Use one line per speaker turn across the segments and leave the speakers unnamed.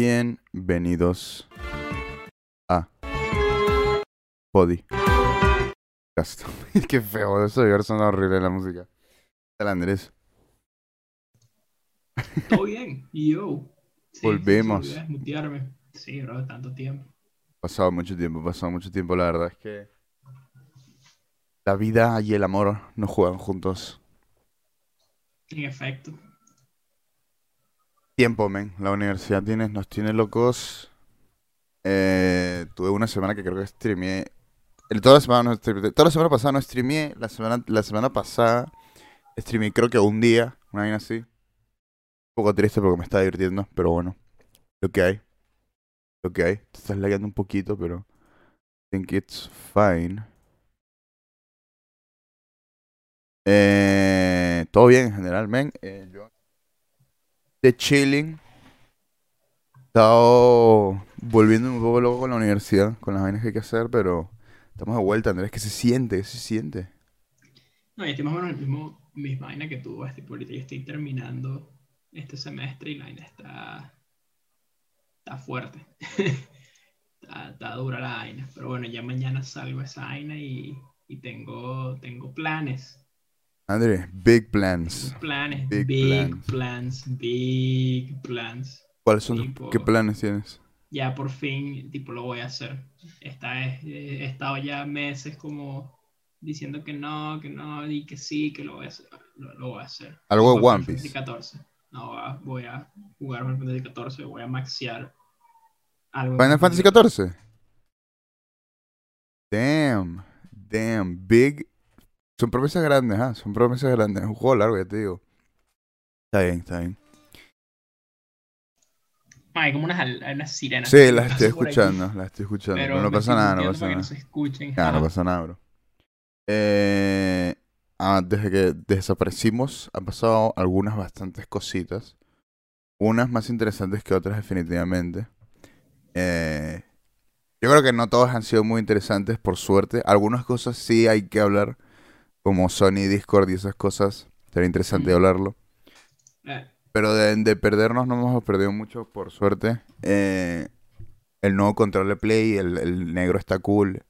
Bienvenidos a Podi. Qué feo, eso debe sonar horrible la música. Hola Andrés.
Todo bien, y yo. Sí,
Volvemos.
sí, mutearme. Sí, bro, tanto tiempo.
Pasado mucho tiempo, pasado mucho tiempo, la verdad es que la vida y el amor no juegan juntos.
En efecto.
Tiempo, men. La universidad tiene, nos tiene locos. Eh, tuve una semana que creo que streameé. el- Toda la semana, no streameé- toda la semana pasada no streameé. La semana, la semana pasada streameé creo que un día, una vaina así. Un poco triste porque me estaba divirtiendo, pero bueno. Lo que hay. Lo que hay. Te estás lagueando un poquito, pero. Think it's fine. Eh, todo bien en general, men. Eh, yo de chilling. He estado volviendo un poco loco con la universidad, con las vainas que hay que hacer, pero estamos de vuelta, Andrés. ¿Qué se siente? ¿Qué se siente?
No, y estoy más o menos en el mismo, misma vaina que tú. Este, ahorita yo estoy terminando este semestre y la vaina está, está fuerte. está, dura la vaina. Pero bueno, ya mañana salgo esa vaina y, y tengo, tengo planes.
Andrés, big plans.
Tengo planes,
Big
big,
plans.
plans. big plans.
¿Cuáles son
Tipo-
qué planes tienes?
ya por fin, tipo, lo voy a hacer. Esta eh, he estado ya meses como diciendo que no, que no, y que sí, que lo voy a hacer. Lo, lo voy a hacer.
Algo de One Piece.
14. No, voy a jugar Final Fantasy 14, voy a maxear algo.
Final Fantasy XIV. Damn, damn, big. Son promesas grandes, ¿ah? Son promesas grandes. Es un juego largo, ya te digo. Está bien, está bien.
Ah, hay como unas, unas sirenas.
Sí, las estoy escuchando, las estoy escuchando.
Pero
Pero no pasa nada, no pasa nada.
no se escuchen.
Ya, no
Ajá.
pasa nada, bro. Eh, ah, desde que desaparecimos han pasado algunas bastantes cositas. Unas más interesantes que otras, definitivamente. Eh, yo creo que no todas han sido muy interesantes, por suerte. Algunas cosas sí hay que hablar, como Sony, Discord y esas cosas. Sería interesante
Mm.
hablarlo.
Eh,
Pero de, de perdernos no hemos perdido mucho, por suerte. Eh, el nuevo control de Play, el, el negro está cool.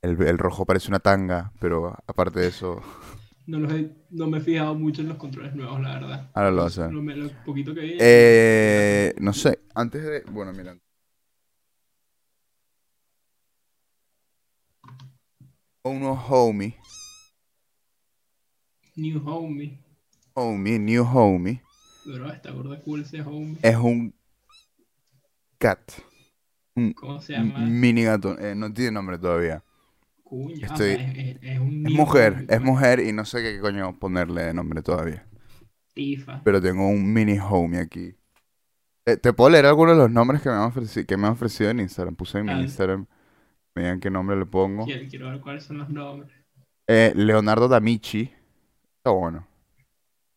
El, el rojo parece una tanga, pero aparte de eso,
no, los he- no me he fijado mucho en los controles nuevos, la verdad.
ahora lo ver.
Lo, lo poquito que vi.
Eh, no sé, antes de... Bueno, mira. Uno homie,
New Homie.
homie, new homie,
Bro, está gordo cool ese Homie.
es un cat. Un
¿Cómo se llama?
mini gato. Eh, no tiene nombre todavía.
Cuña. ah,
estoy-
es, es- es un
Es mujer,
homie,
es
pues.
mujer y no sé qué coño ponerle de nombre todavía.
Tifa.
Pero tengo un mini homie aquí. Eh, ¿Te puedo leer algunos de los nombres que me han ofrecido, que me han ofrecido en Instagram? Puse en mi
Dale.
Instagram. Me digan qué nombre le pongo.
Quiero, quiero ver cuáles son los nombres.
Eh, Leonardo D'Amici. Está bueno.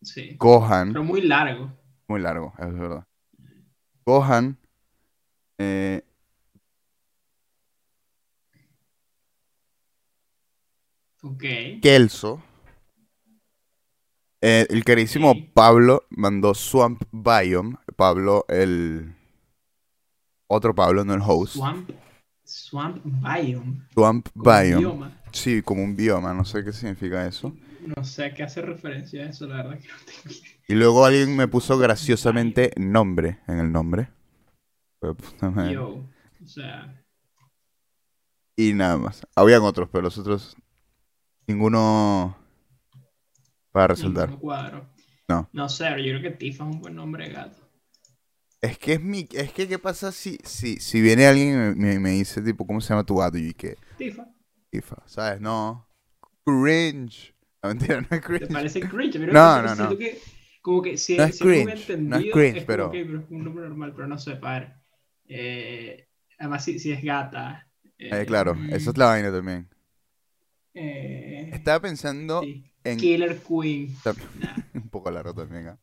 Sí.
Gohan.
Pero muy largo.
Muy largo, es verdad. Gohan. Eh,
Ok.
Kelso. Eh, el carísimo
Ok.
Pablo mandó Swamp Biome. Pablo, el. Otro Pablo, no el host.
Swamp. Swamp Biome.
Swamp Biome.
bioma.
Sí, como un bioma, no sé qué significa eso.
No sé a qué hace referencia a eso, la verdad que no tengo idea.
Y luego alguien me puso graciosamente nombre en el nombre. Madre.
Yo. O sea.
Y nada más. Habían otros, pero los otros. Ninguno. Para resaltar.
cuadro.
No.
No sé, pero yo creo que Tifa es un buen nombre de gato.
Es que es mi. Es que, ¿qué pasa si, si, si viene alguien y me, me- dice, tipo, ¿cómo se llama tu gato? Y ¿qué?
Tifa.
Tifa, ¿sabes? No. Cringe. No, mentira, no es
¿Te
cringe.
parece cringe? Pero
No, no, no.
que, como que si,
No es
si
cringe, no es cringe,
como,
pero-
pero es un nombre normal, pero no sé, padre. Eh, además, si, si es gata.
Eh, claro, esa es la vaina también.
eh,
Estaba pensando
sí.
en.
Killer Queen. Nah.
Un poco largo también.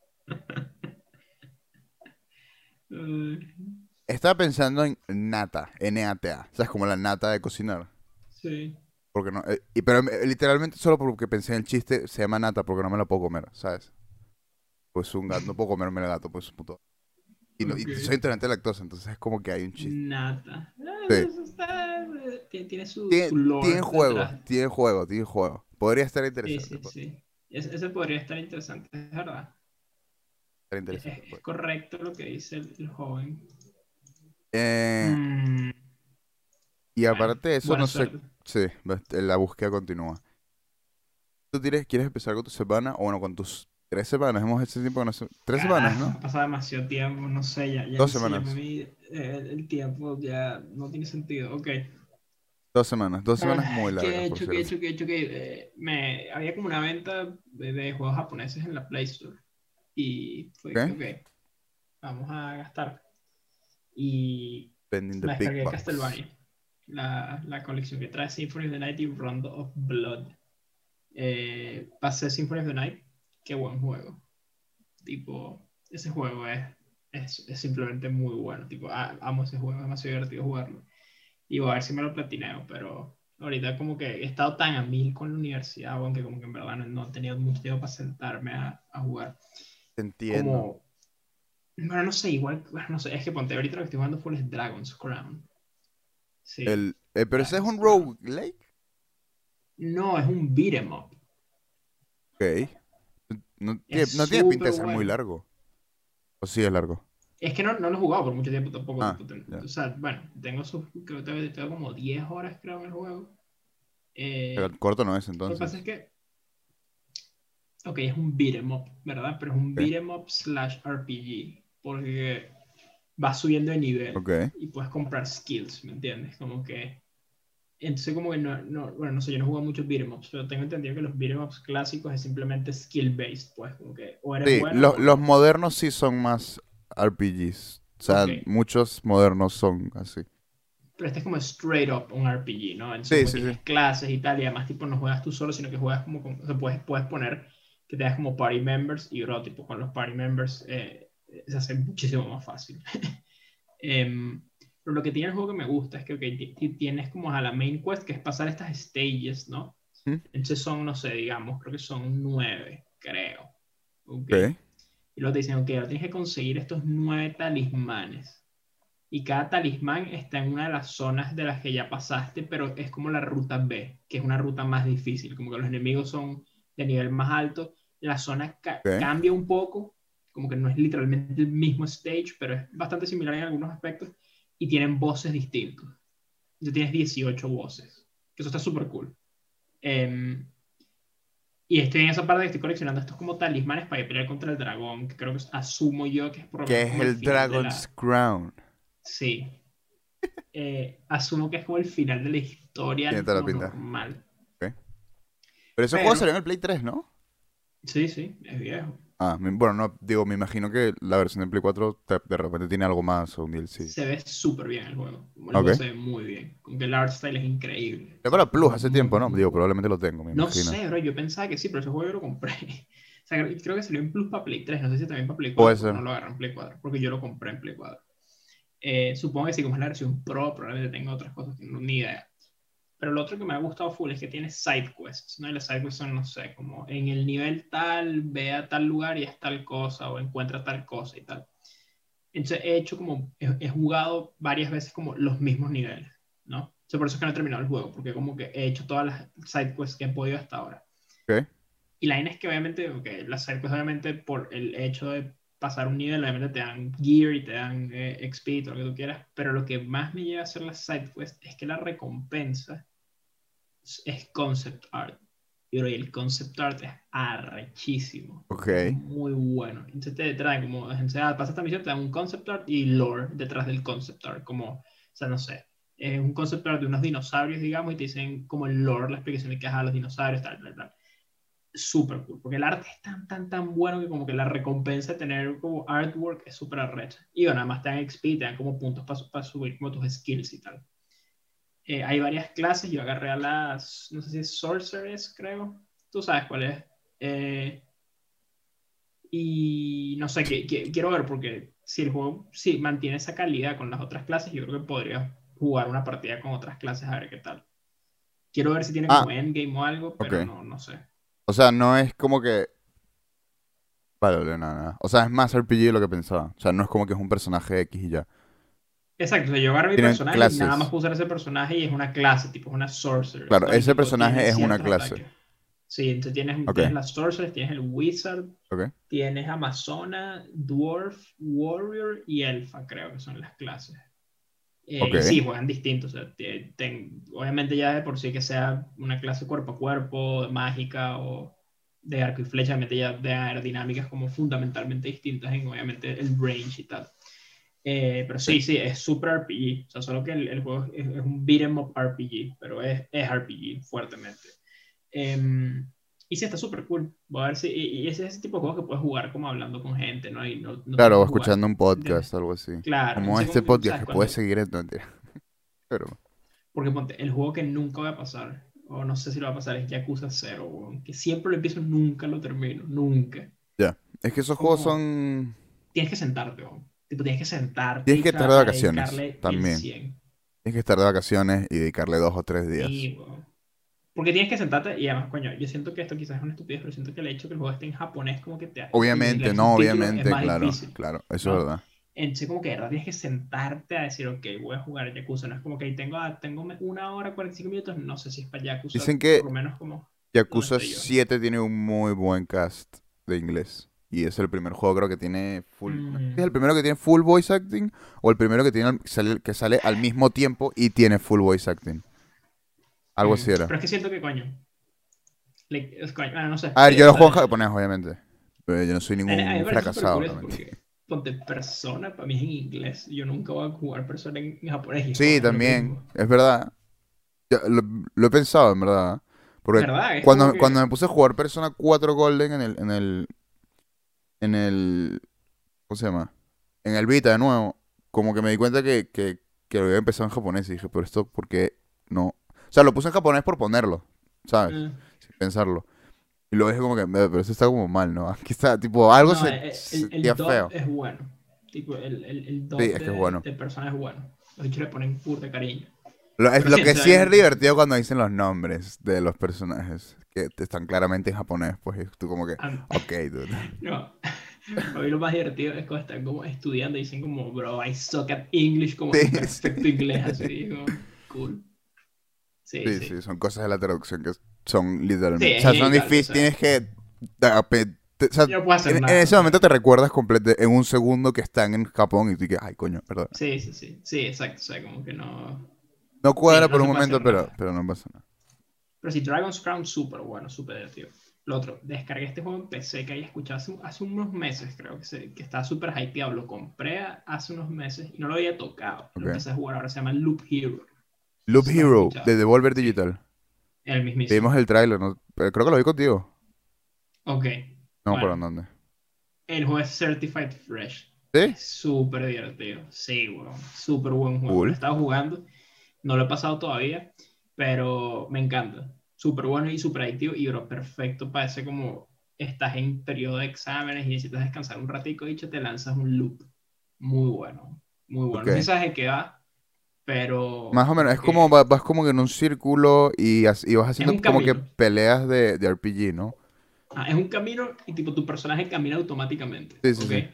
Eh,
Estaba pensando en nata, N-A-T-A. ¿Sabes? Como la nata de cocinar.
sí.
Porque no, eh, y, pero eh, literalmente solo porque pensé en el chiste, se llama nata porque no me la puedo comer, ¿sabes? Pues un gato, no puedo comerme el gato, pues puto. Y, no- y soy intolerante a la lactosa, entonces es como que hay un chiste.
Nata. Ah,
Sí.
eso está- eh, tiene, tiene su,
Tiene,
su lore
tiene juego, tiene juego, tiene juego. Podría estar
Sí,
interesante.
sí,
pues,
sí. Es- ese podría estar interesante, es verdad.
estar
Es,
interesante,
es
pues.
correcto lo que dice el, el joven.
Eh,
Mm,
y aparte de eso,
buena
no sé. Sí, ves, la búsqueda continúa. ¿Tú tienes, quieres empezar con tu semana? O bueno, con tus tres semanas. Hemos hecho tiempo que no se- Tres semanas,
Carajo,
¿no?
Ha pasado demasiado tiempo, no sé, ya, ya
Dos semanas.
eh, el tiempo ya no tiene sentido. Ok.
Dos semanas. Dos semanas
Ah,
muy
¿Qué he
largas, por
hecho? ¿Qué he
cierto.
hecho? ¿Qué he hecho? ¿Qué eh, me, había como una venta de, de juegos japoneses en la Play Store. Y fue que, ok, vamos a gastar. Y
Pending the
me descargué. Castlevania. La, la colección que trae Symphony of the Night y Rondo of Blood. Eh, pasé Symphony of the Night. Qué buen juego. Tipo, ese juego es, es, es simplemente muy bueno. Tipo, ah, amo ese juego, es demasiado divertido jugarlo. Y voy a ver si me lo platineo, pero ahorita como que he estado tan a mil con la universidad, aunque como que en verdad no, no he tenido mucho tiempo para sentarme a, a jugar.
Te entiendo.
Como, bueno, no sé, igual, bueno, no sé, es que ponte, ahorita lo que estoy jugando full es Dragon's Crown. Sí.
El, eh, pero ese es un roguelike.
No, es un beat 'em up.
Ok. No, tiene- no tiene pinta de ser muy largo. O sí es largo.
Es que no, no lo he jugado por mucho tiempo tampoco.
Ah, ya.
O sea, bueno, tengo, sus, creo que tengo, tengo como 10 horas creo en el juego. Eh,
Pero corto no es
Lo que pasa
entonces.
es que. Ok, es un beat 'em up, ¿verdad? Pero es un
Ok.
beat 'em up slash RPG. Porque vas subiendo de nivel
Ok.
y puedes comprar skills, ¿me entiendes? Como que. Entonces, como que no, no. Bueno, no sé, yo no juego mucho beat 'em ups, pero tengo entendido que los beat 'em ups clásicos es simplemente skill based, pues. Como que o eres
Sí,
bueno
lo-
o
los
no.
modernos sí son más RPGs. O sea,
Ok.
muchos modernos son así.
Pero este es como straight up un RPG, ¿no?
Sí,
Entonces,
sí,
tienes
sí.
clases y tal, y además, tipo, no juegas tú solo, sino que juegas como con, o sea, puedes, puedes poner que tengas como party members y, bro, tipo, con los party members eh, se hace muchísimo más fácil. Em, pero lo que tiene el juego que me gusta es que, ok, ti- ti- tienes como a la main quest, que es pasar estas stages, ¿no?
¿Mm?
Entonces son, no sé, digamos, creo que son nueve, creo. Ok.
Ok.
Y luego te dicen, ok, ahora tienes que conseguir estos nueve talismanes. Y cada talismán está en una de las zonas de las que ya pasaste, pero es como la ruta B, que es una ruta más difícil. Como que los enemigos son de nivel más alto. La zona ca- cambia un poco, como que no es literalmente el mismo stage, pero es bastante similar en algunos aspectos. Y tienen voces distintos. Ya tienes 18 voces, que eso está súper cool. Em, y estoy en esa parte que estoy coleccionando estos como talismanes para ir a pelear contra el dragón, que creo que asumo yo que es por
Que es el
la-
Dragon's Crown.
Sí. Eh, asumo que es como el final de la historia
Tiene toda la
como
pinta.
normal.
Pero ese
Pero-
juego salió en el Play 3, ¿no?
Sí, sí, es viejo.
Ah, bueno, no, digo, me imagino que la versión de Play 4 te- de repente tiene algo más o un DLC.
Se ve súper bien el juego. El juego se ve muy bien. El art style es increíble.
Fue para Plus hace tiempo, ¿no? Digo, probablemente lo tengo, me
No
imagino.
sé, bro, yo pensaba que sí, pero ese juego yo lo compré. O sea, creo que salió en Plus para Play 3, no sé si también para Play 4,
Puede ser.
no lo agarré en Play 4, porque yo lo compré en Play 4. Eh, supongo que sí, como es la versión Pro, probablemente tenga otras cosas no ni idea. Pero lo otro que me ha gustado full es que tiene side quests, ¿no? Y las side quests son, no sé, como en el nivel tal, ve a tal lugar y es tal cosa, o encuentra tal cosa y tal. Entonces he hecho como, he, he jugado varias veces como los mismos niveles, ¿no? O sea, por eso es que no he terminado el juego, porque como que he hecho todas las side quests que he podido hasta ahora. Y la vaina es que obviamente, ok, las side quests obviamente por el hecho de pasar un nivel, obviamente te dan gear y te dan eh, XP, todo lo que tú quieras, pero lo que más me lleva a hacer las side quests es que la recompensa es- concept art. Y el concept art es arrechísimo.
Ok.
Muy bueno. Entonces te traen como, o sea, pasa esta misión, te dan un concept art y lore detrás del concept art, como, o sea, no sé, es un concept art de unos dinosaurios, digamos, y te dicen como el lore, la explicación de qué es a los dinosaurios, tal, tal, tal. Súper cool, porque el arte es tan, tan, tan bueno que como que la recompensa de tener como artwork es súper arrecha. Y bueno, además te dan XP, te dan como puntos para subir como tus skills y tal. Eh, hay varias clases, yo agarré a las, no sé si es Sorceress, creo. Tú sabes cuál es. Eh, y no sé, que, que- quiero ver porque si el juego sí, mantiene esa calidad con las otras clases, yo creo que podría jugar una partida con otras clases a ver qué tal. Quiero ver si tiene
Ah,
como endgame o algo, pero no, no sé.
O sea, no es como que Vale, nada, nada. O sea, es más RPG de lo que pensaba. O sea, no es como que es un personaje X y ya.
Exacto, o sea, yo agarro mi personaje y
clases.
nada más puedo usar ese personaje y es una clase, tipo, es una sorcerer.
Claro, ese
Tipo,
personaje es una clase.
ataques. Sí, entonces tienes,
Ok.
tienes tienes el wizard,
¿Ok?
tienes amazona, dwarf, warrior y elfa, creo que son las clases. Eh,
Ok.
Y sí, juegan distintos. o sea, te- ten- obviamente ya de por sí que sea una clase cuerpo a cuerpo, mágica o de arco y flecha, obviamente ya deben haber dinámicas como fundamentalmente distintas en obviamente el range y tal. Eh, pero sí, sí, es super RPG. O sea, solo que el, el juego es, es un beat'em up RPG, pero es, es RPG fuertemente. Em, y sí, está súper cool. Voy a ver si. Y, y ese es ese tipo de juego que puedes jugar como hablando con gente, ¿no? Y no, no
Claro, o escuchando un podcast o algo así.
Claro.
Como este podcast que puedes seguir en mentira. Pero,
Porque ponte, el juego que nunca va a pasar, o no sé si lo va a pasar, es Yakuza 0, weón, que siempre lo empiezo, nunca lo termino, nunca.
es que esos juegos son.
Tienes que sentarte, weón. Tipo, tienes que sentarte.
Tienes que estar de vacaciones, también.
100.
Tienes que estar de vacaciones y dedicarle dos o tres días.
Sí. Porque tienes que sentarte y además, coño, yo siento que esto quizás es una estupidez, pero siento que el hecho de que el juego esté en japonés como que te hace...
Obviamente, no, obviamente, claro,
difícil.
claro, eso
¿no?
es verdad.
Entonces como que de verdad tienes que sentarte a decir, ok, voy a jugar Yakuza. No es como que tengo, tengo una hora, 45 minutos, no sé si es para Yakuza.
Dicen que-
Por lo menos como...
Yakuza
estoy yo.
7 tiene un muy buen cast de inglés. Y es el primer juego, creo que tiene full.
Mm.
¿Es el primero que tiene full voice acting? ¿O el primero que tiene al- sale- que sale al mismo tiempo y tiene full voice acting? Algo
Mm,
así era.
Pero es que siento que, coño. le- es coño, ah, no sé.
A ver, yo lo juego en
sea,
japonés, obviamente. Pero yo no soy ningún
a me parece
fracasado,
Ponte persona, para mí es en inglés. Yo nunca voy a jugar persona en japonés.
Sí, también, es verdad. Lo, lo he pensado, en verdad. Porque cuando,
que-
cuando me puse a jugar Persona 4 Golden en el, en el, en el, ¿cómo se llama? En el Vita de nuevo, como que me di cuenta que, que, que lo había empezado en japonés y dije, pero esto, ¿por qué no? O sea, lo puse en japonés por ponerlo, ¿sabes?
Eh,
Sin pensarlo. Y luego dije como que, "Eh, pero eso está como mal, ¿no? Aquí está, tipo, algo
no,
se,
el, el,
se
el dub
feo.
es bueno. Tipo, el, el, el
Sí, es que
de,
es bueno.
de persona es bueno. Los le ponen pur de cariño.
Lo, es- lo
sí,
que sí es
el-
divertido cuando dicen los nombres de los personajes, que están claramente en japonés, pues tú como que,
Ah,
ok, dude.
No. A mí lo más divertido es cuando están como estudiando y dicen como, bro, I suck at English, como
Sí,
que perfecto inglés, así, como, cool. Sí,
Sí,
sí.
sí, son cosas de la traducción que son literalmente.
Sí,
o sea, son difíciles, tienes que. o sea,
no
en, en
nada.
ese momento te recuerdas completo, en un segundo que están en Japón y tú dices, ay, coño, perdón.
Sí, sí, sí. Sí, exacto. O sea, como que no.
No cuadra
no
por un momento, pero,
nada.
pero no pasa nada.
Pero sí, Dragon's Crown, súper bueno, súper divertido. Lo otro, descargué este juego en PC que había escuchado hace, hace unos meses, creo que, se, que estaba súper hypeado. Lo compré hace unos meses y no lo había tocado. Lo
Ok.
empecé a jugar ahora, se llama Loop Hero.
Loop
lo
Hero, de Devolver Digital.
El mismísimo.
Vimos el tráiler, ¿no? Pero creo que lo vi contigo.
Ok.
No,
Bueno.
¿por dónde?
El juego es Certified Fresh.
¿Sí?
Súper divertido. Sí, weón. Súper buen juego.
Cool.
Lo he estado jugando. No lo he pasado todavía, pero me encanta. Súper bueno y súper adictivo. Y, bro, perfecto para ese como estás en periodo de exámenes y necesitas descansar un ratico, dicho, te lanzas un loop. Muy bueno. Muy bueno.
Ok.
No sabes de qué va, pero...
Más o menos, es
que-
como va- vas como que en un círculo y, y vas haciendo como que
camino.
peleas de, de RPG, ¿no?
Ah, es un camino y tipo tu personaje camina automáticamente.
Sí, sí.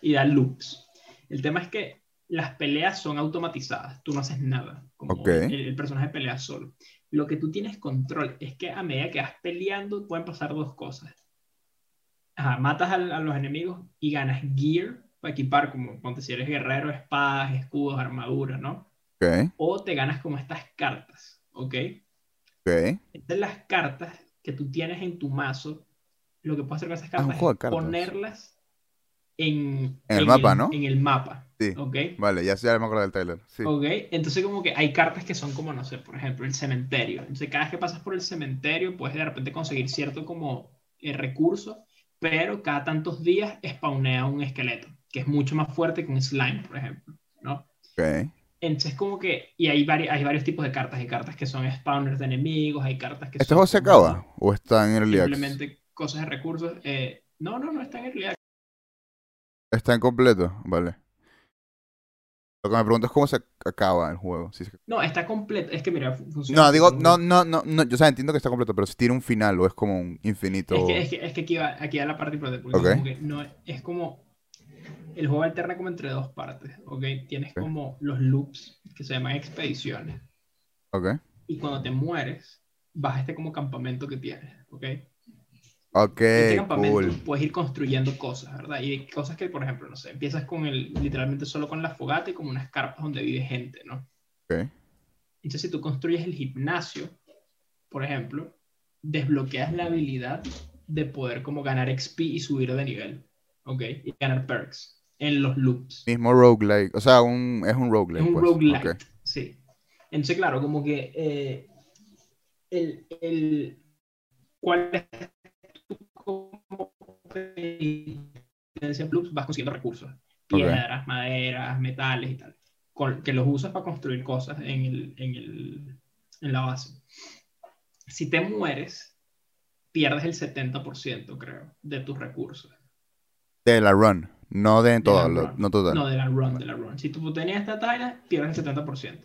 Y da loops. El tema es que las peleas son automatizadas. Tú no haces nada. Como
Ok.
el, el personaje pelea solo. Lo que tú tienes control es que a medida que vas peleando pueden pasar dos cosas. Ajá, matas al- a, los enemigos y ganas gear para equipar, como ponte si eres guerrero, espadas, escudos, armaduras, ¿no?
Ok,
O te ganas como estas cartas, ¿ok?
ok.
Entonces las cartas que tú tienes en tu mazo, lo que puedes hacer con esas
Ah,
cartas es
cartas.
ponerlas en,
En el mapa, ¿no?
En el mapa,
Sí.
¿ok?
Vale, ya, ya me acuerdo del trailer. Sí.
¿Ok? Entonces como que hay cartas que son como, no sé, por ejemplo, el cementerio. Entonces cada vez que pasas por el cementerio puedes de repente conseguir cierto como eh, recurso, pero cada tantos días spawnea un esqueleto, que es mucho más fuerte que un slime, por ejemplo, ¿no?
Ok.
Entonces como que, y hay, vari- hay varios tipos de cartas, hay cartas que son spawners de enemigos, hay cartas que
¿Este juego se acaba? ¿O está en Early Access?
simplemente cosas de recursos. Eh, no, no, no está en realidad.
Está en completo, vale. Lo que me pregunto es cómo se acaba el juego. Si se-
No, está completo. Es que mira, fu- funciona.
No, digo, no, no, no, no, yo o sea, entiendo que está completo, pero si tiene un final o es como un infinito.
Es que, es que, es que aquí, va, aquí va la parte importante. Porque
Ok.
como que no, es como. El juego alterna como entre dos partes. ¿Ok? Tienes como los loops que se llaman expediciones.
Ok.
Y cuando te mueres, vas a este como campamento que tienes. ¿Ok?
Ok,
este campamento
cool.
puedes ir construyendo cosas, ¿verdad? Y hay cosas que, por ejemplo, no sé, empiezas con el, literalmente solo con la fogata y como unas carpas donde vive gente, ¿no?
Ok.
Entonces, si tú construyes el gimnasio, por ejemplo, desbloqueas la habilidad de poder como ganar XP y subir de nivel, ¿ok? Y ganar perks en los loops.
Mismo roguelike. O sea, un, es un roguelike.
Es un
pues.
roguelike,
Ok.
sí. Entonces, claro, como que eh, el, el, ¿cuál es como experiencia en loops? Vas consiguiendo recursos, piedras, maderas, metales y tal, con- que los usas para construir cosas en, el, en, el, en la base. Si te mueres, pierdes el 70%, creo, de tus recursos.
De la run. No de todo,
la
lo- no total.
No, de la run, de la run. Si tú tenías esta talla, pierdes el 70%.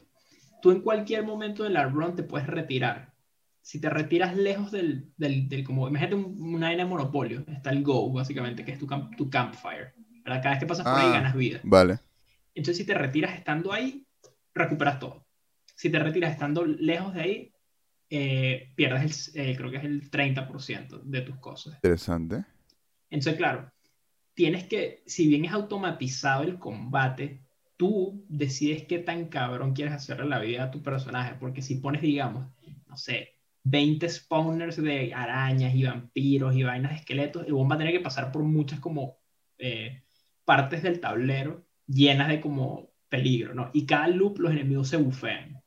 Tú en cualquier momento de la run te puedes retirar. Si te retiras lejos del, del, del como, imagínate un, una de monopolio, está el Go, básicamente, que es tu, camp- tu campfire. ¿verdad? Cada vez que pasas por ahí
Ah.
ganas vida.
Vale.
Entonces, si te retiras estando ahí, recuperas todo. Si te retiras estando lejos de ahí, eh, pierdes el, eh, creo que es el 30% de tus cosas.
Interesante.
Entonces, claro, tienes que, si bien es automatizado el combate, tú decides qué tan cabrón quieres hacerle la vida a tu personaje, porque si pones, digamos, no sé, 20 spawners de arañas y vampiros y vainas de esqueletos, el bomb va a tener que pasar por muchas como eh, partes del tablero llenas de como peligro, ¿no? Y cada loop los enemigos se bufean.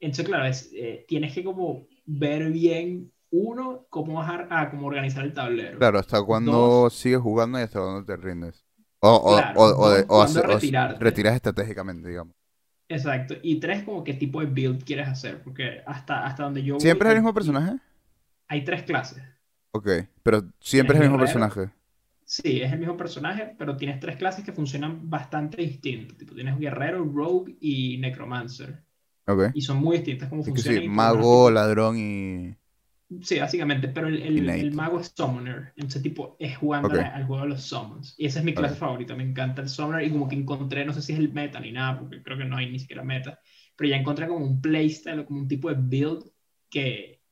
Entonces, claro, es, eh, tienes que como ver bien, uno, cómo, bajar, ah, cómo organizar el tablero.
Claro, hasta cuando
Dos.
sigues jugando y hasta cuando te rindes. O,
Claro,
o, o de- o hace- o retiras estratégicamente, digamos.
Exacto. Y tres, como qué tipo de build quieres hacer, porque hasta, hasta donde yo voy,
¿Siempre es el mismo personaje?
Hay tres clases.
Ok, pero siempre es el mismo personaje.
Sí, es el mismo personaje, pero tienes tres clases que funcionan bastante distinto. Tipo, tienes guerrero, rogue y necromancer.
Ok.
Y son muy distintas como
Es que
funcionan.
sí, mago, ladrón y...
Sí, básicamente, pero el, el, el mago es summoner. Entonces, tipo, es jugando al- juego de los summons. Y esa es mi clase favorita. Me encanta el summoner. Y como que encontré, no sé si es el meta ni nada, porque creo que no hay ni siquiera meta. Pero ya encontré como un playstyle, como un tipo de build que,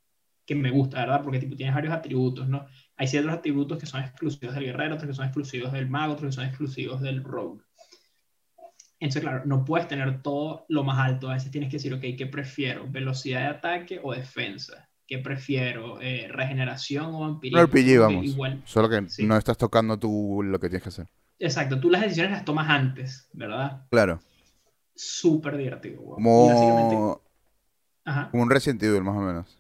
que me gusta, ¿verdad? Porque tipo, tienes varios atributos, ¿no? Hay ciertos atributos que son exclusivos del guerrero, otros que son exclusivos del mago, otros que son exclusivos del rogue. Entonces, claro, no puedes tener todo lo más alto. A veces tienes que decir, ok, ¿qué prefiero? ¿Velocidad de ataque o defensa? ¿Qué prefiero? Eh, ¿Regeneración o vampirismo?
RPG, vamos.
Igual,
Solo que
Sí.
no estás tocando tú lo que tienes que hacer.
exacto, tú las decisiones las tomas antes, ¿verdad?
Claro.
Súper divertido. Y básicamente,
Como,
ajá.
como un Resident Evil, más o menos.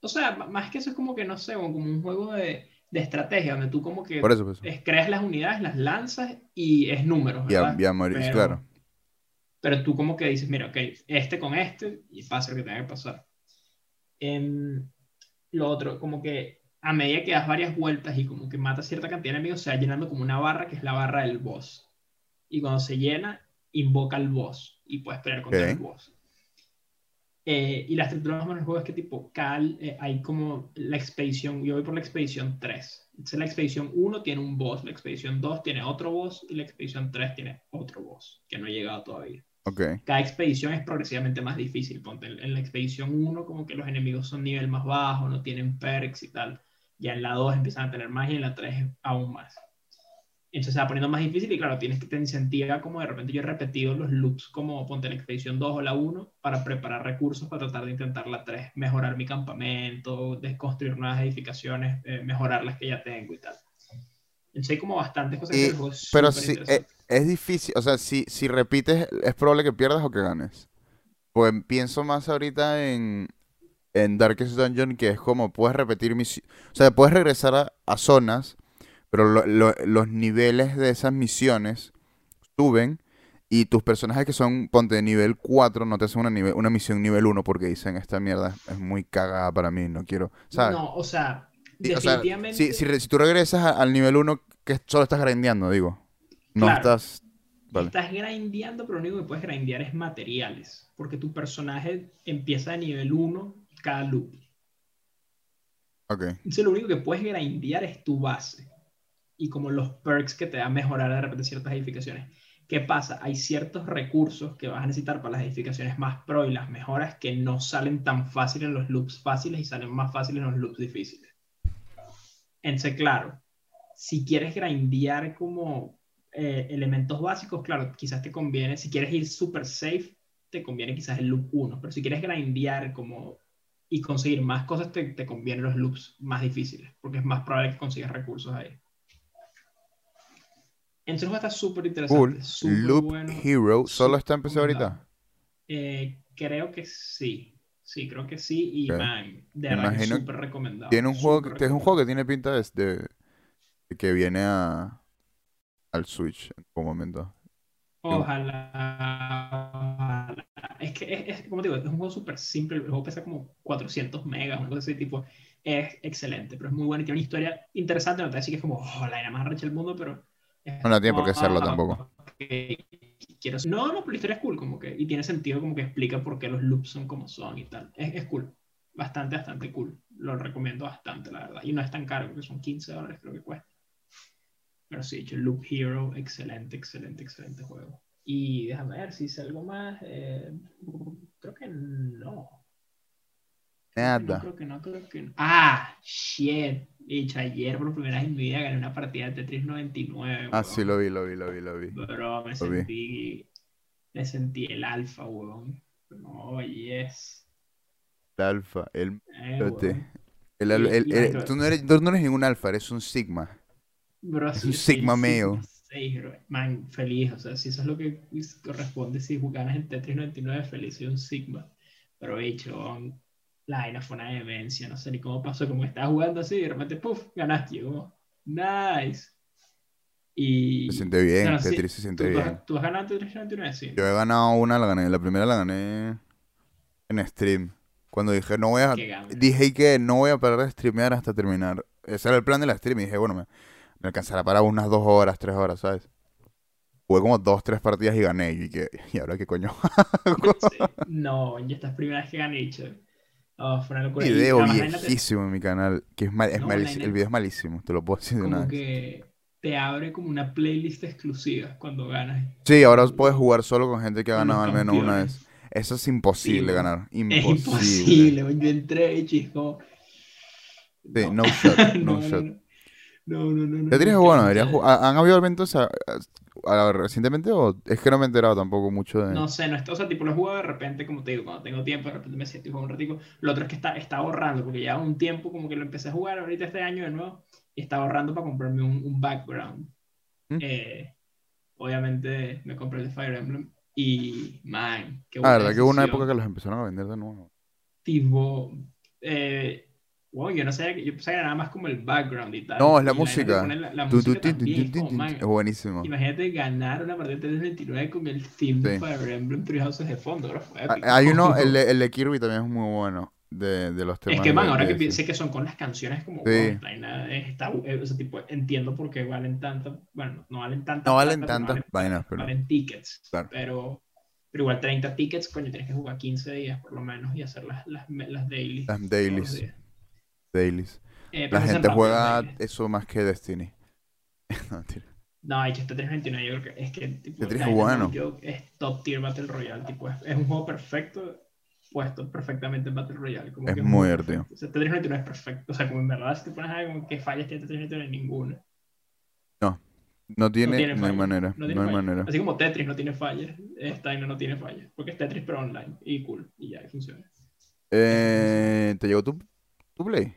O sea, más que eso es como que, no sé, como un juego de, de estrategia, donde tú como que
Por eso,
creas las unidades, las lanzas y es números,
Ya,
¿verdad? Pero-
claro.
Pero tú como que dices, mira, ok, este con este y pasa lo que tenga que pasar. Em, lo otro, como que a medida que das varias vueltas y como que matas cierta cantidad de enemigos, se va llenando como una barra que es la barra del boss. Y cuando se llena, invoca al boss y puedes pelear contra
Ok.
el boss. Eh, y la estructura más o menos del juego es que tipo, cal, eh, hay como la expedición, yo voy por la expedición 3. Entonces la expedición 1 tiene un boss, la expedición 2 tiene otro boss y la expedición 3 tiene otro boss que no ha llegado todavía
Ok.
cada expedición es progresivamente más difícil. Ponte, en, la expedición 1 como que los enemigos son nivel más bajo, no tienen perks y tal. Ya en la 2 empiezan a tener más y en la 3 aún más. Entonces se va poniendo más difícil y claro, tienes que te incentiva como de repente yo he repetido los loops como ponte en la expedición 2 o la 1 para preparar recursos para tratar de intentar la 3, mejorar mi campamento, desconstruir nuevas edificaciones, eh, mejorar las que ya tengo y tal. Entonces hay como bastantes cosas que
Y-
el juego es
Pero sí,
interesante.
eh, es difícil, o sea, si, si repites, es probable que pierdas o que ganes. Pues pienso más ahorita en, en Darkest Dungeon, que es como puedes repetir misiones, o sea, puedes regresar a, a zonas, pero lo- lo- los niveles de esas misiones suben y tus personajes que son, ponte, de nivel 4, no te hacen una, nivel, una misión nivel 1 porque dicen, esta mierda es muy cagada para mí, no quiero, ¿sabes?
No, o sea,
Sí, o sea,
definitivamente...
si, si, si tú regresas al nivel 1, que solo estás grindeando, digo. No
Claro.
estás Vale.
Estás grindeando, pero lo único que puedes grindear es materiales. Porque tu personaje empieza de nivel 1 cada loop.
Ok.
Entonces lo único que puedes grindear es tu base. Y como los perks que te dan mejorar de repente ciertas edificaciones. ¿Qué pasa? Hay ciertos recursos que vas a necesitar para las edificaciones más pro y las mejoras que no salen tan fácil en los loops fáciles y salen más fáciles en los loops difíciles. Entonces, claro, si quieres grindear como eh, elementos básicos, claro, quizás te conviene, si quieres ir super safe, te conviene quizás el loop 1, pero si quieres grindear como y conseguir más cosas, te, te convienen los loops más difíciles, porque es más probable que consigas recursos ahí. Entonces juego está súper interesante.
Cool. Loop
bueno,
Hero. ¿Solo está PC ahorita?
Eh, creo que sí. Sí, creo que sí. Y
Ok.
man, de verdad que
imagino
súper recomendado.
Tiene un juego, que- es un juego que tiene pinta de- de que viene a, al Switch en algún momento.
Ojalá, ojalá. Es que, es, es- como te digo, es un juego súper simple. El juego pesa como 400 megas, una cosa así, tipo. Es excelente, pero es muy bueno y tiene una historia interesante. No te voy a decir que es como, oh, la vaina más recha del mundo, pero. es
No, no tiene por qué serlo
ah,
tampoco.
quiero- No, no, pero la historia es cool, como que. Y tiene sentido, como que explica por qué los loops son como son y tal. Es, es cool. Bastante, bastante cool. Lo recomiendo bastante, la verdad. Y no es tan caro, porque son 15 dólares, creo que cuesta. Pero sí, hecho Loop Hero, excelente, excelente, excelente juego. Y déjame ver si hice algo más. eh, creo que no. Que no,
Nada.
creo que no, creo que no. Ah, shit. Dicho, ayer por primera vez en mi vida gané una partida de Tetris 99.
Ah, sí, lo vi, lo vi, lo vi, lo vi.
Bro, me
Lo vi.
sentí. Me sentí el alfa, weón. No, yes.
El alfa, el...
Eh.
El, el- el-
Micro-
tú, no eres, tú no eres ningún alfa, eres un sigma.
Bro,
Es un Sigma
bro. Man, feliz. O sea, si eso es lo que corresponde, si ganas en Tetris 99, feliz, soy un Sigma. Pero, hecho, la vaina fue una demencia. No sé ni cómo pasó. Como estaba jugando así y de repente, puff, ganaste. Yo como, nice. Y.
Se siente bien,
No, sí,
Tetris se
¿Tú,
siente
tú
bien.
tú has ganado Tetris 99? Sí.
Yo he ganado una, la gané. La primera la gané en stream. Cuando dije, no voy a... Dije que no voy a parar de streamear hasta terminar. Ese era el plan de la stream. Y dije, bueno, me, me alcanzará para unas dos horas, tres horas, ¿sabes? Jugué como dos, tres partidas y gané. Y, que, y ahora qué coño.
Sí. No, ya estas primeras que han hecho. Oh, fue una locura.
Video viejísimo en mi canal. Que es, mal, es
No,
malísimo. El video es malísimo, te lo puedo decir de una
como
vez.
que te abre como una playlist exclusiva cuando ganas.
Sí, ahora puedes jugar solo con gente que ha ganado al menos una vez. Eso es imposible
Sí,
ganar.
Es
Imposible.
imposible, yo entré y chico.
Sí, no shot, no
no,
shot.
No, no, no, no, no,
Tetris es
no,
bueno,
que-
deberías ju- ¿ha- ¿Han habido eventos a- a- a- recientemente o es que no me he enterado tampoco mucho de...
No sé, no está, o sea, tipo lo juego de repente, como te digo, cuando tengo tiempo, de repente me siento y juego un ratico. Lo otro es que está, está ahorrando, porque ya un tiempo como que lo empecé a jugar ahorita este año de nuevo, y está ahorrando para comprarme un, un background.
¿Mm?
Eh, obviamente me compré el de Fire Emblem y, man, qué
Ah,
buena
verdad que hubo una
decisión.
época que los empezaron a vender de nuevo.
Tipo, eh, wow, yo no sabía que, yo pensaba que era nada más como el background y tal.
No, es la
y
música.
La, la también, es man,
buenísimo.
Imagínate ganar una partida de 329 con el theme de
Sí.
Fire Emblem Three Houses de fondo, bro, fue
Ah,
épico.
Hay uno, el el de Kirby también es muy bueno. De, de los temas
Es que, man,
de-
ahora que pi-
ese.
sé que son con las canciones, como,
Sí.
wow, está, eh, o sea, tipo, entiendo por qué valen tanto, bueno, no valen tanto.
No valen tantas vainas, pero-
Valen tickets,
Claro.
pero, pero igual 30 tickets, coño, tienes que jugar 15 días por lo menos y hacer las, las, las daily.
Las dailies. Dailies.
Eh,
La gente juega eso más que Destiny. No, mentira.
No, hecho este 329 yo creo que es que tipo,
Tetris es bueno.
Joke es top tier Battle Royale, tipo, es, es un juego perfecto puesto perfectamente en Battle Royale. Como
Es
que
muy divertido.
O sea, Tetris 99 es perfecto. O sea, como en verdad, si te pones a ver como que fallas tiene Tetris 99, ninguna.
No tiene,
tiene
no hay manera.
No
No,
tiene
hay
fallas.
manera.
Así como Tetris no tiene fallas, esta vaina no tiene fallas. Porque es Tetris pero online y cool. Y ya, y funciona.
Eh, ¿Te llegó tu, tu play?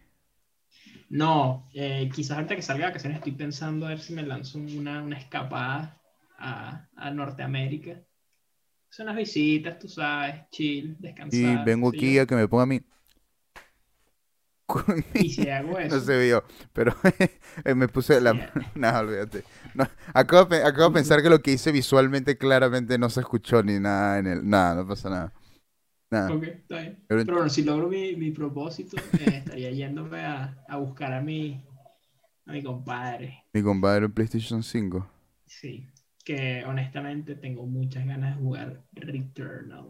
No, eh, quizás ahorita que salga de vacaciones estoy pensando a ver si me lanzo una, una escapada a, a Norteamérica. Son unas visitas, tú sabes, chill, descansar.
Y vengo aquí
yo.
a que me ponga mi...
Y si hago eso.
No se vio, pero eh, me puse la... Nada, olvídate. No, acabo, acabo de pensar que lo que hice visualmente claramente no se escuchó ni nada en el... Nada, no pasa nada. Nada.
Ok, está bien. Pero- bueno, si logro mi, mi propósito, eh, estaría yéndome a, a buscar a mi, a mi compadre.
Mi compadre en PlayStation 5.
Sí. que honestamente tengo muchas ganas de jugar Returnal.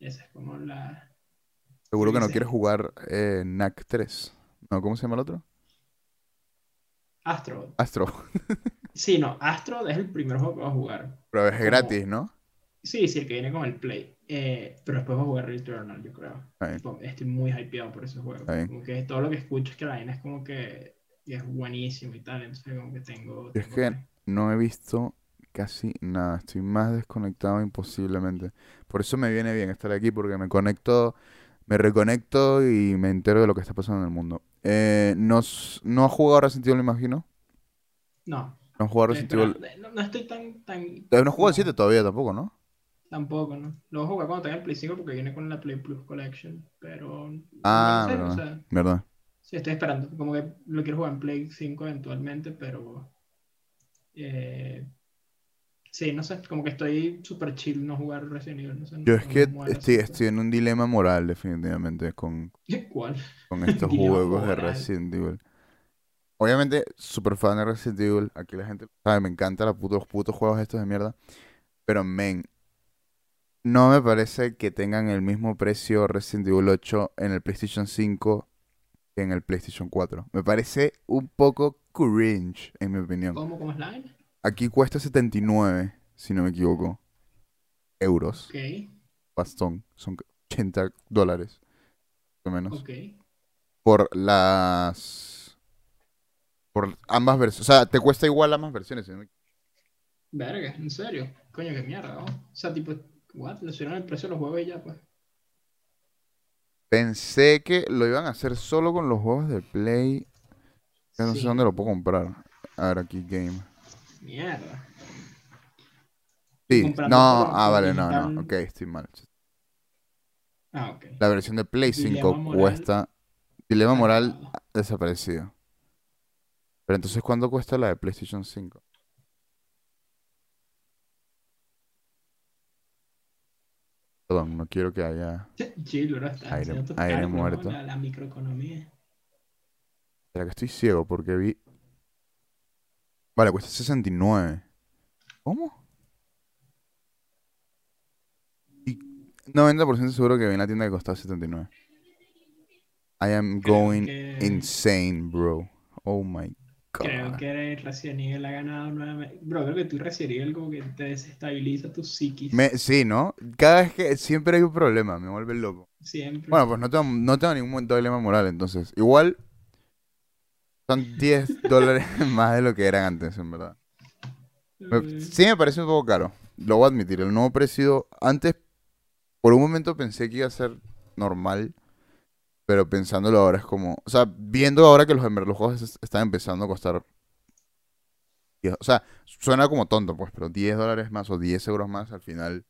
Esa es como la...
Seguro que no quieres jugar eh, NAC 3. No, ¿cómo se llama el otro?
Astro.
Astro.
Sí, no, Astro es el primer juego que voy a jugar.
Pero es
Como-
gratis, ¿no?
Sí, sí, el que viene con el Play. Eh, pero después voy a jugar Returnal, yo creo. Estoy muy hypeado por ese juego. Como que todo lo que escucho es que la vaina es como que es buenísimo y tal. Entonces como que tengo...
Es que no he visto casi nada. Estoy más desconectado imposiblemente. Por eso me viene bien estar aquí, porque me conecto, me reconecto y me entero de lo que está pasando en el mundo. Eh, ¿no, s- ¿no has jugado Resident Evil, me imagino?
No.
¿No has jugado
eh,
Resident Evil?
no, no estoy tan... tan
Eh, No has jugado el
como-
7 todavía tampoco, ¿no?
Tampoco, ¿no? Lo voy a jugar cuando tenga el Play 5 porque viene con la Play Plus Collection. Pero...
Ah,
no sé,
verdad.
o sea,
¿Verdad?
sí, estoy esperando. Como que lo quiero jugar en Play 5 eventualmente, pero... eh, sí, no sé. Como que estoy súper chill no jugar Resident Evil. No sé,
Yo
no-
es que estoy, estoy en un dilema moral, definitivamente, con.
¿Cuál?
con estos juegos de. Resident Evil. Obviamente, súper fan de Resident Evil. Aquí la gente sabe, me encantan los putos, putos juegos estos de mierda. Pero, men, no me parece que tengan el mismo precio Resident Evil 8 en el PlayStation 5 que en el PlayStation 4. Me parece un poco cringe, en mi opinión.
¿Cómo? ¿Cómo es la?
Aquí cuesta 79, si no me equivoco. Euros.
Ok,
Bastón. Son 80 dólares. Más o menos.
ok.
por las por ambas versiones. O sea, te cuesta igual ambas versiones. ¿no?
Verga, en serio. Coño, qué mierda, ¿no? O sea, tipo, what? Le subieron el precio de los juegos y ya, pues.
Pensé que lo iban a hacer solo con los juegos de Play. Ya no sé dónde lo puedo comprar. A ver, aquí Game.
Mierda.
Sí, no, ah, vale, no, no. Ok, estoy mal.
Ah, ok.
La versión de Play
Dilema
5
moral.
cuesta. Dilema moral desaparecido. Pero entonces, ¿cuánto cuesta la de PlayStation 5? Perdón, no quiero que haya.
Chill, bro. Está
Aire- aire muerto.
La, la microeconomía.
¿Será que estoy ciego? Porque vi. Vale, cuesta 69. ¿Cómo? Y 90% seguro que vi en la tienda que costaba 79. I am
Creo
going
que-
insane, bro. Oh my
Creo que Resident Evil ha ganado nuevamente. Bro, creo que tú Resident Evil como que te desestabiliza tu psiquis.
Me, sí, ¿no? Cada vez que siempre hay un problema, me vuelve loco.
Siempre.
Bueno, pues no tengo, no tengo ningún dilema moral, entonces. Igual son 10 dólares más de lo que eran antes, en verdad.
Eh,
sí me parece un poco caro, lo voy a admitir. El nuevo precio, antes, por un momento pensé que iba a ser normal, pero pensándolo ahora es como, o sea, viendo ahora que los, los juegos están empezando a costar, o sea, suena como tonto, pues, pero 10 dólares más o 10 euros más al final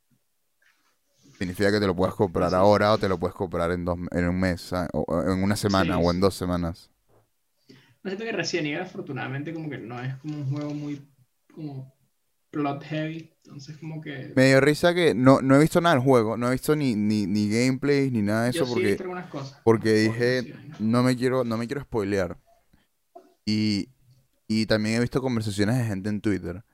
significa que te lo puedes comprar
Sí,
ahora o te lo puedes comprar en, dos, en un mes, ah, o, en una semana
Sí,
o en dos semanas.
No siento que Resident Evil afortunadamente como que no es como un juego muy como plot heavy. Entonces como que...
Me dio risa que no, no he visto nada del juego, no he visto ni, ni, ni gameplays ni nada de
Yo
eso
he
porque...
visto algunas cosas.
Porque dije, no me quiero, no me quiero spoilear. Y, y también he visto conversaciones de gente en Twitter.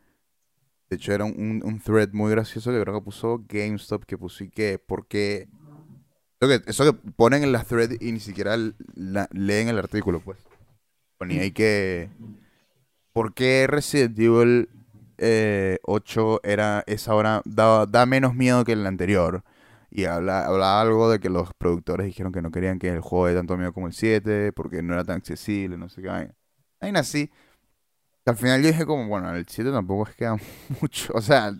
De hecho, era un, un, thread muy gracioso que creo que puso GameStop, que puso y que, porque... Eso que, eso que ponen en la thread y ni siquiera la- leen el artículo, pues. Ponía ahí que... ¿Por qué Resident Evil eh, 8 era, es ahora, da, da menos miedo que el anterior? Y habla, hablaba algo de que los productores dijeron que no querían que el juego dé tanto miedo como el 7, porque no era tan accesible, no sé qué. vaina. Vaina así. Al final yo dije como, bueno, el 7 tampoco es que da mucho. O sea,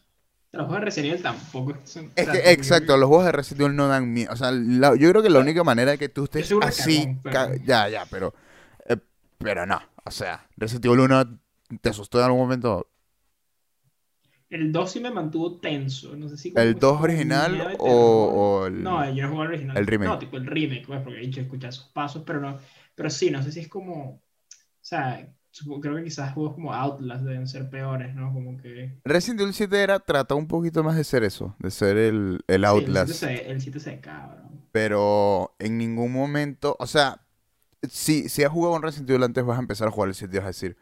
Los juegos de Resident Evil tampoco son...
es que, exacto, los juegos de Resident Evil no dan miedo. O sea, la- yo creo que la única manera de que tú estés así,
cagón, pero-
ca- ya, ya, pero, eh, pero no. O sea, Resident Evil 1 te asustó en algún momento.
El 2 sí me mantuvo tenso. No sé si
¿El
que
2
como
original o, o el...?
No, yo no jugué al original.
el remake?
No, tipo el remake, pues, porque he dicho escuchar esos pasos, pero no. Pero sí, no sé si es como. O sea, supo- creo que quizás juegos como Outlast deben ser peores, ¿no? Como que.
Resident Evil 7 era, trató un poquito más de ser eso, de ser el, el
Sí,
Outlast.
el 7 se, el 7 se cabrón.
Pero en ningún momento, o sea, si, si has jugado un Resident Evil antes, vas a empezar a jugar el 7 y vas a decir,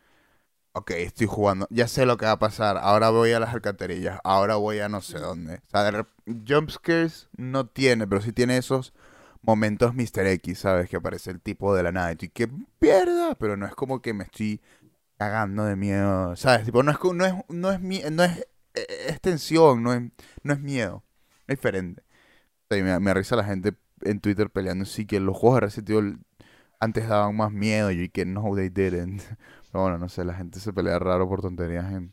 ok, estoy jugando, ya sé lo que va a pasar, ahora voy a las alcantarillas, ahora voy a no sé dónde. O sea, jumpscares no tiene, pero sí tiene esos momentos Mr. X, ¿sabes? Que aparece el tipo de la nada y que pierda, pero no es como que me estoy cagando de miedo, ¿sabes? Tipo, no es, no es, no es, no es, eh, es tensión, no es, no es miedo, es diferente. Me, me risa la gente en Twitter peleando, sí, que los juegos de Resident Evil antes daban más miedo y que no, they didn't. Pero bueno, no sé, la gente se pelea raro por tonterías en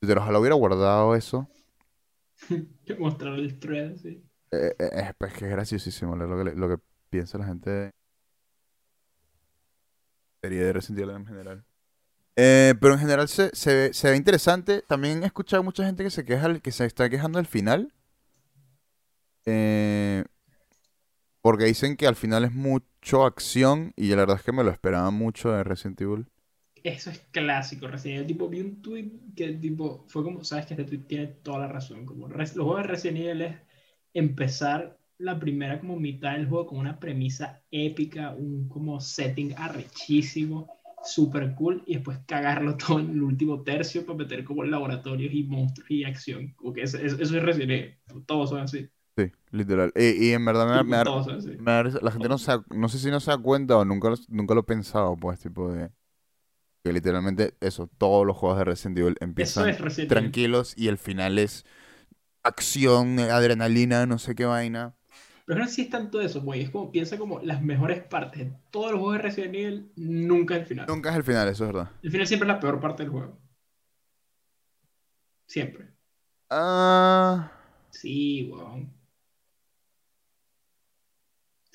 Twitter. Ojalá hubiera guardado eso.
Mostrar el thread, sí.
Eh, eh, es, pues, que es graciosísimo lo que, lo que piensa la gente serie de Resident Evil en general. Eh, pero en general se, se, ve, se ve interesante. También he escuchado mucha gente que se queja, que se está quejando al final. Eh, porque dicen que al final es mucho acción y la verdad es que me lo esperaba mucho de Resident Evil.
Eso es clásico, Resident Evil. Tipo, vi un tweet que tipo, fue como, sabes que este tweet tiene toda la razón. Como los juegos de Resident Evil es empezar la primera como mitad del juego con una premisa épica, un como setting arrechísimo, super cool, y después cagarlo todo en el último tercio para meter como laboratorios y monstruos y acción. Como que eso, eso- es Resident Evil. Todos son así.
Sí, literal. Y, y en verdad me, da- me da- me da La gente no se no sé si no se da cuenta o nunca, nunca lo he pensado, pues, tipo de... Que literalmente eso, todos los juegos de Resident Evil empiezan
es Resident Evil.
tranquilos y el final es acción, adrenalina, no sé qué vaina.
Pero no sé si es tanto eso, güey. Es como, piensa como las mejores partes de todos los juegos de Resident Evil, nunca el final.
Nunca es el final, eso es verdad.
El final siempre es la peor parte del juego. Siempre.
Ah,
Sí, weón.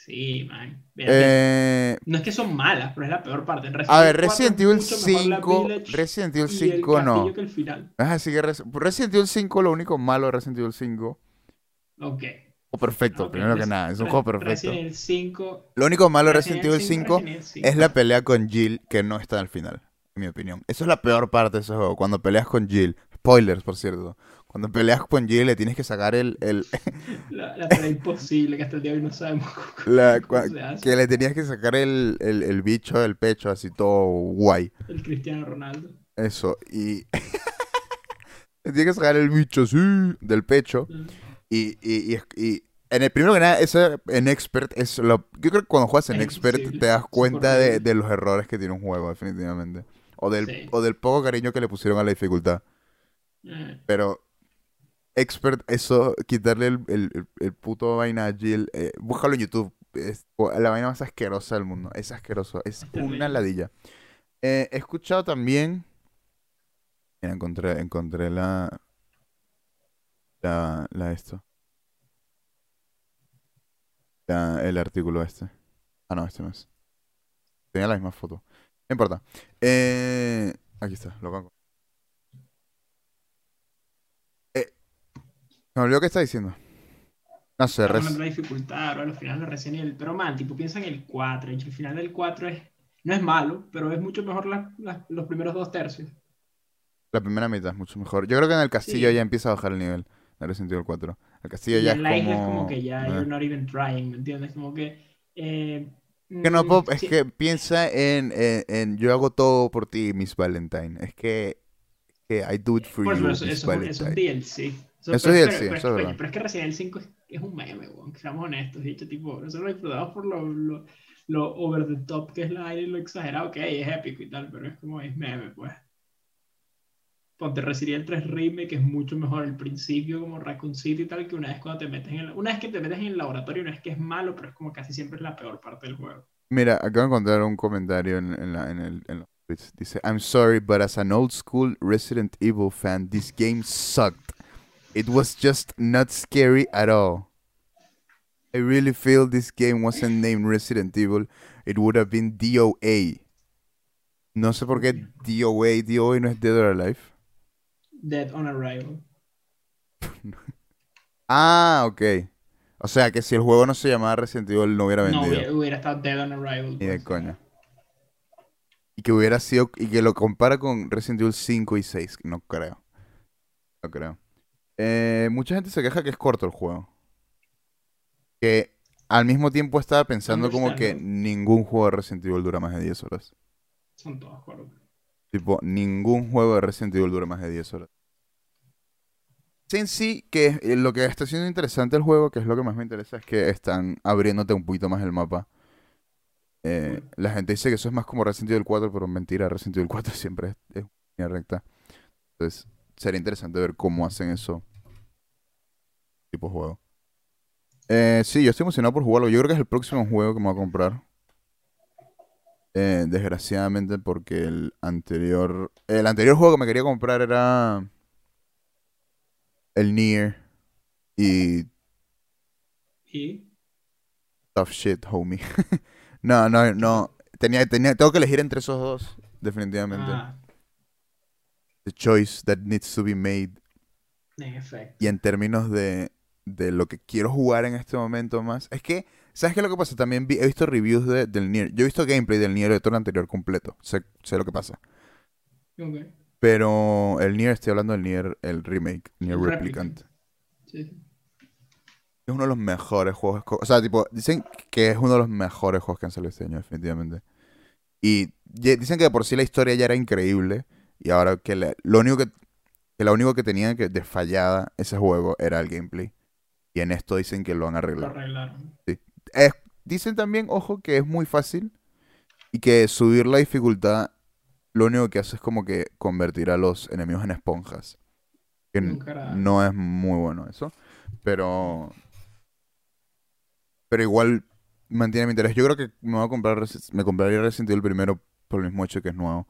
Sí, man.
Eh,
No es que son malas, pero es la peor parte. En
a ver,
4
Resident
es
Evil
mucho mejor la
5,
Village
Resident Evil
y el
5 no.
que el final.
Así que Res- Resident Evil 5, lo único malo de Resident Evil 5,
Ok.
o perfecto,
Ok,
primero que nada, es un juego perfecto.
Resident Evil 5.
Lo único malo de Resident Evil 5
Resident Evil 5.
es la pelea con Jill que no está al final, en mi opinión. Eso es la peor parte de ese juego, cuando peleas con Jill. Spoilers, por cierto. Cuando peleas con Jill le tienes que sacar el... el
La, la pelea imposible que hasta el día de hoy no sabemos cómo
la-
cómo
cua-
se hace.
que le tenías que sacar el, el, el bicho del pecho, así todo guay.
El Cristiano Ronaldo.
Eso, y... le tienes que sacar el bicho así del pecho. Y, y, y, y en el primero que nada, eso en Expert es lo... Yo creo que cuando juegas en
Es
Expert
imposible,
te das cuenta de, de los errores que tiene un juego, definitivamente. O del,
Sí.
o del poco cariño que le pusieron a la dificultad. Pero Expert, eso, quitarle el, el, el- puto vaina a Jill, eh, búscalo en YouTube. Es la vaina más asquerosa del mundo. Es asqueroso. Es una ladilla. Eh, he escuchado también... Mira, encontré, encontré la... La, la esto. La- el artículo este. Ah, no, este no es. Tenía la misma foto. No importa. Eh, aquí está, lo banco. Me olvidó qué está diciendo. No sé, res-
la dificultad, ahora los finales de Resident Evil. Pero man, tipo, piensa en el 4. y El final del 4 es, no es malo, pero es mucho mejor la- la- los primeros dos tercios.
la primera mitad es mucho mejor. Yo creo que en el castillo
Sí.
ya empieza a bajar el nivel de Resident Evil 4. El castillo
Y
ya
en
es
la isla es como
como...
que ya
eh.
you're not even trying, ¿me entiendes? Como que. eh,
Que no
mm,
puedo- es
sí,
que piensa en, en, en yo hago todo por ti, Miss Valentine. Es que, que I do it for
por
you,
eso,
Miss
eso, eso, eso es
Valentine. Eso
pero-
es
pero-
DLC,
pero-
eso es
pero-
verdad.
pero es que Resident Evil 5 es, es un meme, weón, que seamos honestos. Dicho, tipo, nosotros lo disfrutamos por lo, lo, lo over the top que es la aire y lo exagerado que hay, es épico y tal, pero es como es meme, pues. Ponte Resident Evil 3 Remake es mucho mejor el principio como Raccoon City y tal que una vez cuando te metes en el, una vez que te metes en el laboratorio no es que es malo pero es como casi siempre es la peor parte del juego
Mira, acabo de encontrar un comentario en, en, la, en, el, en tweets. Dice, I'm sorry, but as an old school Resident Evil fan, this game sucked. It was just not scary at all. I really feel this game wasn't named Resident Evil. It would have been DOA. No sé por qué DOA, DOA no es Dead or Alive.
Dead on Arrival
Ah, ok. O sea que si el juego no se llamaba Resident Evil no hubiera
no
vendido.
hubiera, hubiera estado Dead on Arrival
Ni de
pues.
coña. Y que hubiera sido. Y que lo compara con Resident Evil 5 y 6. No creo. No creo. Eh, mucha gente se queja que es corto el juego. Que al mismo tiempo estaba pensando como que ningún juego de Resident Evil dura más de 10 horas.
son todos cortos
Tipo, ningún juego de Resident Evil dura más de 10 horas. En sí, que eh, lo que está siendo interesante el juego, que es lo que más me interesa, es que están abriéndote un poquito más el mapa. Eh, la gente dice que eso es más como Resident Evil 4, pero mentira, Resident Evil 4 siempre es, es línea recta. Entonces, sería interesante ver cómo hacen eso tipo de juego. Eh, sí, yo estoy emocionado por jugarlo. Yo creo que es el próximo juego que me voy a comprar. Eh, desgraciadamente porque el anterior... El anterior juego que me quería comprar era el Nier y
Y.
Tough Shit, homie. No, no, no. Tenía, tenía, tengo que elegir entre esos dos, definitivamente.
Ah,
The choice that needs to be made.
en efecto.
Y en términos de, de lo que quiero jugar en este momento más, es que, ¿sabes qué es lo que pasa? También vi- he visto reviews de- del Nier. Yo he visto gameplay del Nier de todo el anterior completo. Sé, sé lo que pasa. Pero el Nier, estoy hablando del Nier, el remake, Nier Replicant.
Sí.
Es uno de los mejores juegos. O sea, tipo, dicen que es uno de los mejores juegos que han salido este año, definitivamente. Y dicen que de por sí la historia ya era increíble. Y ahora que lo único que, que lo único que tenía que de fallada ese juego era el gameplay. Y en esto dicen que lo han
Lo
arreglado.
arreglaron.
Es- dicen también, ojo, que es muy fácil. Y que subir la dificultad lo único que hace es como que convertir a los enemigos en esponjas. Que no es muy bueno eso. Pero. Pero igual mantiene mi interés. Yo creo que me voy a comprar me compraría Resident Evil primero por el mismo hecho que es nuevo.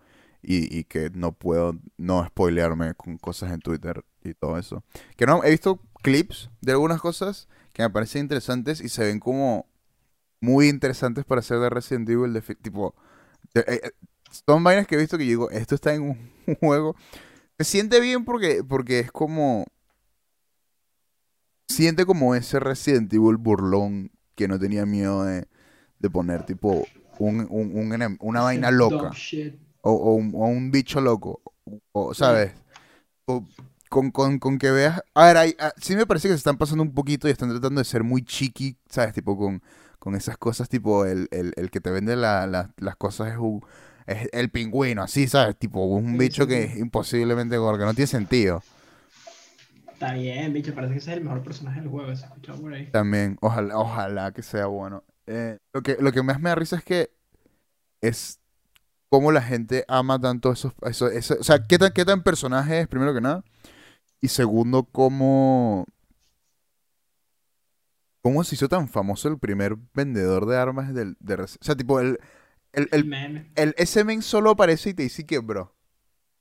Y, y que no puedo no spoilearme con cosas en Twitter y todo eso. Que no, he visto clips de algunas cosas que me parecen interesantes y se ven como muy interesantes para hacer de Resident Evil. de tipo, de- eh, eh, son vainas que he visto que yo digo, esto está en un, juego. Se siente bien porque, porque es como. Siente como ese Resident Evil burlón que no tenía miedo de, de poner, tipo, un, un- una vaina loca. O, o un, o un bicho loco. O, ¿sabes? O con, con, con que veas. A ver, hay- ah, sí me parece que se están pasando un poquito y están tratando de ser muy chiqui, ¿sabes? Tipo con, con esas cosas, tipo el, el, el que te vende la- la- las cosas es, un- es el pingüino, así, ¿sabes? Tipo un bicho que es imposiblemente gordo, que no tiene sentido.
Está bien, bicho. Parece que ese es el mejor personaje del juego. Se ha escuchado por ahí.
También, ojalá, ojalá que sea bueno. Eh, lo que, lo que más me da risa es que es cómo la gente ama tanto esos, eso, eso- o sea, qué tan, qué tan personaje es, primero que nada. Y segundo, cómo, cómo se hizo tan famoso el primer vendedor de armas del, de, O sea, tipo, el, el,
El
el, ese men solo aparece y te dice que, bro,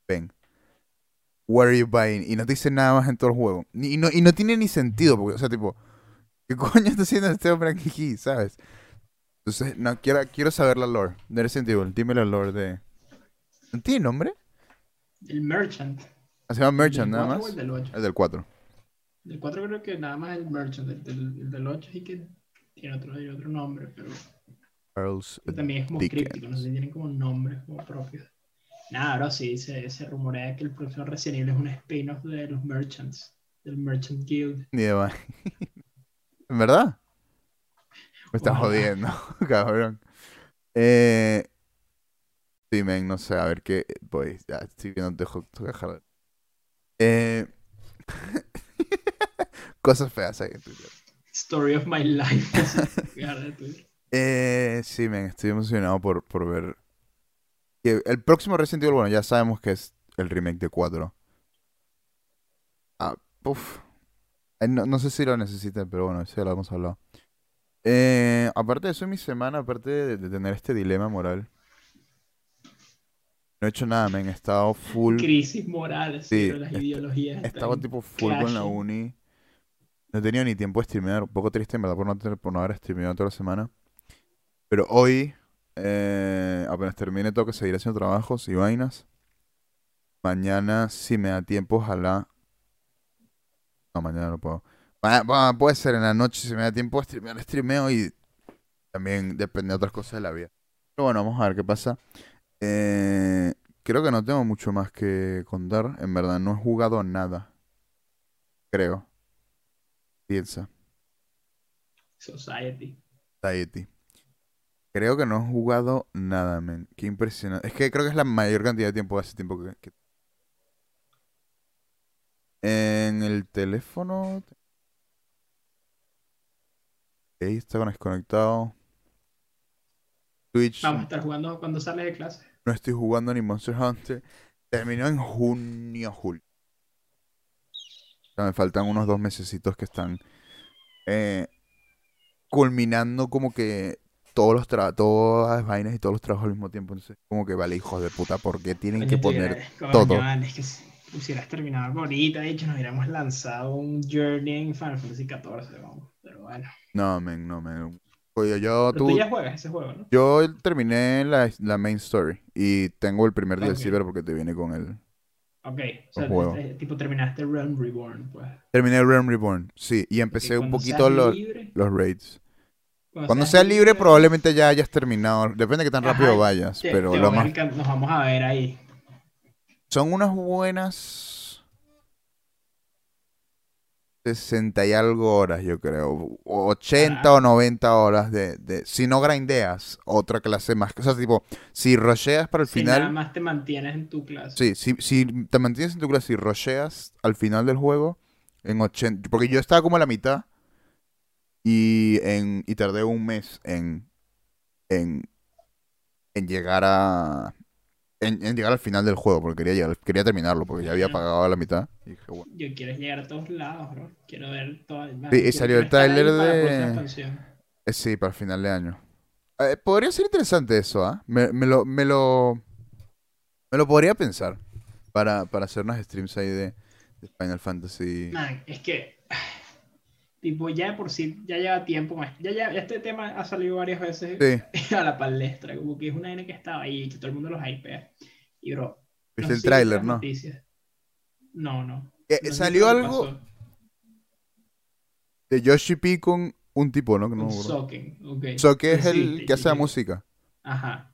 ven, what are you buying? Y no te dice nada más en todo el juego. Y no, y no tiene ni sentido, porque, o sea, tipo, ¿qué coño está haciendo este hombre aquí, sabes? Entonces, no, quiero, quiero saber la lore de Resident Evil. Dime la lore de... ¿No tiene nombre?
El Merchant.
Ah, Se llama Merchant,
¿Del
nada
4 o
más.
el del 8?
El del 4.
Del 4 creo que nada más el Merchant. El del, el del 8 sí que tiene otro, tiene otro nombre, pero
Earl's
también es como
Dickens.
críptico. No sé si tienen como nombres como propios. Nada, ahora sí, se, se rumorea que el próximo Resident Evil es un spin-off de los Merchants. Del Merchant Guild.
Ni de ¿En verdad? Me estás
Ojalá.
jodiendo, cabrón. Eh... Sí, men, no sé, a ver qué... Voy, ya estoy viendo, de- Eh... Cosas feas ahí en Twitter.
Story of my life.
Eh, sí, men, estoy emocionado por, por ver... el próximo Resident Evil, bueno, ya sabemos que es el remake de 4. Ah, puf. Eh, No, no sé si lo necesitan, pero bueno, eso ya lo hemos hablado. Eh, aparte de eso, en mi semana, aparte de, de tener este dilema moral, no he hecho nada, men. He estado full.
Crisis morales,
Sí,
pero las
est-
ideologías.
He estado tipo full con la uni. No he tenido ni tiempo de streamear. Un poco triste, en verdad, por no, tener, por no haber streameado toda la semana. Pero hoy, eh, apenas termine, tengo que seguir haciendo trabajos y vainas. Mañana, si me da tiempo, ojalá. No, mañana no puedo. Ma- ma- puede ser en la noche, si me da tiempo, streamear, streameo y también depende de otras cosas de la vida. Pero bueno, vamos a ver qué pasa. Eh, creo que no tengo mucho más que contar. En verdad, no he jugado nada. Creo. Piensa.
Society.
Society. Creo que no he jugado nada, men. Qué impresionante. Es que creo que es la mayor cantidad de tiempo hace tiempo que, que- En el teléfono... Ahí está desconectado. Twitch.
Vamos a estar jugando cuando sales de clase.
No estoy jugando ni Monster Hunter. Terminó en junio, julio. O sea, me faltan unos dos mesecitos que están eh, culminando como que todos los tra- todas las vainas y todos los trabajos al mismo tiempo. Entonces, como que vale, hijos de puta, ¿por qué tienen que poner
coño,
todo?
es que si hubieras terminado ahorita, de hecho, nos hubiéramos lanzado un Journey en Final Fantasy XIV, vamos. Bueno.
No, men, no, men. Oye, yo,
Pero
tú,
tú ya juegas ese juego, ¿no?
yo terminé la, la main story y tengo el primer
Ok.
DLC, pero porque te viene con el...
Ok. O sea,
juego.
este- tipo terminaste Realm Reborn, pues.
Terminé Realm Reborn, sí, y empecé un poquito los,
libre-
los raids.
cuando
sea libre, probablemente ya hayas terminado. Depende de qué tan
Ajá,
rápido vayas.
te-
pero
te
lo más.
Nos vamos a ver ahí.
Son unas buenas. 60 y algo horas, yo creo. O 80
Carajo.
o 90 horas de, de. Si no grindeas, otra clase más. O sea, tipo, si rusheas para el
Si nada
final.
más te mantienes en tu clase.
Sí, si, si te mantienes en tu clase y rusheas al final del juego, en 80. Porque yo estaba como a la mitad. Y, en, y tardé un mes en, en, en llegar a. En, en llegar al final del juego, porque quería llegar, quería terminarlo, porque ya había pagado la mitad. Y dije, bueno.
Yo quiero llegar a todos lados, bro. Quiero ver todo.
Sí, y salió el tráiler de-. Eh, sí, para el final de año. Eh, podría ser interesante eso, ¿ah? Me, me lo, me lo. Me lo podría pensar. Para, para hacer unas streams ahí de, de Final Fantasy.
Man, es que. Tipo, ya de por sí, ya lleva tiempo más. Ya, ya, este tema ha salido varias veces
Sí,
a la palestra. Como que es una N que estaba ahí y que todo el mundo los hypea. Y, bro.
viste
no
el tráiler, ¿no?
noticias. No, no.
Eh,
No
salió algo
pasó.
de Yoshi P con un tipo, ¿no? No.
Soken, ok.
So, que es el que hace la música.
Ajá.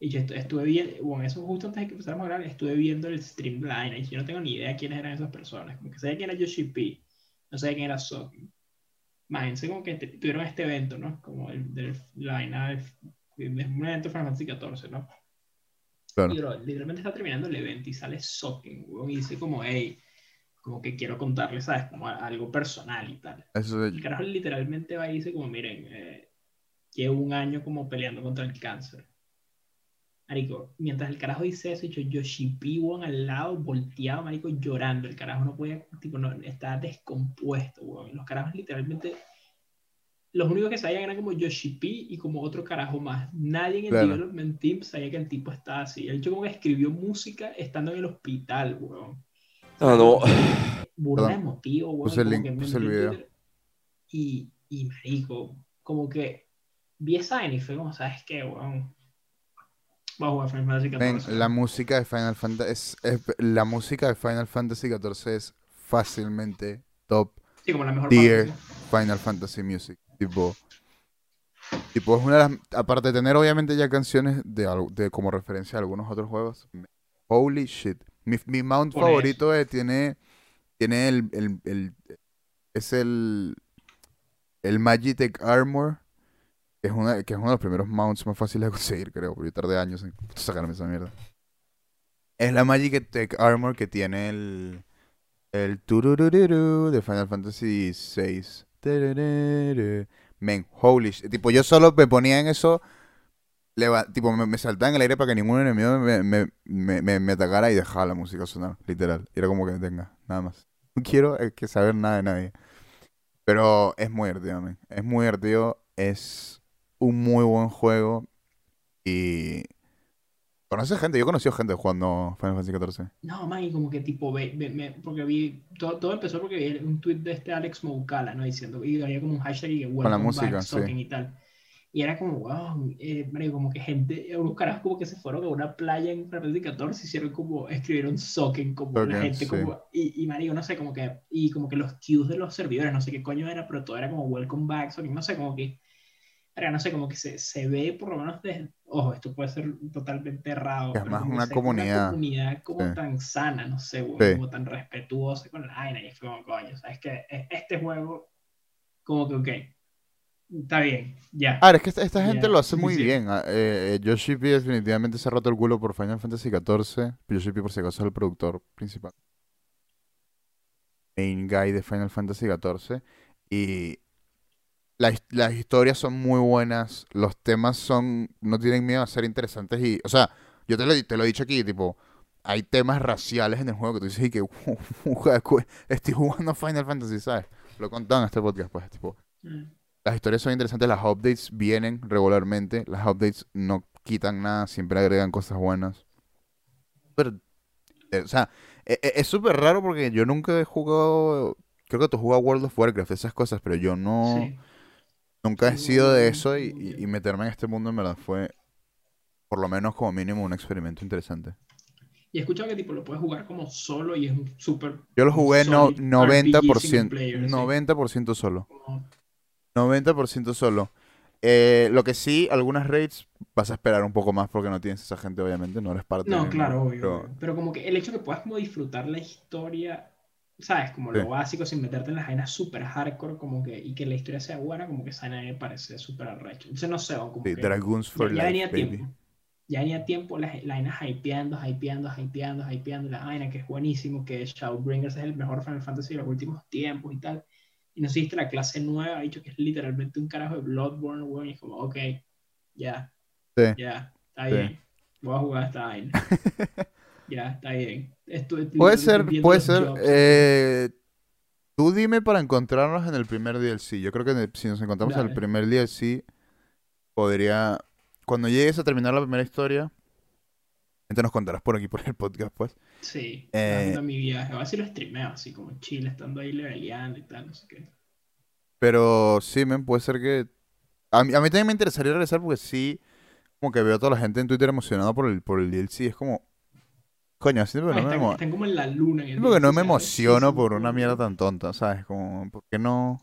Y yo estu- estuve viendo, bueno, eso justo antes de que empezáramos a hablar, estuve viendo el streamline y yo no tengo ni idea quiénes eran esas personas. Como que sabía quién era Yoshi P, no sabía quién era Soken. Imagínense como que te- tuvieron este evento, ¿no? Como el del line de un evento de Final Fantasy XIV, ¿no?
Claro.
Y bro, literalmente está terminando el evento y sale Soken, weón, y dice como, hey, como que quiero contarle, ¿sabes? Como algo personal y tal.
Eso
El
de-
carajo literalmente va y dice como, miren, eh, llevo un año como peleando contra el cáncer. Marico, mientras el carajo dice eso, yo Yoshi weón, al lado, volteado, marico, llorando. El carajo no podía, tipo, no, está descompuesto, weón. Los carajos literalmente, los únicos que sabían eran como Yoshi P y como otro carajo más. Nadie en el
Claro.
development team sabía que el tipo estaba así. El hecho como que escribió música estando en el hospital, weón.
Ah, no.
Burda emotivo, weón.
Puse el link, puse el video.
Y, y marico, como que vi esa y fue como, ¿sabes qué, weón? Voy a jugar Final Fantasy
Ven,
XIV.
la música de Final Fantasy es, es- la música de Final Fantasy XIV es fácilmente top
Sí, como la mejor
tier
parte.
Final Fantasy Music. Tipo, tipo es una de las aparte de tener obviamente ya canciones de, como referencia a algunos otros juegos. Holy shit. Mi, mi mount
Por
favorito eh, tiene tiene el, el, el- es el el Magitech Armor es una que es uno de los primeros mounts más fáciles de conseguir, creo, porque yo tardé años en sacarme esa mierda. Es la Magitech Armor que tiene el el de Final Fantasy VI. Men, holy shit. Tipo, yo solo me ponía en eso. tipo, me, saltaba en el aire para que ningún enemigo me, me, me, atacara y dejaba la música sonar, literal. Era como que tenga, nada más. No quiero eh, que saber nada de nadie. Pero es muy divertido, men. Es muy divertido. Es un muy buen juego. Y. ¿Conoces gente? Yo he conocido gente jugando Final Fantasy XIV.
No, man, y como que tipo, ve, ve- me- porque vi, todo, todo empezó porque vi un tweet de este Alex Moukala, ¿no? Diciendo, y había como un hashtag y que
la música,
back,
sí.
Y tal. Y era como, wow, eh, como que gente, unos carajos como que se fueron a una playa en Final Fantasy XIV, hicieron como, escribieron Soken, como la
Soken,
gente
sí.
como, y, y marico, no sé, como que, y como que los queues de los servidores, no sé qué coño era, pero todo era como welcome back, Soken, no sé, como que, pero no sé, como que se, se ve por lo menos de, ojo, esto puede ser totalmente errado,
es más
como
una
ve
comunidad.
comunidad como
Sí.
tan sana, no sé, güey,
Sí.
como tan respetuosa con la vaina, y fue como, coño, sabes que este juego, como que, ok, Está bien, ya.
Ah, es que esta, esta gente
Ya,
lo hace muy
suficiente.
bien. ah, Eh, eh, Yoshi P definitivamente se ha roto el culo por Final Fantasy XIV. Yoshi P por si acaso es el productor principal. Main guy de Final Fantasy XIV. Y la his- las historias son muy buenas. Los temas son. No tienen miedo a ser interesantes. Y, o sea, yo te lo, he- te lo he dicho aquí, tipo. Hay temas raciales en el juego que tú dices y que estoy jugando Final Fantasy, ¿sabes? Lo he contado en este podcast, pues, tipo.
Mm.
Las historias son interesantes, las updates vienen regularmente, las updates no quitan nada, siempre agregan cosas buenas. Pero, eh, o sea, e- e- es súper raro porque yo nunca he jugado, creo que tú jugas World of Warcraft, esas cosas, pero yo no,
Sí.
Nunca he sido de eso y, meterme en este mundo en verdad fue, por lo menos como mínimo, un experimento interesante.
Y he escuchado que tipo lo puedes jugar como solo y es un súper
Yo lo jugué no,
solid RPG single
90%,
player, así.
90% solo.
Como-
90% solo. Eh, lo que sí, algunas raids vas a esperar un poco más porque no tienes esa gente, obviamente, no eres parte
No, claro, obvio,
pero-
como que el hecho que puedas como disfrutar la historia, ¿sabes? Como
Sí.
lo básico sin meterte en las vainas súper hardcore, como que, y que la historia sea buena, como que esa me parece súper arrecho. Entonces no sé, como
Sí,
que
Dragoons
ya,
for
ya
Life,
venía
baby.
tiempo. Ya venía tiempo la, la vaina hypeando, hypeando, hypeando, hypeando la vaina, que es buenísimo, que Shadowbringers es el mejor Final Fantasy de los últimos tiempos y tal. Y no existe la clase nueva, ha dicho que es literalmente un carajo de Bloodborne, weón, y es como, ok, ya,
Sí.
ya, está
Sí.
bien, voy a jugar esta vaina. Ya, está bien. Esto,
Puede ser, puede ser. eh, tú dime para encontrarnos en el primer DLC. Yo creo que el- si nos encontramos en el
Dale.
primer DLC, podría. Cuando llegues a terminar la primera historia, entonces nos contarás por aquí por el podcast, pues.
Sí,
eh,
mi viaje. A ver si lo streameo así como chile, estando ahí leveleando y tal, no sé qué.
Pero sí, men, puede ser que. A mí, a mí también me interesaría regresar porque sí, como que veo a toda la gente en Twitter emocionada por el, por el DLC. Es como. Coño,
Ah,
no me,
están,
emo-
están como en la luna. En el
siento que no me
ve
emociono por una mierda tan tonta, ¿sabes? Como, ¿por qué no?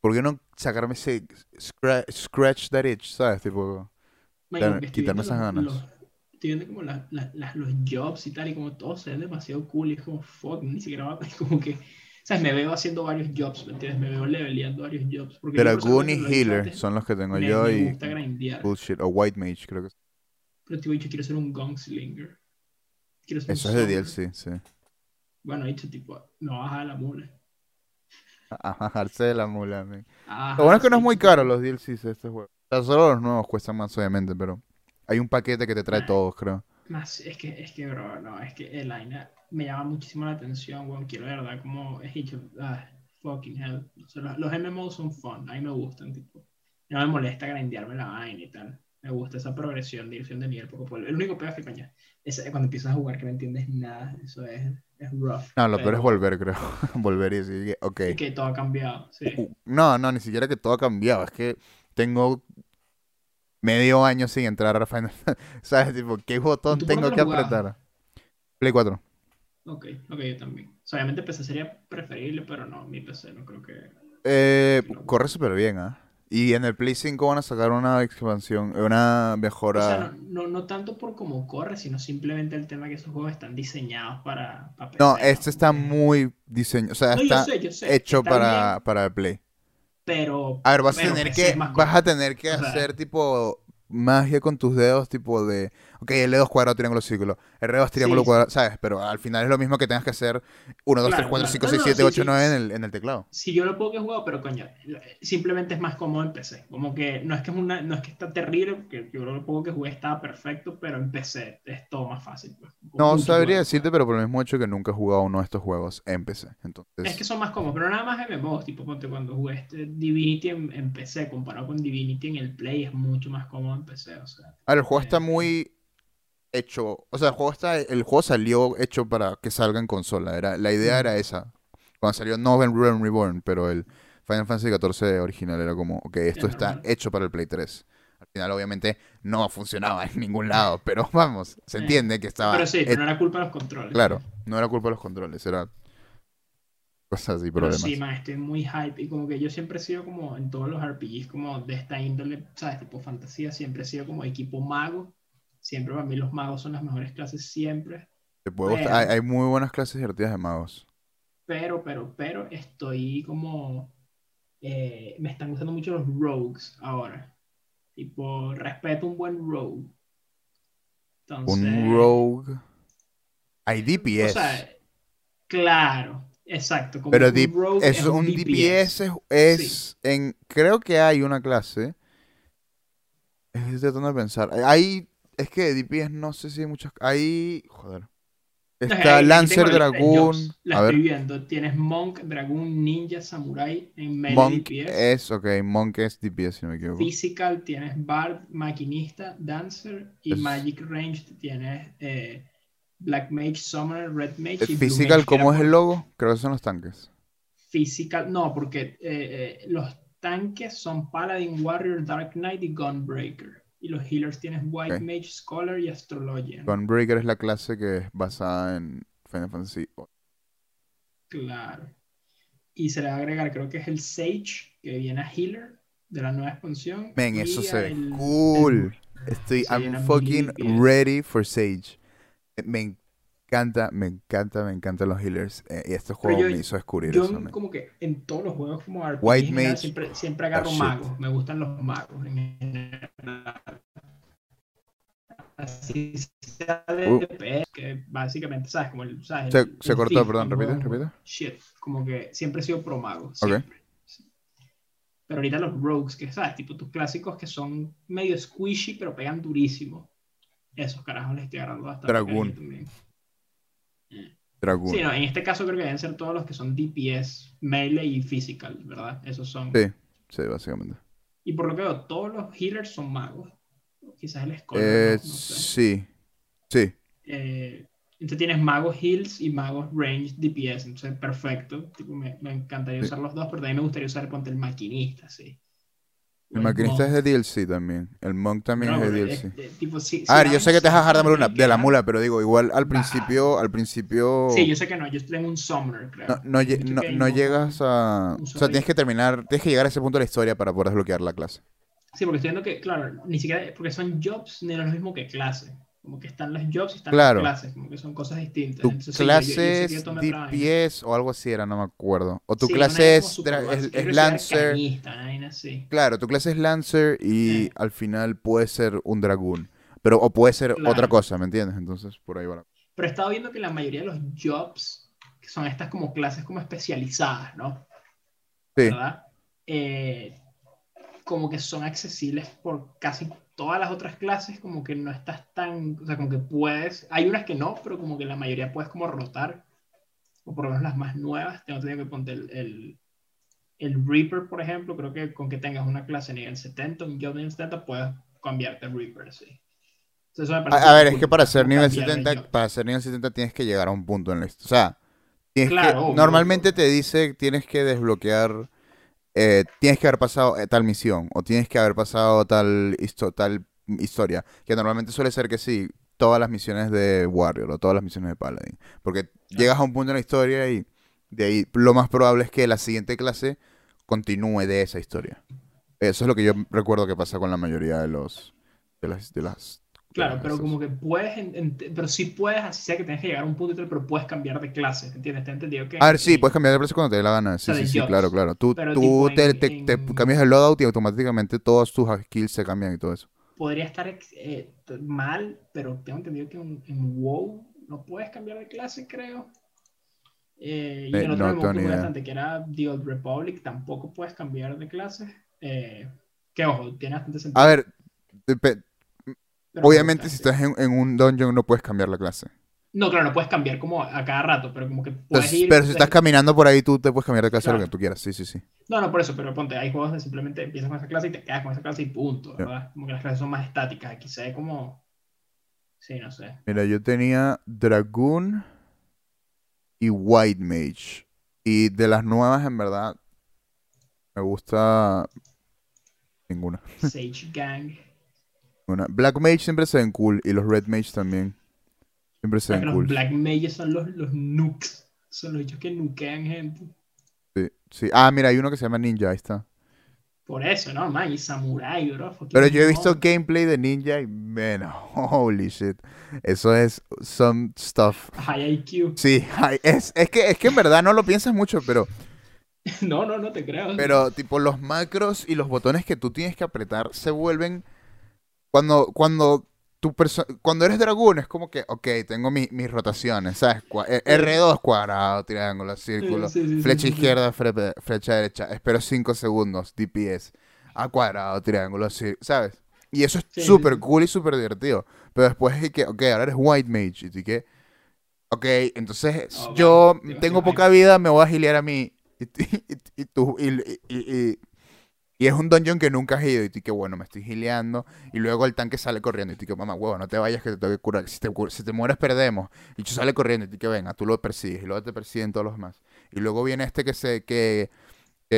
¿Por qué no sacarme ese scratch, scratch that itch, ¿sabes? Tipo, dar- quitarme esas ganas.
los- estoy viendo como la- la- la- los jobs y tal, y como todos se ven demasiado cool, y es como, fuck, ni siquiera va, como que, ¿sabes? Me veo haciendo varios jobs, ¿me entiendes? Me veo leveleando varios jobs. Porque yo
Dragoon y Healer
antes,
son los que tengo
me,
yo
me
y
gusta grindear.
Bullshit, o White Mage, creo que es.
Pero tipo, dicho, quiero ser un gunslinger.
Eso es de. DLC, sí.
Bueno, dicho, tipo, no baja la mula.
A bajarse de la mula, men.
Ah,
Lo bueno es que no es muy caro los DLCs de este juego. O sea, solo los nuevos cuestan más, obviamente, pero hay un paquete que te trae
Ay.
todos, creo.
Más, es que, es que, bro, no, es que el line me llama muchísimo la atención, weón. Quiero, de verdad, como he dicho, ah, fucking hell. O sea, los, los MMOs son fun, a mí me gustan, tipo. No me molesta grindearme la vaina y tal. Me gusta esa progresión, dirección de nivel poco a poco. El único peor es que, coño, cuando empiezas a jugar que no entiendes nada, eso es, es rough.
No, lo peor es volver, creo. volver y decir, ok.
Y que todo ha cambiado, sí.
Uh, No, no, ni siquiera que todo ha cambiado. Es que tengo medio año sin entrar a Final ¿Sabes? Tipo, ¿qué botón
¿Tú por
tengo que apretar? Play 4.
Ok, ok, yo también. O sea, obviamente PC sería preferible, pero no, mi PC no creo que...
Eh, corre súper bien, ¿ah? Y en el Play 5 van a sacar una expansión, una
O sea,
mejora.
no, no, no tanto por cómo corre, sino simplemente el tema que esos juegos están diseñados para, para
No,
PC,
este está muy diseñado, o sea,
yo
está
sé, yo sé,
hecho
está
para,
bien,
para el Play.
pero...
A ver, vas a tener
PC
que, vas a tener que
O sea-
hacer tipo magia con tus dedos, tipo de, ok, L2 cuadrado, triángulo, círculo, R2 triángulo
Sí,
cuadrado, ¿sabes? Pero al final es lo mismo que tengas que hacer 1, 2, 3,
Claro,
4,
claro.
5,
No,
6,
no,
7,
sí,
8,
sí.
9 en el, en el teclado.
Si yo lo puedo que he jugado, pero coño, simplemente es más cómodo en PC. Como que no es que, es una, no es que está terrible, porque yo lo poco que jugué estaba perfecto, pero en PC es todo más fácil. pues.
No sabría decirte, pero por el mismo hecho que nunca he jugado uno de estos juegos en PC.
Es
Entonces,
que son más cómodos, pero nada más MMOs, tipo ponte cuando jugué este Divinity en, en PC, comparado con Divinity en el Play, es mucho más cómodo en PC, o sea.
a ver, el juego está
eh,
muy hecho, o sea, el juego está, el juego salió hecho para que salga en consola. Era, la idea era
Ujú.
esa. Cuando salió Novel Realm Reborn, pero el Final Fantasy XIV original era como, ok, esto
Es
está hecho para el Play 3. Al final, obviamente, no funcionaba en ningún lado, pero vamos, se entiende que estaba.
Pero sí, pero no era culpa de los controles.
Claro, no era culpa de los controles, era cosas
Pero
problemas.
sí, man, estoy muy hype y como que yo siempre he sido como en todos los RPGs como de esta índole, ¿sabes? Tipo fantasía, siempre he sido como equipo mago. Siempre para mí los magos son las mejores clases siempre.
Te puede gustar- Hay, muy buenas clases divertidas de magos.
Pero, pero, pero estoy como eh, me están gustando mucho los rogues ahora. Tipo, respeto un buen rogue. Entonces,
Un rogue. Hay
o
DPS.
sea, claro, exacto. Como
Pero
un rogue
es un DPS, es, es en. Creo que hay una clase. Estoy tratando de pensar. Hay. Es que DPS no sé si hay muchas. Hay. Joder. Está Lancer Dragoon.
La
ver.
estoy viendo. Tienes Monk, Dragoon, Ninja, Samurai en melee
Monk
DPS.
es. Ok, Monk es DPS, si no me equivoco.
Physical tienes Bard, Maquinista, Dancer y
Es-
Magic Ranged tienes eh, Black Mage, Summoner, Red Mage y Blue
Physical,
Mage, era
¿cómo es el logo? Creo que son los tanques.
Physical, no, porque eh, eh, los tanques son Paladin, Warrior, Dark Knight y Gunbreaker. Y los healers tienes White. Mage, Scholar y Astrologian.
Gunbreaker es la clase que es basada en Final Fantasy.
Claro. Y se le va a agregar, creo que es el Sage, que viene a healer de la nueva expansión.
Men,
y
eso se ve
el-
cool. Estoy, I'm fucking ready for Sage. Me encanta, me encanta, me encantan los healers. eh, y este juego
yo-
me hizo descubrir
Yo
eso. men.
como que en todos los juegos como RPG
White
en general,
Mage.
siempre, siempre agarro magos. Me gustan los magos en general. Así sea de
Uh.
DPS, que básicamente, ¿sabes? Como el, ¿sabes?
Se,
El-
se
el
cortó,
Thief,
perdón, repite, repite.
Shit, como que siempre he sido pro mago. Siempre. Pero ahorita los rogues, que sabes, tipo tus clásicos que son medio squishy, pero pegan durísimo. Esos carajos les estoy agarrando bastante.
Dragón.
también.
Dragoon.
Sí, no, en este caso creo que deben ser todos los que son DPS, melee y physical, ¿verdad? Esos son.
Sí, sí, básicamente.
Y por lo que veo, todos los healers son magos. Quizás el Scholar,
Eh,
no, no sé.
sí, sí.
Eh, entonces tienes magos heals y magos range DPS. Entonces, perfecto. Tipo, me, me encantaría
Sí.
usar los dos, pero también me gustaría usar ponte el maquinista, sí.
El maquinista es de DLC también. El Monk también
No,
es de DLC.
tipo, si-
ver,
si
yo sé que te vas a
a
bajar de la mula, de la mula, pero digo, igual al principio, al principio
Sí, yo sé que no. Yo tengo un summoner, creo.
no, no, llegas a... O sea, tienes que terminar, tienes que llegar a ese punto de la historia para poder desbloquear la clase.
Sí, porque estoy viendo que, claro, ni siquiera, porque son jobs, ni lo mismo que clase. Como que están los jobs y están
Claro.
las clases, como que son cosas distintas.
Tu
Entonces, sí, yo- yo- yo
clase es. DPS o algo así era, no me acuerdo. O tu
Sí,
clase es, es, es Lancer. Claro, tu clase es Lancer y al final puede ser un Dragoon. Pero, o puede ser otra cosa, ¿me entiendes? Entonces, por ahí va la...
Pero he estado viendo que la mayoría de los jobs, que son estas como clases como especializadas, ¿no?
Sí,
¿Verdad? Eh, como que son accesibles por casi todas las otras clases, como que no estás tan, o sea, como que puedes, hay unas que no, pero como que la mayoría puedes como rotar, o por lo menos las más nuevas, tengo que ponte el, el, el Reaper, por ejemplo, creo que con que tengas una clase nivel 70, un job nivel 70, puedes cambiarte a Reaper, sí. Entonces, eso me
A, a ver, es que para ser nivel
cambiar de
70,
job.
para ser nivel 70 tienes que llegar a un punto en la. O sea, tienes que,
Claro, obvio,
normalmente
obvio.
te dice tienes que desbloquear, eh, tienes que haber pasado eh, tal misión o tienes que haber pasado tal, histo- tal historia, que normalmente suele ser que sí, todas las misiones de Warrior o todas las misiones de Paladin, porque llegas a un punto en la historia y de ahí lo más probable es que la siguiente clase continúe de esa historia. Eso es lo que yo recuerdo que pasa con la mayoría de los de las de las
Claro, pero como que puedes, en- en- pero sí puedes, así sea que tienes que llegar a un punto y tal, pero puedes cambiar de clase, ¿entiendes? ¿Te he entendido que
A ver, sí,
en-
puedes cambiar de precio cuando te dé la gana. Sí,
sea,
sí, sí,
jobs.
claro, claro. Tú,
Pero
tú
tipo
te,
en-
te- te
en-
cambias el loadout y automáticamente todos tus skills se cambian y todo eso.
podría estar eh, mal, pero tengo entendido que en, en WoW no puedes cambiar de clase, creo. Eh, y
Eh,
el otro
no
me
tengo
gustó
ni idea.
bastante, que era The Old Republic, tampoco puedes cambiar de clase. Eh, que ojo, tiene bastante sentido.
A ver,
pero
obviamente si estás en, en un dungeon no puedes cambiar la clase.
No, claro, no puedes cambiar como a cada rato, pero como que puedes
Entonces,
ir.
pero si estás caminando por ahí tú te puedes cambiar de clase lo
Claro.
que tú quieras. Sí, sí, sí.
No, no, por eso, pero ponte, hay juegos de simplemente empiezas con esa clase y te quedas con esa clase y punto. Como que las clases son más estáticas, aquí se ve como... Sí, no sé.
Mira, yo tenía Dragoon y White Mage. Y de las nuevas, en verdad, me gusta ninguna.
Sage Gang.
Una. Black Mage siempre se ven cool y los Red Mage también. Siempre se ven
los
cool.
Black Mages son los, los nukes. Son los hechos que nukean gente.
Sí, sí. Ah, mira, hay uno que se llama Ninja, ahí está.
Por eso, ¿no, man? Y Samurai, bro.
Pero yo he visto gameplay de Ninja y, man, holy shit. Eso es some stuff.
High IQ.
Sí, ay, es, es que, es que en verdad no lo piensas mucho, pero
No, no, no te creo.
Pero, tipo, los macros y los botones que tú tienes que apretar se vuelven. Cuando, cuando, tu cuando eres dragón, es como que, ok, tengo mi- mis rotaciones, ¿sabes? Eh, R2 cuadrado, triángulo, círculo,
Sí, sí, sí,
flecha izquierda, fre- flecha derecha, espero 5 segundos, DPS, A cuadrado, triángulo, sí, ¿sabes? Y eso es súper cool y súper divertido. Pero después es que, ok, ahora eres White Mage. Y que, ok, entonces
Oh,
yo tengo poca vida, me voy a gilear a mí. Y, y, y tú- y- y- y- y es un dungeon que nunca has ido. Y tú que, bueno, me estoy gileando. Y luego el tanque sale corriendo. Y tú que, mamá, huevo, no te vayas que te tengo que curar. Si te, mueres, perdemos. Y tú sale corriendo. Y tú que, venga, tú lo persigues. Y luego te persiguen todos los demás. Y luego viene este que se... Que,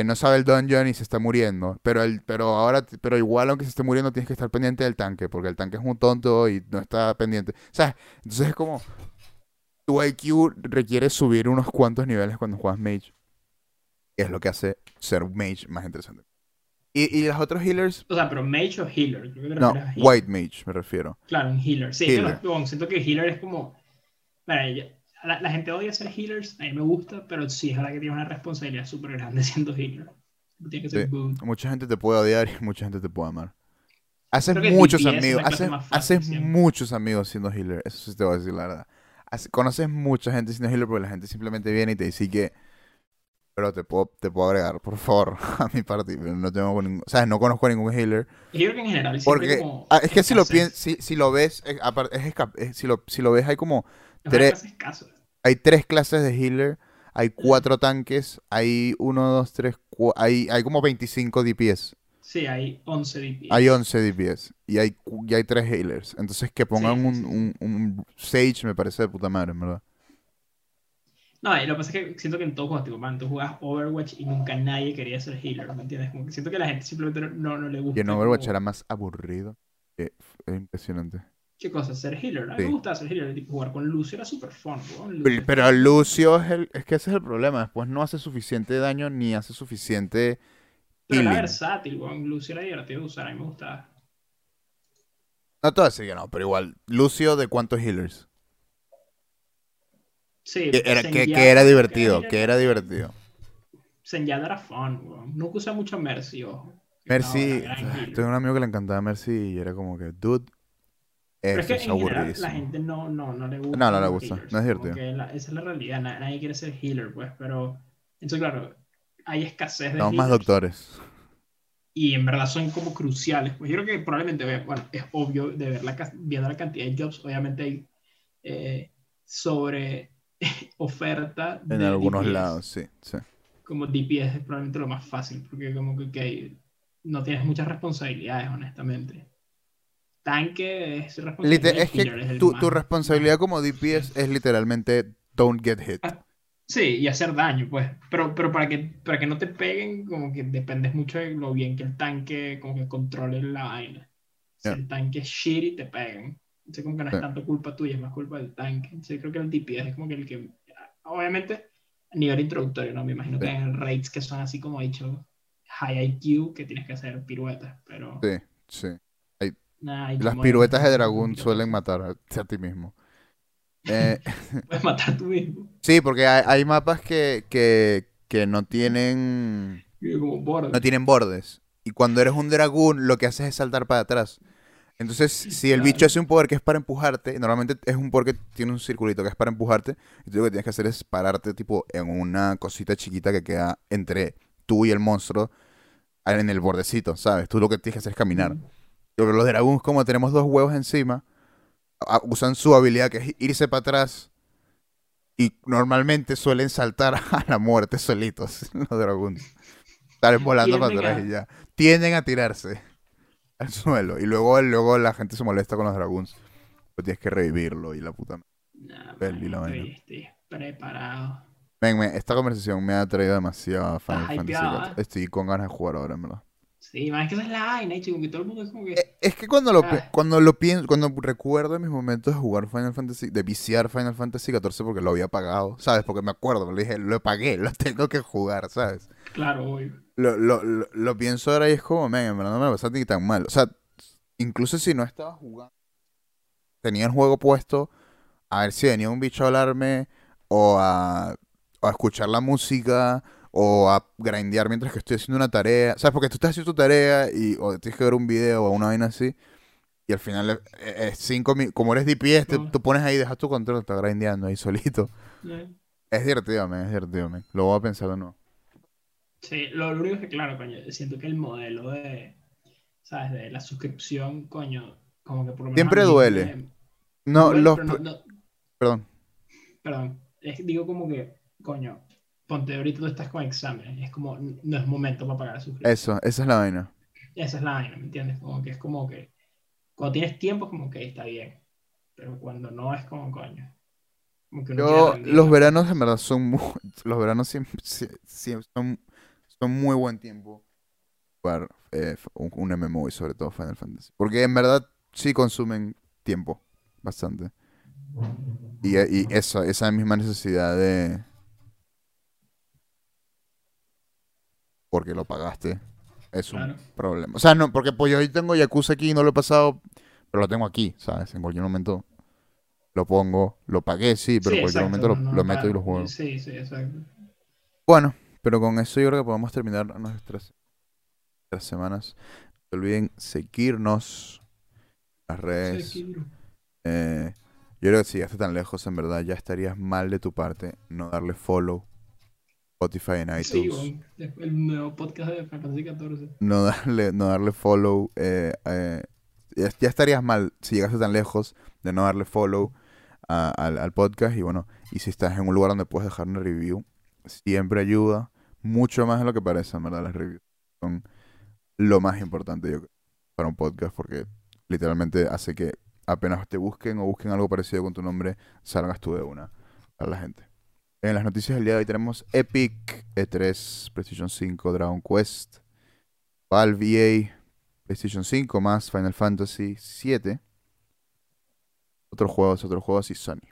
no sabe el dungeon y se está muriendo. Pero el, pero ahora, pero igual aunque se esté muriendo, tienes que estar pendiente del tanque, porque el tanque es un tonto y no está pendiente. ¿Sabes? Entonces es como. Tu IQ requiere subir unos cuantos niveles cuando juegas Mage. Es lo que hace ser un Mage más interesante. Y, y los otros healers.
O sea, pero mage o healer. Creo que
No,
healer.
White Mage me refiero.
Claro, un healer. Sí,
Healer.
yo no- siento que healer es como. Mira, ya- la, la gente odia ser healers, a mí me gusta, pero sí es verdad que tiene una responsabilidad súper grande siendo healer. Tiene que ser
Sí. Mucha gente te puede odiar y mucha gente te puede amar. Haces muchos
DPS
amigos, haces,
fácil
haces muchos amigos siendo healer, eso sí te voy a decir la verdad. Hace- conoces mucha gente siendo healer porque la gente simplemente viene y te dice que, pero te puedo, te puedo agregar, por favor, a mi party, no tengo ningún, sabes, no conozco a ningún healer.
Y yo creo que en general
Porque
como.
ah, es que si lo piensas, si, si lo ves, es, es es- si lo, si lo ves hay como tres- hay tres clases de healer, hay cuatro tanques, hay uno, dos, tres, hay, hay como 25 DPS.
Sí, hay 11 DPS.
Hay 11 DPS y hay, y hay 3 healers. Entonces que pongan
Sí,
un,
sí.
un- un Sage me parece de puta madre, en verdad.
No, y lo que pasa es que siento que en todos juegos, tipo, man, tú juegas Overwatch y nunca nadie quería ser healer, ¿me entiendes? Como que siento que la gente simplemente no, no, le gusta.
Y en Overwatch
como-
era más aburrido. es impresionante.
¿Qué cosa? Ser healer. A mí
Sí.
me gustaba ser healer. Tipo, jugar con Lucio era súper fun, weón.
Pero,
Lucio-
pero Lucio es, el, es que ese es el problema. Después no hace suficiente daño ni hace suficiente
Pero era versátil, weón. Lucio era divertido de usar, a mí me gustaba.
No te voy a decir que no, pero igual. Lucio de cuántos healers.
Sí,
Que era, que, era divertido, que era divertido.
Zenyatta era fun, weón. Nunca usé mucho Mercy, ojo.
Mercy,
gran healer.
tengo un amigo que le encantaba Mercy y era como que, dude,
Pero es que en general la gente no, no, no le gusta.
No, no le gusta,
healers.
no es divertido.
la- esa es la realidad. na- Nadie quiere ser healer, pues. Pero, entonces, claro, hay escasez de
Somos más doctores.
y en verdad son como cruciales. Pues yo creo que probablemente, bueno, es obvio de ver la, viendo la cantidad de jobs, obviamente hay eh, sobre oferta
En
de
algunos
DPS.
lados, sí, sí.
Como DPS es probablemente lo más fácil, porque como que ok, no tienes muchas responsabilidades, honestamente. Tanque es responsabilidad
es que
es
tu, tu responsabilidad como DPS es literalmente don't get hit.
Ah, Sí, y hacer daño, pues. Pero, pero para que, para que no te peguen, como que dependes mucho de lo bien que el tanque como que controle la vaina. Si el tanque es shitty, te pegan. Entonces como que no es
Sí.
tanto culpa tuya, es más culpa del tanque. Entonces creo que el DPS es como que el que... Obviamente, a nivel introductorio, ¿no? Me imagino que
Sí.
hay raids que son así como he dicho, high IQ, que tienes que hacer piruetas, pero...
Sí, sí.
hay
Las piruetas de dragón suelen matar a, a ti mismo. Eh,
Puedes matar tú mismo.
sí, porque hay, hay mapas que, que, que no tienen
Como
no tienen bordes. Y cuando eres un dragón, lo que haces es saltar para atrás. Entonces, si el bicho hace un poder que es para empujarte, normalmente es un poder que tiene un circulito que es para empujarte, y tú lo que tienes que hacer es pararte tipo en una cosita chiquita que queda entre tú y el monstruo en el bordecito, ¿sabes? Tú lo que tienes que hacer es caminar. Pero los dragons, como tenemos dos huevos encima, usan su habilidad que es irse para atrás. Y normalmente suelen saltar a la muerte solitos, los dragons. Salen volando para atrás y ya. Tienden a tirarse al suelo. Y luego, luego la gente se molesta con los dragons. Pues tienes que revivirlo y la puta. madre.
Nah,
Peli, la vaina.
estoy, preparado.
Ven, me- esta conversación me ha traído demasiado a Final Fantasy
hypeado. ¿eh?
Estoy con ganas de jugar ahora, en verdad.
Sí, man, es que esa es la vaina, chico, que todo el mundo es como que...
Eh, Es que cuando lo,
Ah.
cuando lo pienso, cuando recuerdo mis momentos de jugar Final Fantasy, de viciar Final Fantasy XIV porque lo había pagado, ¿sabes? Porque me acuerdo, le dije, lo pagué, lo tengo que jugar, ¿sabes?
Claro, obvio.
Lo, lo, lo, lo pienso ahora y es como, men, en verdad no me lo pasaste ni tan mal. O sea, incluso si no estaba jugando, tenía el juego puesto a ver si venía un bicho a hablarme o a, o a escuchar la música o a grindear mientras que estoy haciendo una tarea. ¿Sabes? Porque tú estás haciendo tu tarea y o tienes que ver un video o una vaina así. Y al final es, cinco Como eres DPS, te,
No.
tú pones ahí, dejas tu control, estás grindeando ahí solito. Es divertido, man, es divertido, man. Lo voy a pensar de nuevo.
Sí, lo, lo único es que, claro, coño, siento que el modelo de, ¿sabes? De la suscripción, coño, como que por lo menos
Siempre duele.
me-
No,
duele,
los...
no-
Perdón.
perdón, es digo como que, coño, ponte ahorita tú estás con exámenes, es como, no es momento para pagar la suscripción.
Eso, esa es la vaina.
Esa es la vaina, ¿me entiendes? Como que es como que, cuando tienes tiempo, como que está bien, pero cuando no es como, coño. Como que
Yo, los
¿no?
veranos en verdad son muy, los veranos siempre, sie- sie- son, muy buen tiempo para eh, un, un MMO y sobre todo Final Fantasy. Porque en verdad sí consumen tiempo, bastante. Y, y eso, esa misma necesidad de... Porque lo pagaste, es un
Claro.
problema. O sea, no, porque pues yo hoy tengo Yakuza aquí y no lo he pasado, pero lo tengo aquí, ¿sabes? En cualquier momento lo pongo, lo pagué, sí, pero
Sí,
en cualquier
exacto,
momento lo,
no, no
lo meto y lo juego.
Sí, sí, exacto.
Bueno, pero con eso yo creo que podemos terminar nuestras, nuestras semanas. No olviden seguirnos en las redes. Eh, yo creo que si llegaste tan lejos, en verdad, ya estarías mal de tu parte no darle follow Spotify en
Sí,
iTunes.
weón, el nuevo podcast de Fantasy XIV.
no darle, no darle follow. eh, eh, ya, ya estarías mal si llegaste tan lejos de no darle follow a- al, al podcast. Y bueno, y si estás en un lugar donde puedes dejar una review, siempre ayuda. Mucho más de lo que parece, en verdad, las reviews. Son lo más importante yo para un podcast porque literalmente hace que apenas te busquen o busquen algo parecido con tu nombre, salgas tú de una a la gente. En las noticias del día de hoy tenemos Epic, E3, PlayStation 5, Dragon Quest, Valve EA, PlayStation 5 más Final Fantasy 7. Otros juegos, otros juegos y Sony.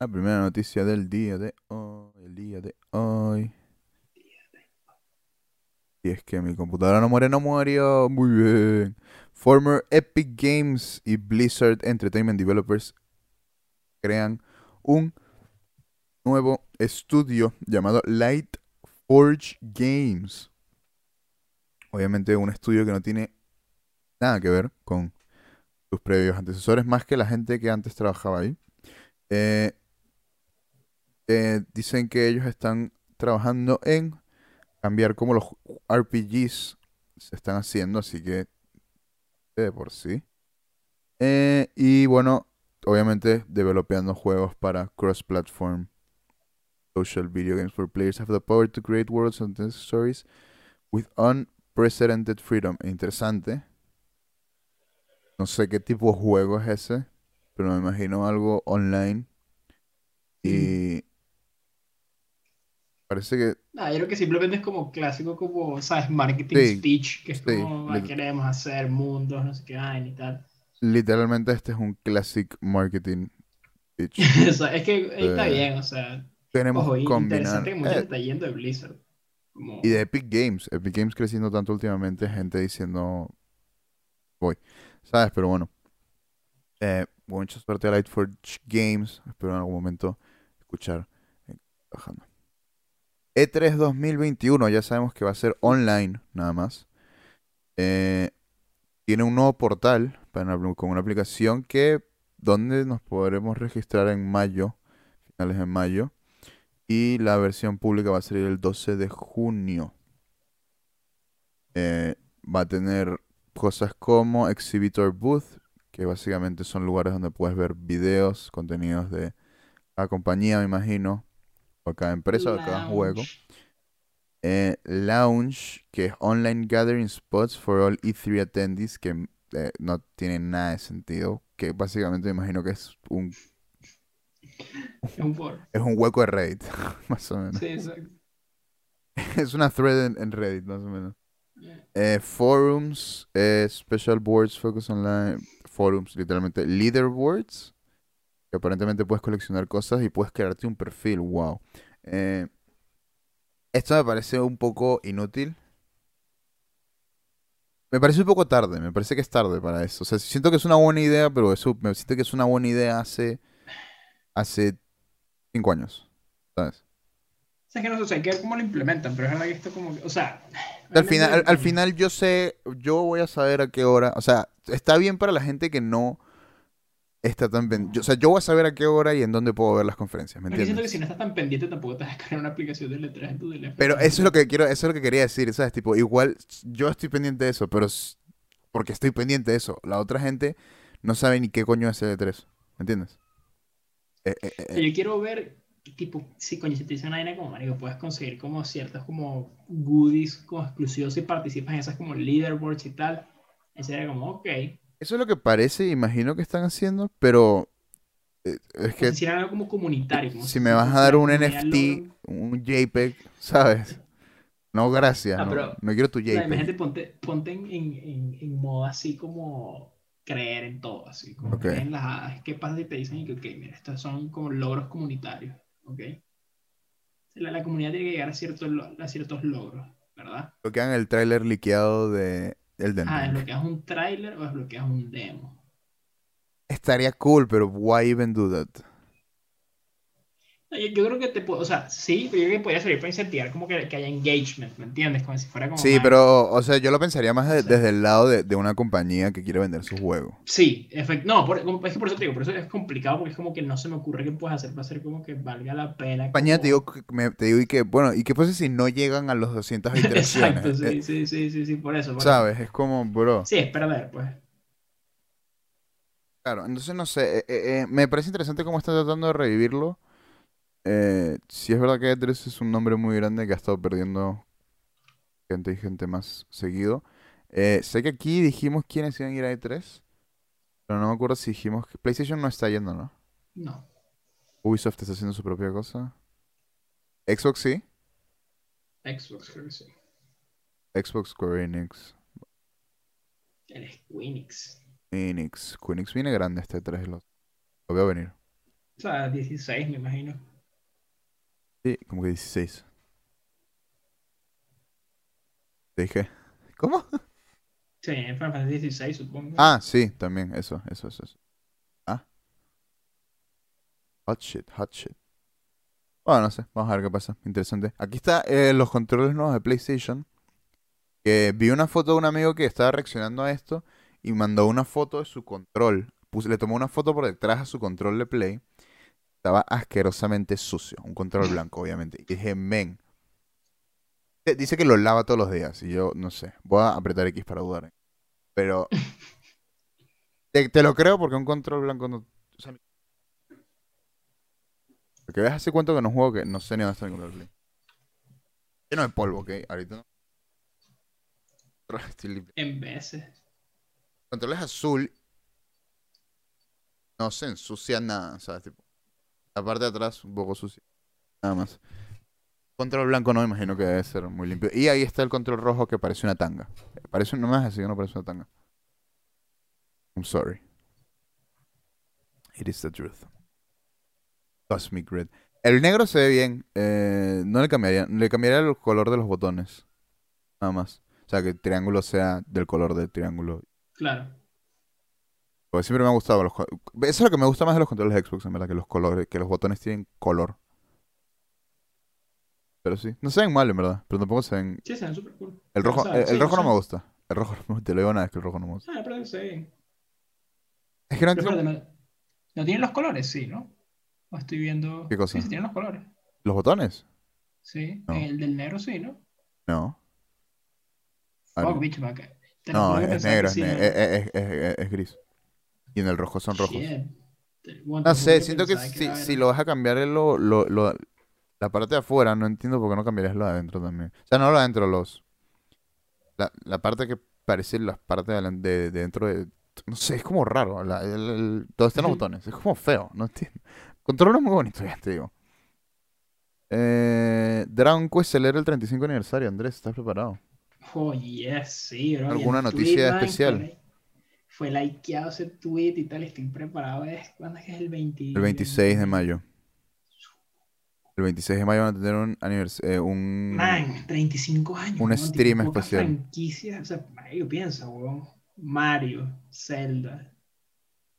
La primera noticia del día de hoy, el día de hoy. Y es que mi computadora no muere, no murió. Muy bien. Former Epic Games y Blizzard Entertainment Developers crean un nuevo estudio llamado Light Forge Games. Obviamente un estudio que no tiene nada que ver con sus previos antecesores, más que la gente que antes trabajaba ahí. Eh, eh, dicen que ellos están trabajando en cambiar cómo los RPGs se están haciendo, así que de por sí. Eh, y bueno, obviamente developando juegos para cross-platform social video games for players have the power to create worlds and stories with unprecedented freedom. Interesante. No sé qué tipo de juego es ese, pero me imagino algo online. Y parece que
Nah, yo creo que simplemente es como clásico, como, ¿sabes? Marketing
Sí,
speech, que es
sí,
como, "Ah, queremos hacer mundos, no sé qué, ay, y tal.
literalmente este es un classic marketing pitch.
O sea, es que está
Eh,
bien, o sea,
Queremos
ojo,
combinar.
interesante que mucha
eh,
está yendo de Blizzard. Como,
Y de Epic Games. Epic Games creciendo tanto últimamente, gente diciendo voy. ¿Sabes? Pero bueno. Eh, mucha suerte a Lightforge Games. Espero en algún momento escuchar eh, trabajando. E3 2021, ya sabemos que va a ser online, nada más. Eh, tiene un nuevo portal con una aplicación que donde nos podremos registrar en mayo, finales de mayo. Y la versión pública va a salir el 12 de junio. Eh, va a tener cosas como Exhibitor Booth, que básicamente son lugares donde puedes ver videos, contenidos de cada compañía, me imagino, o cada empresa, o cada juego.
lounge.
Eh, Lounge, que es Online Gathering Spots for All E3 Attendees, que eh, no tiene nada de sentido, que básicamente me imagino que es un,
Es un foro.
es un hueco de Reddit, más o menos.
Sí, exacto.
Es una thread en, en Reddit, más o menos.
Eh,
forums, eh, special boards, focus online, forums, literalmente leaderboards, que aparentemente puedes coleccionar cosas y puedes crearte un perfil, wow. Eh, esto me parece un poco inútil. Me parece un poco tarde, me parece que es tarde para eso. O sea, siento que es una buena idea, pero eso me siento que es una buena idea hace hace cinco años, ¿sabes?
sea, es que no sé, hay que ver cómo lo implementan, pero es verdad que esto como que, o sea...
Al final, al, final yo sé, yo voy a saber a qué hora, o sea, está bien para la gente que no está tan pendiente. O sea, yo voy a saber a qué hora y en dónde puedo ver las conferencias, ¿me
Porque siento que
entiendes?
si no estás tan pendiente tampoco te vas a una aplicación de letras en tu teléfono.
Pero eso es lo que quiero, eso es lo que quería decir, ¿sabes? Tipo, igual yo estoy pendiente de eso, pero porque estoy pendiente de eso. La otra gente no sabe ni qué coño es L3, ¿me entiendes? Eh, eh, eh,
sea, yo quiero ver, tipo, si coño, si te dicen una como, marico, puedes conseguir como ciertos como goodies como exclusivos si participas en esas como leaderboards y tal. Y sería como, ok.
Eso es lo que parece, imagino que están haciendo, pero eh, es que
si algo como comunitario. como
si me vas a dar un NFT, un JPEG, ¿sabes? No, gracias.
Ah,
no,
pero-
no quiero tu
O sea, imagínate,
JPEG.
ponte, ponte en, en, en, en modo así como creer en todo, así como
Ok.
creer en las... ¿Qué pasa si te dicen que, ok, mira, estos son como logros comunitarios, ok? La, la comunidad tiene que llegar a ciertos, lo- a ciertos logros, ¿verdad?
Bloquean el tráiler liqueado de Elden
Ah,
Ring.
¿desbloqueas un tráiler o desbloqueas un demo?
Estaría cool, pero why even do that?
Yo, yo creo que te puedo, o sea, sí, pero yo creo que podría servir para incentivar como que, que haya engagement, ¿me entiendes? Como si fuera como...
Sí,
más-
pero, o sea, yo lo pensaría más de-
Sí.
desde el lado de, de una compañía que quiere vender su juego.
Sí, efect- no, por, es que por eso te digo, por eso es complicado porque es como que no se me ocurre qué puedes hacer para hacer como que valga la pena.
Compañía, te
como-
digo, que- me- te digo y que, bueno, ¿y qué pasa si no llegan a los 200 interacciones?
Exacto, sí,
Eh,
sí, sí, sí, sí, por eso. por eso.
¿Sabes? Es como, bro.
Sí, es perder, pues.
Claro, entonces no sé, eh, eh, me parece interesante cómo están tratando de revivirlo. Eh, si es verdad que E3 es un nombre muy grande que ha estado perdiendo gente y gente más seguido. Eh, sé que aquí dijimos quiénes iban a ir a E3, pero no me acuerdo si dijimos que PlayStation no está yendo, ¿no?
No.
Ubisoft está haciendo su propia cosa. Xbox sí.
Xbox, creo que sí.
Xbox, Square Enix,
El Squeenix.
Enix. Queenix viene grande este E3, lo, lo veo venir.
O sea, 16, me imagino.
Sí, como que 16. Te dije. ¿Cómo?
Sí, en Final Fantasy 16, supongo.
Ah, sí, también, eso, eso, eso. eso. Ah. Hot shit, hot shit. Bueno, no sé, vamos a ver qué pasa. Interesante. Aquí está eh, los controles nuevos de PlayStation. Que vi una foto de un amigo que estaba reaccionando a esto y mandó una foto de su control. Le tomó una foto por detrás a su control de Play. Estaba asquerosamente sucio. Un control blanco, obviamente. Y dije, men. Te- Dice que lo lava todos los días. Y yo, no sé. Voy a apretar X para dudar. Pero te, te lo creo porque un control blanco no. O sea, porque ves hace cuánto que no juego que no sé ni dónde está mi control play. Lleno de polvo, ok. Ahorita no.
En veces.
El control es azul. No se ensucia nada, ¿sabes? Tipo, la parte de atrás un poco sucia. Nada más. Control blanco no me imagino que debe ser muy limpio. Y ahí está el control rojo que parece una tanga. Parece, no me vas a decir que no parece una tanga. I'm sorry. It is the truth. Cosmic Red. El negro se ve bien. eh, no le cambiaría. Le cambiaría el color de los botones. Nada más. O sea, que el triángulo sea del color del triángulo.
Claro.
Porque siempre me ha gustado los Eso es lo que me gusta más de los controles de Xbox, en verdad, que los colores, que los botones tienen color. Pero sí, no se ven mal en verdad, pero tampoco se ven.
Sí, se ven súper cool.
El rojo, el, el
sí,
rojo no
sea,
me gusta. El rojo, no- te lo digo una vez que el rojo no me gusta.
Ah, pero se ve.
Es que no entiendo
espérate, ¿no, no tienen los colores? Sí, ¿no? O estoy viendo.
¿Qué cosa?
Sí, sí tienen los colores.
los botones.
Sí.
No.
El del negro sí, ¿no?
No.
Fuck,
no.
bicho, me
No, es, negro, es,
sí, ¿no?
es- es- es- es- es gris. Y en el rojo son rojos. No sé, siento que si, si lo vas a cambiar lo, lo- lo- la parte de afuera, no entiendo por qué no cambiarías lo de adentro también. O sea, no lo de adentro, los... La, la parte que parece las partes de, de- de dentro de... No sé, es como raro. La, el, el- todo está en los botones. Es como feo, no entiendo. Control es muy bonito, ya te digo. Eh, Dragon Quest celebra el 35 aniversario, Andrés, ¿estás preparado?
Oh, yes, sí, bro.
¿Alguna noticia especial?
Fue, likeado ese tweet y tal. Estoy preparado. ¿Es? ¿Cuándo es que es el 20?
El 26 de mayo. El 26 de mayo van a tener un aniversario, un...
Man, 35 años.
un stream especial.
franquicias, o sea, yo pienso, weón. Mario, Zelda,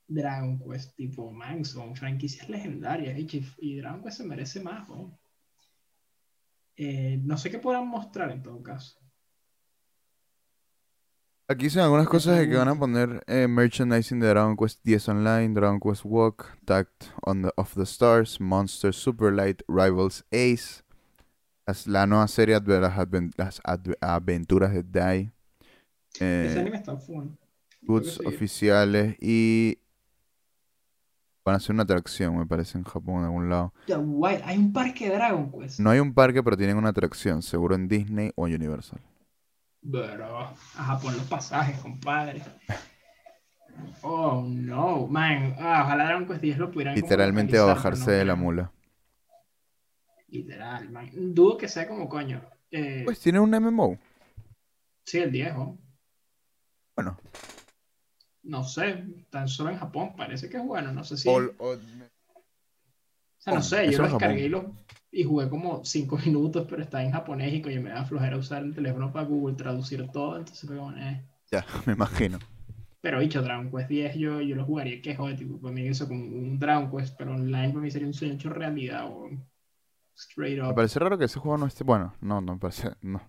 Dragon Quest, tipo, man, son franquicias legendarias. Y, y Dragon Quest se merece más, weón. Eh, no sé qué podrán mostrar en todo caso.
Aquí son algunas cosas de que van a poner eh, merchandising de Dragon Quest 10 Online, Dragon Quest Walk, Tact on the, of the Stars, Monster Super Light, Rivals Ace, la nueva serie de las, las aventuras de Dai,
Ese
eh,
anime está
goods oficiales y van a hacer una atracción, me parece, en Japón en algún lado.
Ya, guay, hay un parque de Dragon Quest.
No hay un parque, pero tienen una atracción, seguro en Disney o en Universal.
Pero a Japón los pasajes, compadre. Oh, no, man. Ah, ojalá Dragon Quest 10 lo pudieran
Literalmente a bajarse
no
de la mula.
Literal, man. Dudo que sea como coño. Eh,
Pues tiene un MMO.
sí, el viejo.
Bueno,
No sé, tan solo en Japón parece que es bueno. No sé si.
o-
O
o-
sea, no sé, yo lo descargué y, lo, y jugué como 5 minutos, pero está en japonés y coño, me da flojera usar el teléfono para Google traducir todo. Entonces, fue como, eh.
ya, me imagino.
Pero dicho, Dragon Quest 10 yo, yo lo jugaría, que joder, tipo, para mí eso como un Dragon Quest, pero online para mí sería un sueño hecho realidad o straight
Me
up.
parece raro que ese juego no esté. Bueno, no, no me parece. No.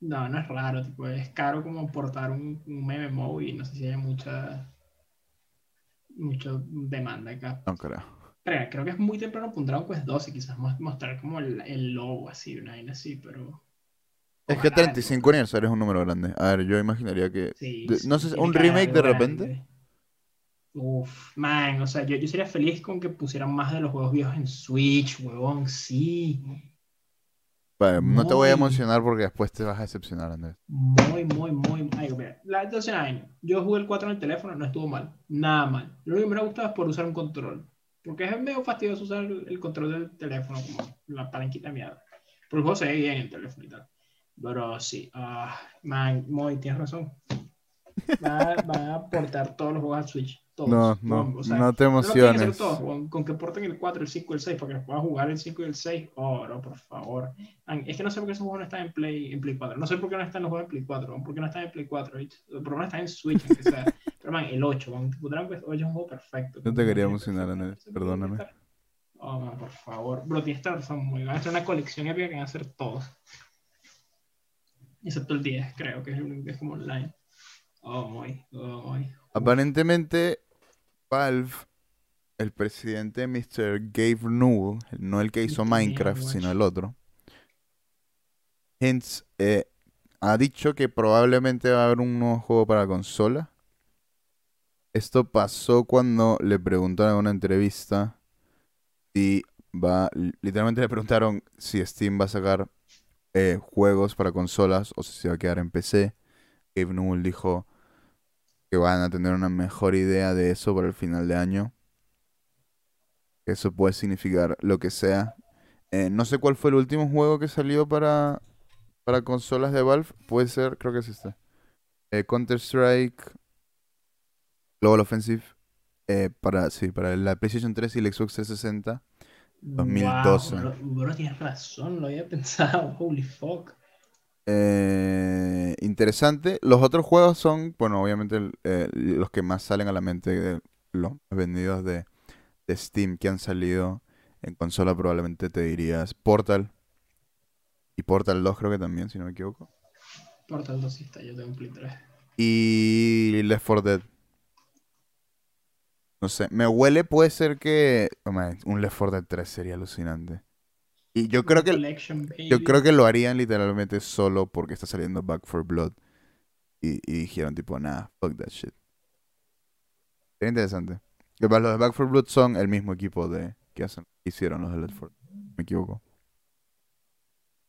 No, no es raro, tipo, es caro como portar un, un MMO y no sé si hay mucha mucha demanda acá.
No creo.
Pero creo que es muy temprano para un Dragon Quest 12, quizás mos- mostrar como el, el logo así, una vaina así, pero
Es que
ojalá,
35
tipo,
aniversario es un número grande. A ver, yo imaginaría que.
sí,
de- no sé, un remake de repente.
grande. Uf, man, o sea, yo, yo sería feliz con que pusieran más de los juegos viejos en Switch, huevón, sí.
Vale, no te voy a emocionar porque después te vas a decepcionar, Andrés.
Muy, muy, muy. Ay, mira, la entonces, yo jugué el 4 en el teléfono, no estuvo mal, nada mal. Lo único que me ha gustado es por usar un control, porque es medio fastidioso usar el, control del teléfono, como la palanquita mierda. Pero el juego se ve bien en el teléfono y tal. Pero sí, ah, man, muy, tienes razón. Van a, van a portar todos los juegos al Switch. Todos.
No, no,
o sea,
no te
no
emociones.
todos, huevón, con que porten el 4, el 5 y el 6, para que puedas jugar el 5 y el 6. Oh, no, por favor. Man, es que no sé por qué esos juegos no están en Play, en Play 4. No sé por qué no están los juegos en Play 4. huevón, ¿Por qué no están en Play 4? bitch? Por lo menos están en Switch, aunque sea. Pero, man, el 8, man, tipo, Dragon Quest 8 es un juego perfecto.
No te quería emocionar,
que
perdóname.
Oh, man, por favor. Bro, tienes razón, muy. Van a hacer una colección épica que van a hacer todos. Excepto el 10, creo, que es el único que es como online. Oh, muy. Oh, muy.
Aparentemente, Valve, el presidente Mr. Gabe Newell, no el que hizo. Minecraft, sino el otro, eh, ha dicho que probablemente va a haber un nuevo juego para consola. Esto pasó cuando le preguntaron en una entrevista si va, literalmente le preguntaron si Steam va a sacar eh, juegos para consolas o si se va a quedar en PC. Gabe Newell dijo que van a tener una mejor idea de eso para el final de año. Eso puede significar lo que sea. Eh, no sé cuál fue el último juego que salió para, para consolas de Valve. Puede ser, creo que es este. Eh, Counter-Strike Global Offensive. eh, para, sí, para la PlayStation 3 y el Xbox 360. 2012.
Wow, bro, bro, tienes razón, lo había pensado. Holy fuck.
Eh, interesante. Los otros juegos son, bueno, obviamente eh, los que más salen a la mente de los más vendidos de, de Steam que han salido en consola, probablemente te dirías Portal. Y Portal 2 creo que también, si no me equivoco.
Portal 2 sí está, yo tengo un Play 3.
Y Left 4 Dead. No sé, me huele, puede ser que... oh, man, un Left 4 Dead 3 sería alucinante. Y yo creo que... Yo creo que lo harían literalmente solo porque está saliendo Back for Blood. Y, y dijeron tipo, nah, fuck that shit. Sería interesante. Que los de Back for Blood son el mismo equipo de que hacen, hicieron los de Left 4 Dead. Me equivoco.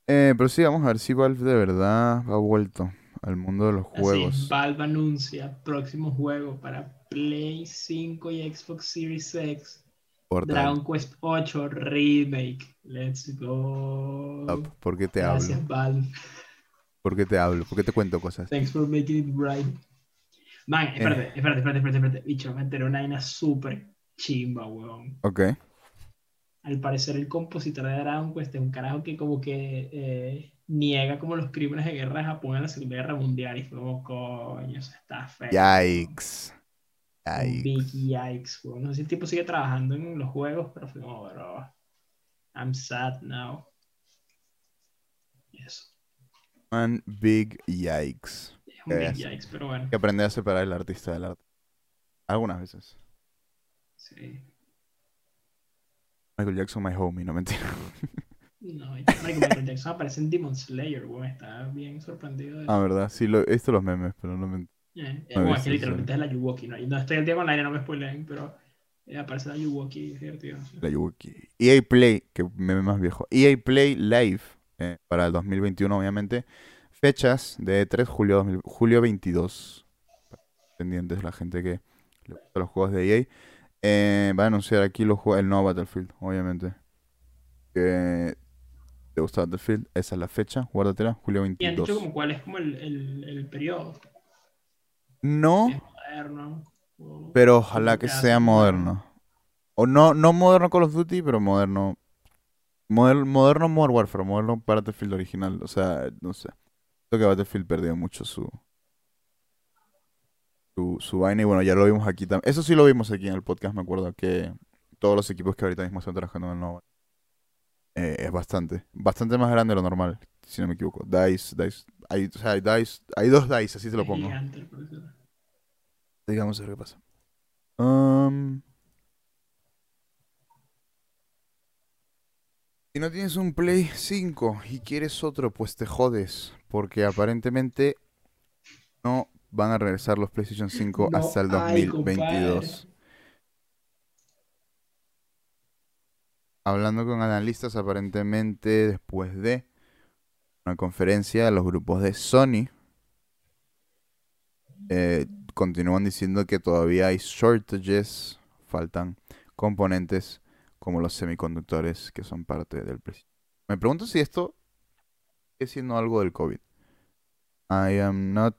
Eh, pero sí, vamos a ver si Valve de verdad ha vuelto al mundo de los
Así,
juegos.
Valve anuncia próximo juego para Play 5 y Xbox Series X.
Portal.
Dragon Quest 8 Remake. Let's go.
Up. ¿Por qué te
Gracias,
hablo?
Valve.
¿Por qué te hablo? ¿Por qué te cuento cosas?
Thanks for making it right. Man, espérate, espérate, espérate, espérate, espérate. Bicho, me enteré una vaina súper chimba, weón.
Ok.
Al parecer el compositor de Dragon Quest es un carajo que como que eh, niega como los crímenes de guerra de Japón en la Segunda Guerra Mundial y fue como, coño, eso está feo.
Yikes. Yikes.
Big yikes, weón. No sé si el tipo sigue trabajando en los juegos, pero fue como, bro, I'm sad now. Yes.
Man, big yikes.
Es un big
Es.
yikes, pero bueno.
Que aprender a separar el artista del arte. Algunas veces.
Sí.
Michael Jackson, my homie, no mentira.
No, y Michael Jackson aparece en Demon Slayer, weón. Está bien sorprendido de eso.
Ah, verdad, sí, lo, he visto los memes, pero no me...
Eh, bueno, es que literalmente es la Yuwoki, ¿no? No estoy al día con la aire, no me spoileen, pero eh, aparece la Yuwoki, es divertido. sí.
La Yuki. EA Play, que meme más viejo. EA Play Live, eh, para el 2021, obviamente. Fechas de E3, julio, 2000 julio 22. Pendientes de la gente que le gusta los juegos de EA. Eh, va a anunciar aquí los juegos, el nuevo Battlefield, obviamente. Que te gusta Battlefield, esa es la fecha, guárdatela, julio
Y han dicho
22.
como cuál es como el, el, el periodo.
No,
es moderno.
pero ojalá que sea moderno. O no, no moderno Call of Duty, pero moderno. moder- moderno Modern Warfare, moderno Battlefield original. O sea, no sé. Creo que Battlefield perdió mucho su, su, su vaina. Y bueno, ya lo vimos aquí también. Eso sí lo vimos aquí en el podcast, me acuerdo. Que todos los equipos que ahorita mismo están trabajando en el nuevo. eh, es bastante. Bastante más grande de lo normal, si no me equivoco. DICE, DICE. Hay, o sea, hay DICE. Hay dos DICE, así te lo
es
pongo.
gigante.
Digamos a ver qué pasa. Um, si no tienes un Play 5 y quieres otro, pues te jodes. Porque aparentemente no van a regresar los PlayStation 5
No
hasta el
hay,
2022. Hablando con analistas, aparentemente después de una conferencia, los grupos de Sony eh, continúan diciendo que todavía hay shortages, faltan componentes como los semiconductores que son parte del precio. Me pregunto si esto es siendo algo del COVID. I am not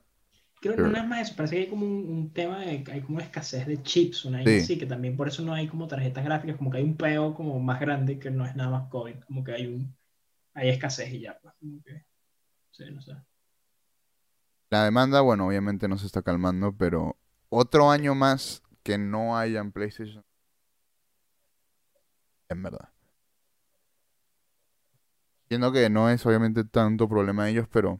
Creo que no es más eso, parece que hay como un, un tema de hay como escasez de chips, una
Sí.
así, que también por eso no hay como tarjetas gráficas, como que hay un peo como más grande que no es nada más COVID, como que hay un hay escasez y ya, pues, como que sí, no sé.
La demanda, bueno, obviamente no se está calmando, pero otro año más que no hayan PlayStation. En verdad. Entiendo que no es obviamente tanto problema de ellos, pero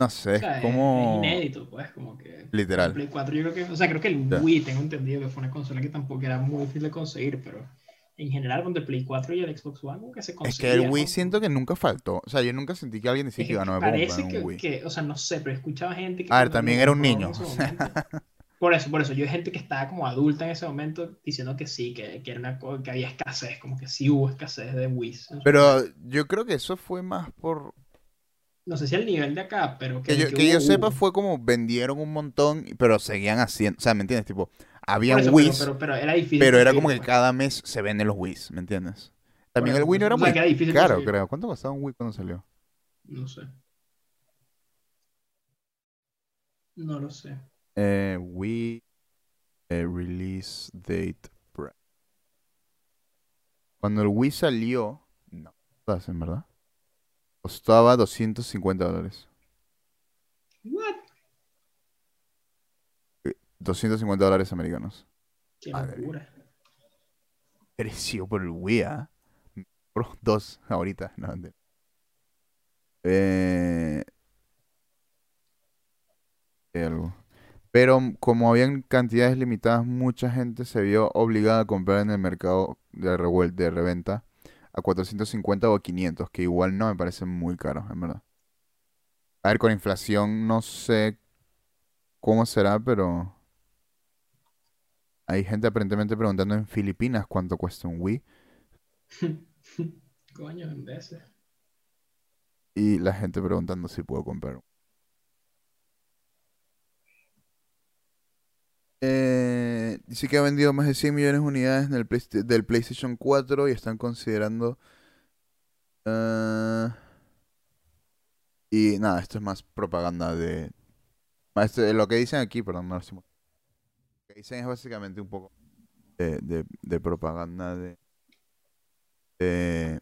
no sé,
O
es
sea, es- es
como
inédito, pues, como que
literal.
Play 4 yo creo que, o sea, creo que el. Wii tengo entendido que fue una consola que tampoco era muy difícil de conseguir, pero en general con el Play 4 y el Xbox One como que se
Es
conseguía,
que el Wii
¿no?
siento que nunca faltó. O sea, yo nunca sentí que alguien
Es
decía que
que
iba, no me
parece
comprar un
que,
Wii.
que- o sea, no sé, pero escuchaba gente que
A ver, también era un niño.
por eso, por eso, yo gente que estaba como adulta en ese momento diciendo que sí, que, que era una que había escasez, como que sí hubo escasez de Wii.
Pero yo creo que eso fue más por...
no sé si al nivel de acá, pero que,
Que yo,
que
que yo sepa fue como vendieron un montón, pero seguían haciendo... O sea, ¿me entiendes? Tipo,
Por
habían
eso,
Wii,
pero, pero, pero era difícil.
pero era como que cada mes se venden los Wii, ¿me entiendes? También el Wii no
o
era
sea,
muy
que era difícil
caro,
conseguir.
creo. ¿Cuánto costaba un Wii cuando salió?
No sé. No lo sé.
Eh, Wii eh, Release Date. Cuando el Wii salió, no, ¿estás en verdad? Costaba 250 dólares.
What?
250 dólares americanos.
Qué locura.
Creció por el Wii. Pro dos ahorita, no. Eh, algo. Pero como habían cantidades limitadas, mucha gente se vio obligada a comprar en el mercado de, de reventa a 450 o a 500, que igual no me parece muy caro, en verdad. A ver, con inflación no sé cómo será, pero hay gente aparentemente preguntando en Filipinas cuánto cuesta un Wii.
Coño, en veces.
Y la gente preguntando si puedo comprar uno. Eh, dice que ha vendido más de 100 millones de unidades en el Playsta- del PlayStation 4 y están considerando... ah, y nada, esto es más propaganda de... esto- lo que dicen aquí, perdón, no lo estoy que dicen es básicamente un poco de, de- de propaganda de... de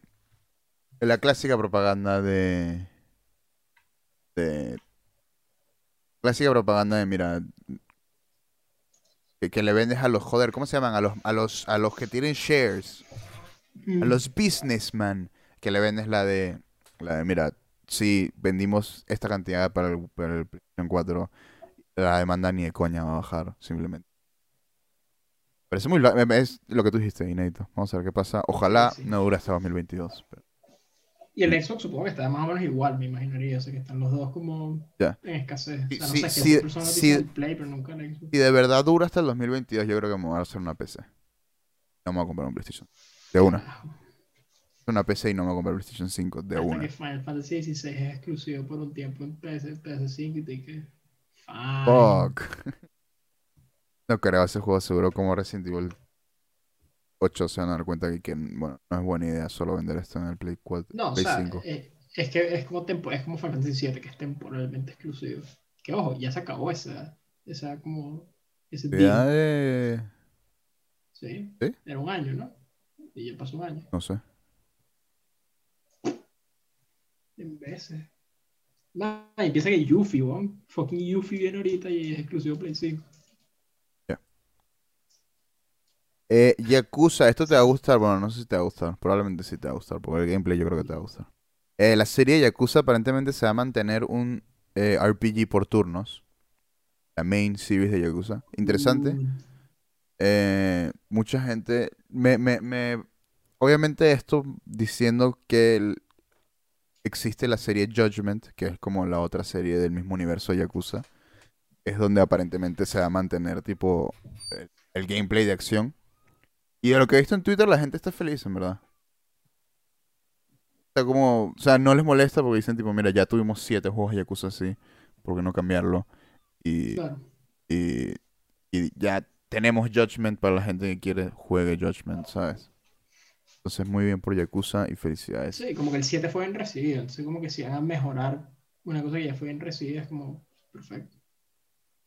la clásica propaganda de... de clásica propaganda de, mira, que, que le vendes a los, joder, ¿cómo se llaman? A los, a los, a los que tienen shares, a los businessmen, que le vendes la de, La de, mira, si vendimos esta cantidad para el, para el PlayStation 4, la demanda ni de coña va a bajar, simplemente. Parece muy... Es lo que tú dijiste, inédito. Vamos a ver qué pasa. Ojalá
Sí, sí.
no dure hasta 2022. pero-
Y el Xbox supongo que está más o menos igual, me imaginaría. O sea, que están los dos como
Ya.
en escasez. O
Sí,
sea, no
sí,
sé, que
sí,
persona
sí.
dice el Play, pero nunca el Xbox.
Si de verdad dura hasta el 2022, yo creo que me voy a hacer una PC. No me voy a comprar un PlayStation. De una. Una PC y no me voy a comprar PlayStation 5. De
Hasta
una.
que Final Fantasy XVI es exclusivo por un tiempo en PS, PS5 y te que fine.
Fuck. No creo, ese juego seguro como Resident Evil 8 se van a dar cuenta que, que, bueno, no es buena idea solo vender esto en el Play 4,
No, o
Play
sea,
5.
eh, es que es como, tempo, es como Final Fantasy VII, que es temporalmente exclusivo. Que ojo, ya se acabó esa, esa como, ese deal,
de...
¿sí?
¿Sí?
Era un año, ¿no? Y ya pasó un año,
No sé.
en veces. Nah, y piensa que Yuffie, weón. Fucking Yuffie viene ahorita y es exclusivo Play 5.
Eh, Yakuza, esto te va a gustar. Bueno, no sé si te va a gustar. Probablemente sí te va a gustar. Porque el gameplay yo creo que te va a gustar. Eh, la serie Yakuza aparentemente se va a mantener un eh, RPG por turnos. La main series de Yakuza. Interesante.
Uh,
Eh, mucha gente. Me, me, me- obviamente, esto diciendo que el- existe la serie Judgment, que es como la otra serie del mismo universo Yakuza. Es donde aparentemente se va a mantener, tipo, el, el gameplay de acción. Y de lo que he visto en Twitter, la gente está feliz, en verdad. Está como. O sea, no les molesta porque dicen, tipo, mira, ya tuvimos siete juegos de Yakuza así. ¿Por qué no cambiarlo? Y.
claro.
Y, y ya tenemos Judgment para la gente que quiere juegue Judgment, ¿sabes? Entonces, muy bien por Yakuza y felicidades.
Sí, como que el 7 fue bien recibido. Entonces, como que si van a mejorar una cosa que ya fue bien recibida, es como perfecto.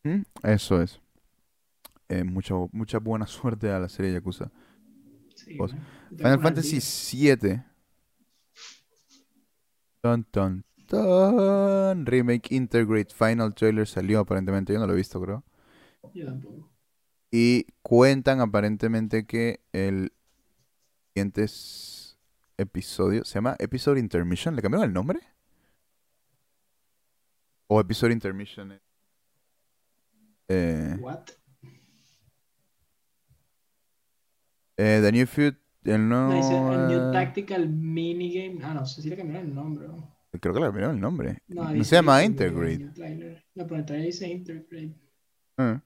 ¿Mm? Eso es. Eh, mucha, mucha buena suerte a la serie Yakuza.
Sí,
Final Fantasy. VII. Remake Integrate Final Trailer salió aparentemente. Yo no lo he visto, creo.
Yo tampoco.
Y cuentan aparentemente que el siguiente episodio se llama Episode Intermission. ¿Le cambiaron el nombre? O Episode Intermission. Eh,
What?
Eh, The New Feud. El
No, dice
nuevo.
a New
eh,
Tactical Minigame. Ah, no sé si le cambiaron el nombre. ¿no?
creo que le cambiaron el nombre.
No,
No se llama
trailer. No, pero el trailer dice Integrate.
Ah.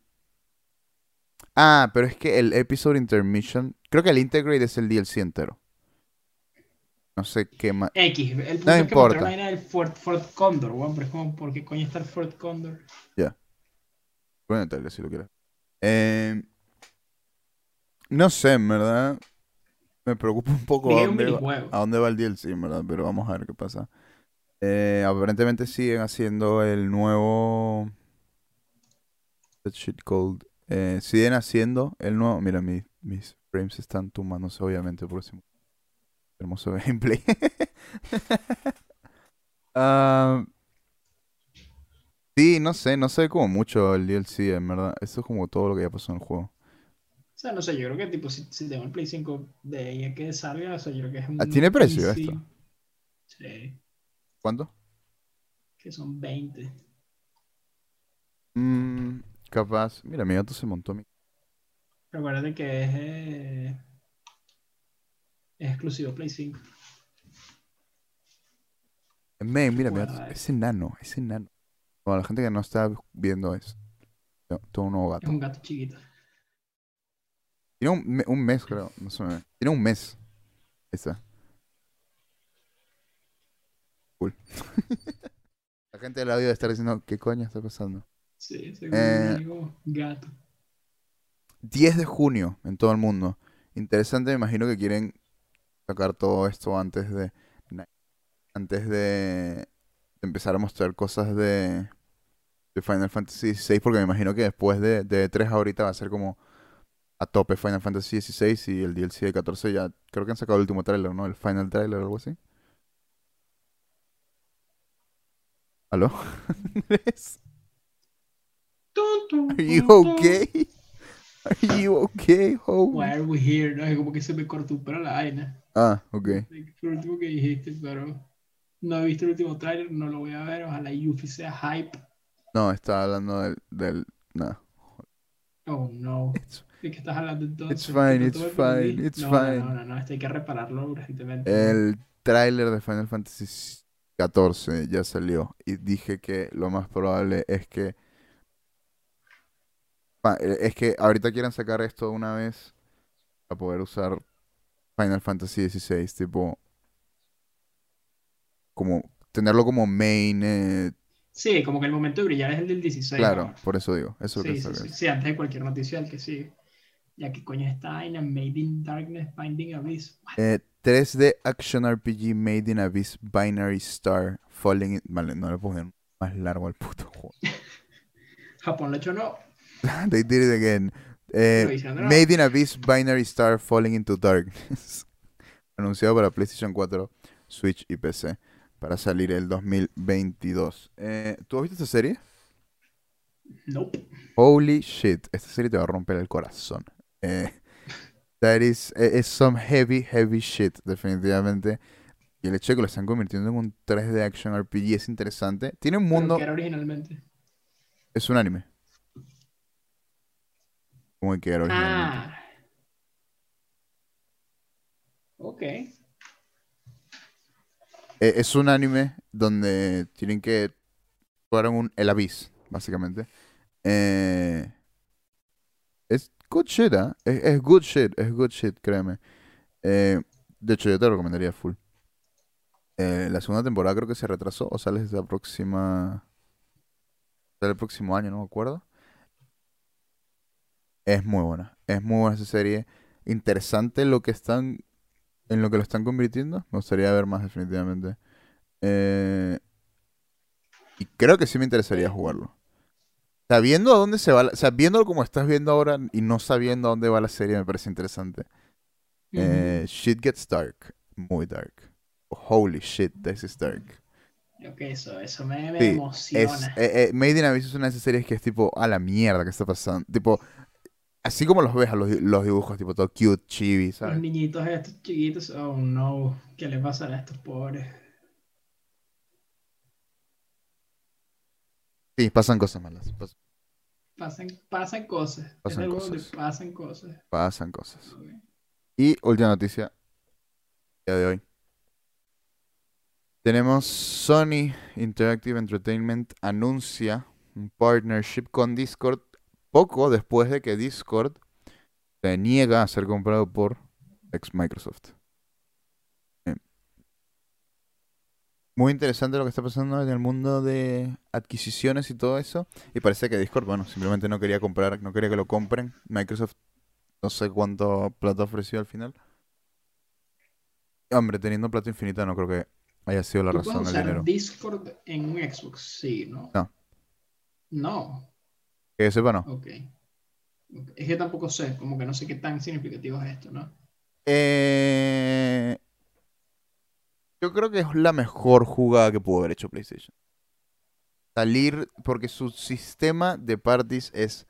Ah, pero es que el Episode Intermission. Creo que el Integrate es el DLC entero. No sé qué más.
X, el punto
No
es que
importa.
vaina del Fort, Fort Condor, weón, pero es como, ¿por qué coño está el Fort Condor?
Bueno, tal vez si lo quieras. Eh, no sé, en verdad. Me preocupa un poco a dónde, va,
minijuego.
a dónde va el DLC, en verdad. Pero vamos a ver qué pasa. Eh, aparentemente siguen haciendo el nuevo. That shit called. eh, siguen haciendo el nuevo. Mira, mi- mis frames están tumbándose, obviamente, por ese hermoso gameplay. Ah, sí, no sé, no sé como mucho el DLC, en verdad. Eso es como todo lo que ya pasó en el juego.
O sea, no sé, yo creo que tipo, si, si tengo el Play 5 de ahí a que salga, o sea, yo creo que es un
Ah, ¿tiene precio
easy-
esto?
Sí,
¿Cuánto?
que son 20.
Mm, capaz. Mira, mi gato se montó. mi-
Recuerda que es, eh, es exclusivo Play 5.
Men, mira, mi
Bueno,
gato.
eh.
Es enano, es enano. Bueno, la gente que no está viendo es. no, Todo un nuevo
Es
gato.
un gato chiquito.
Tiene un, me- un mes, creo. No se me ve. Tiene un mes. Está. Cool. La gente del audio debe estar diciendo, ¿qué coño está pasando?
Sí, según
Eh,
gato.
10 de junio en todo el mundo. Interesante, me imagino que quieren sacar todo esto antes de antes de empezar a mostrar cosas de, de Final Fantasy XVI, porque me imagino que después de, de 3 ahorita va a ser como a tope Final Fantasy XVI y el DLC de 14 ya creo que han sacado el último tráiler, ¿no? El final tráiler o algo así. ¿Aló? Andrés? Are you okay? Are you okay, homie?
Why are we here? No, es como que se me cortó un la vaina.
Ah, ok.
Lo último que dijiste, pero. No he visto el último trailer, no lo voy a ver. Ojalá Yuffie sea hype.
No, estaba hablando del... del no.
Oh no.
It's,
¿De qué estás hablando entonces?
It's fine,
¿Que no
it's
el
fine, it's
no,
fine.
No, no, no, esto hay que repararlo urgentemente.
el tráiler de Final Fantasy XIV ya salió y dije que lo más probable es que... eh, Es que ahorita quieren sacar esto una vez para poder usar Final Fantasy XVI, tipo... Como tenerlo como main... eh,
Sí, como que el momento de brillar es el del 16.
claro, por eso digo, eso es lo
Sí,
que
sí, sí, sí, antes de cualquier noticia del que sigue. Ya que coño está en Made in Darkness, Binding Abyss. What?
Eh, 3D Action RPG Made in Abyss Binary Star Falling in... Vale, no le pongan más largo al puto juego.
Japón lo hecho no.
They did it again. Eh. Made in Abyss Binary Star Falling into Darkness. Anunciado para PlayStation 4, Switch y PC. Para salir el 2022. Eh, ¿Tú has visto esta serie?
Nope.
Holy shit. Esta serie te va a romper el corazón. Eh, that is, eh, es some heavy, heavy shit, definitivamente. Y el hecho de que lo están convirtiendo en un 3D action RPG es interesante. Tiene un mundo.
que era originalmente.
Es un anime. Como que era originalmente.
Ah. Ok.
Eh, es un anime donde tienen que jugar en un el abyss, básicamente. Eh, good shit, ¿ah? Es, good shit, es good shit, créeme. Eh, de hecho, yo te recomendaría full. Eh, la segunda temporada creo que se retrasó o sale desde la próxima. Sale el próximo año, no me acuerdo. Es muy buena, es muy buena esa serie. Interesante lo que están en lo que lo están convirtiendo. Me gustaría ver más definitivamente. Eh, y creo que sí me interesaría jugarlo. Sabiendo a dónde se va, la- o sea, viéndolo como estás viendo ahora y no sabiendo a dónde va la serie me parece interesante. Eh, shit gets dark, muy dark. Holy shit, this is dark.
Ujú. Ok, eso, eso me, me
Sí,
emociona.
Es, eh, eh, Made in Abyss es una de esas series que es tipo, a la mierda que está pasando. Tipo, así como los ves a los, di- los dibujos, tipo todo cute, chibi,
Los
¿sabes?
niñitos estos chiquitos, oh no, ¿qué le pasará a estos pobres?
Sí, pasan cosas malas. pas-
Pasan, pasan cosas.
Pasan cosas.
pasan cosas.
pasan cosas. Y última noticia día de hoy. Tenemos Sony Interactive Entertainment anuncia un partnership con Discord poco después de que Discord se niega a ser comprado por ex Microsoft. Muy interesante lo que está pasando en el mundo de adquisiciones y todo eso. Y parece que Discord, bueno, simplemente no quería comprar, no quería que lo compren. Microsoft no sé cuánto plata ofreció al final. Hombre, teniendo plata infinita no creo que haya sido la
¿Tú
razón
puedes
el
usar
dinero.
Discord en un Xbox? Sí, ¿no?
No.
No,
Que sepa no.
Ok. Es que tampoco sé, como que no sé qué tan significativo es esto, ¿no?
Eh, yo creo que es la mejor jugada que pudo haber hecho PlayStation. Salir, porque su sistema de parties es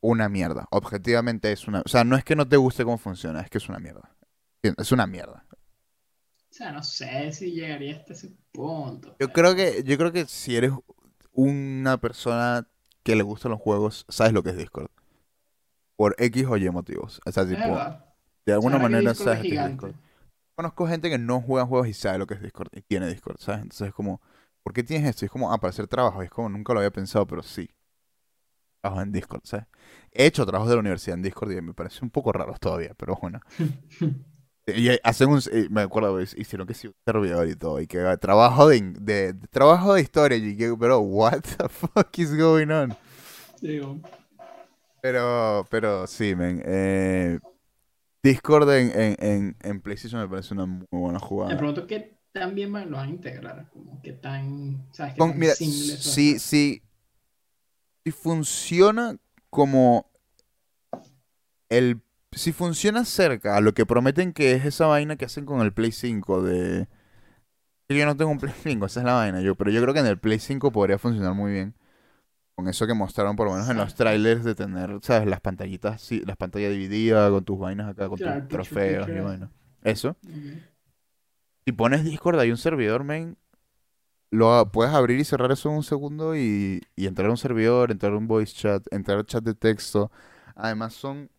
una mierda. Objetivamente es una... O sea, no es que no te guste cómo funciona, es que es una mierda. Es una mierda.
O sea, no sé si llegaría hasta ese punto.
Yo creo que, yo creo que si eres una persona que le gustan los juegos, sabes lo que es Discord. Por X o Y motivos. O sea, tipo, de alguna manera sabes que es. Discord. Conozco gente que no juega juegos y sabe lo que es Discord y tiene Discord, ¿sabes? Entonces es como, ¿por qué tienes esto? Y es como, ah, para hacer trabajo. Y es como, nunca lo había pensado, pero sí. Trabajo en Discord, ¿sabes? He hecho trabajos de la universidad en Discord y me parece un poco raros todavía, pero bueno. Y hacen un, y me acuerdo, pues, hicieron que sí, un servidor y todo, y que trabajo de, de- de- trabajo de historia, y que, pero what the fuck is going on?
Digo,
Pero, pero sí, men, eh, Discord en, en, en, en PlayStation me parece una muy buena
me
jugada.
pregunto qué tan bien van- lo van a integrar, como qué tan, ¿sabes? Qué
Con-
tan
mira,
ser.
si, si funciona como el si funciona cerca a lo que prometen que es esa vaina que hacen con el Play 5 de yo no tengo un Play 5, esa es la vaina yo, pero yo creo que en el Play 5 podría funcionar muy bien con eso que mostraron por lo menos en los trailers de tener, sabes, las pantallitas, sí, las pantallas divididas con tus vainas acá, con
Claro,
tus trofeos y vaina. Eso.
Ok.
Si pones Discord, hay un servidor, main. Lo puedes abrir y cerrar eso en un segundo y, y entrar a un servidor, entrar a un voice chat, entrar a chat de texto. Además, son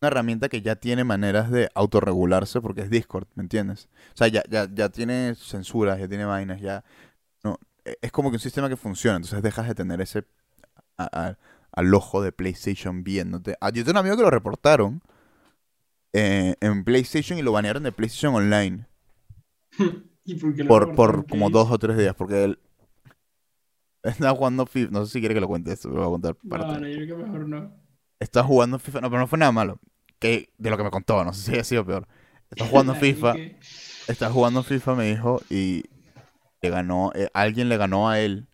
una herramienta que ya tiene maneras de autorregularse porque es Discord, ¿me entiendes? O sea, ya, ya, ya tiene censuras, ya tiene vainas, ya. No, es como que un sistema que funciona, entonces dejas de tener ese a- a- al ojo de PlayStation viéndote. Ah, yo tengo un amigo que lo reportaron eh, en PlayStation y lo banearon de PlayStation Online
¿Y por qué lo
por, por
¿Qué
como dos o tres días, porque él estaba jugando FIFA, no sé si quiere que lo cuente esto, lo voy a contar
No,
parte.
no, yo creo que mejor no.
Estaba jugando FIFA, no, pero no fue nada malo, que de lo que me contó, no sé si haya sido peor. Estaba jugando FIFA, estaba jugando FIFA, me dijo, y le ganó, eh, alguien le ganó a él,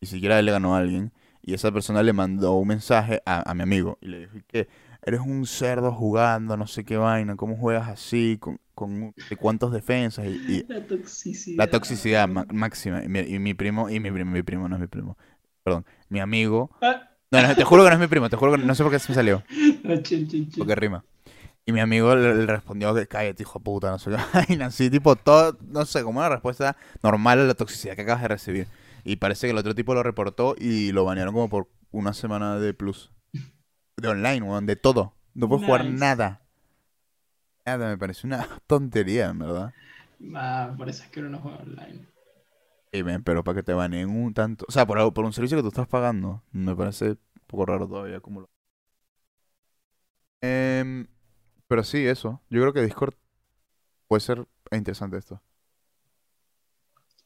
ni siquiera él le ganó a alguien, y esa persona le mandó un mensaje a, a mi amigo, y le dijo "¿Y que eres un cerdo jugando, no sé qué vaina, ¿cómo juegas así? ¿Con, con cuántos defensas? Y, y
La toxicidad.
la toxicidad ma- máxima, y mi, y mi primo, y mi primo, mi primo, no es mi primo, perdón, mi amigo,
Ah,
no, no, te juro que no es mi primo, te juro que no sé por qué se me salió, porque rima. Y mi amigo le, le respondió que cállate, hijo de puta, no sé qué así, tipo, todo, no sé, como una respuesta normal a la toxicidad que acabas de recibir. Y parece que el otro tipo lo reportó y lo banearon como por una semana de plus. De online, weón, de todo. No puedes jugar nada. Nada, me parece una tontería, en verdad.
Ah, por eso es que uno no juega online.
Y men, pero para que te baneen un tanto. O sea, por, algo- por un servicio que tú estás pagando, me parece un poco raro todavía como lo. Em, pero sí, eso. Yo creo que Discord puede ser interesante esto.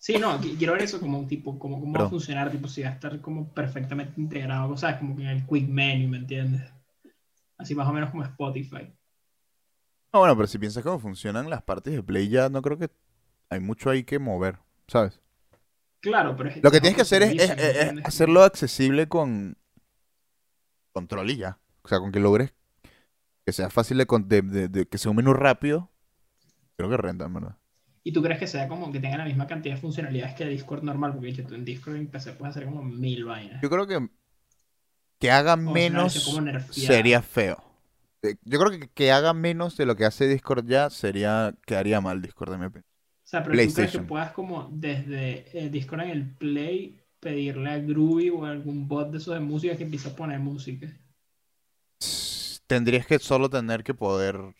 Sí, no, qui- quiero ver eso como un tipo, como cómo va a funcionar, tipo, si va a estar como perfectamente integrado, ¿sabes? Como que en el quick menu, ¿me entiendes? Así más o menos como Spotify.
No, bueno, pero si piensas cómo funcionan las partes de Play, ya no creo que hay mucho ahí que mover, ¿sabes?
Claro, pero es
Lo que
es
tienes que hacer es, hacerlo accesible con control y ya. O sea, con que logres que sea fácil de, con- de- de- de- que sea un menú rápido. Creo que renta, en verdad.
¿Y tú crees que sea como que tenga la misma cantidad de funcionalidades que Discord normal? Porque tú en Discord en PC puedes hacer como mil vainas.
Yo creo que que haga
O
menos sería feo. Eh, Yo creo que que haga menos de lo que hace Discord ya sería quedaría mal Discord, en mi opinión.
O sea, pero tú crees que puedas como desde eh, Discord en el Play pedirle a Groovy o a algún bot de esos de música que empiece a poner música.
Tendrías que solo tener que poder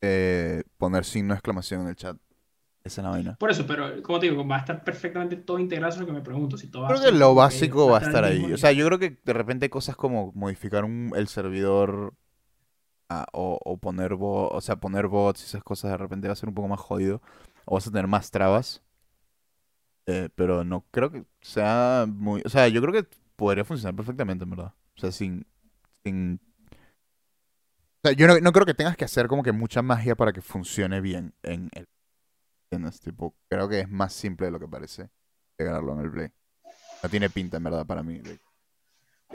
eh, poner signo de exclamación en el chat. Esa es la vaina.
Por eso, pero como te digo, va a estar perfectamente todo integrado, eso es lo que me pregunto. Si todo
Creo que lo básico va a estar ahí. O sea, yo creo que de repente cosas como modificar un- el servidor ah, o, o poner bo- o sea, poner bots y esas cosas de repente va a ser un poco más jodido. O vas a tener más trabas. Eh, pero no creo que sea muy... O sea, yo creo que podría funcionar perfectamente, en verdad. O sea, sin... sin... O sea, yo no, no creo que tengas que hacer como que mucha magia para que funcione bien en el... ¿Entiendes? Tipo, creo que es más simple de lo que parece integrarlo en el Play. No tiene pinta, en verdad, para mí, de,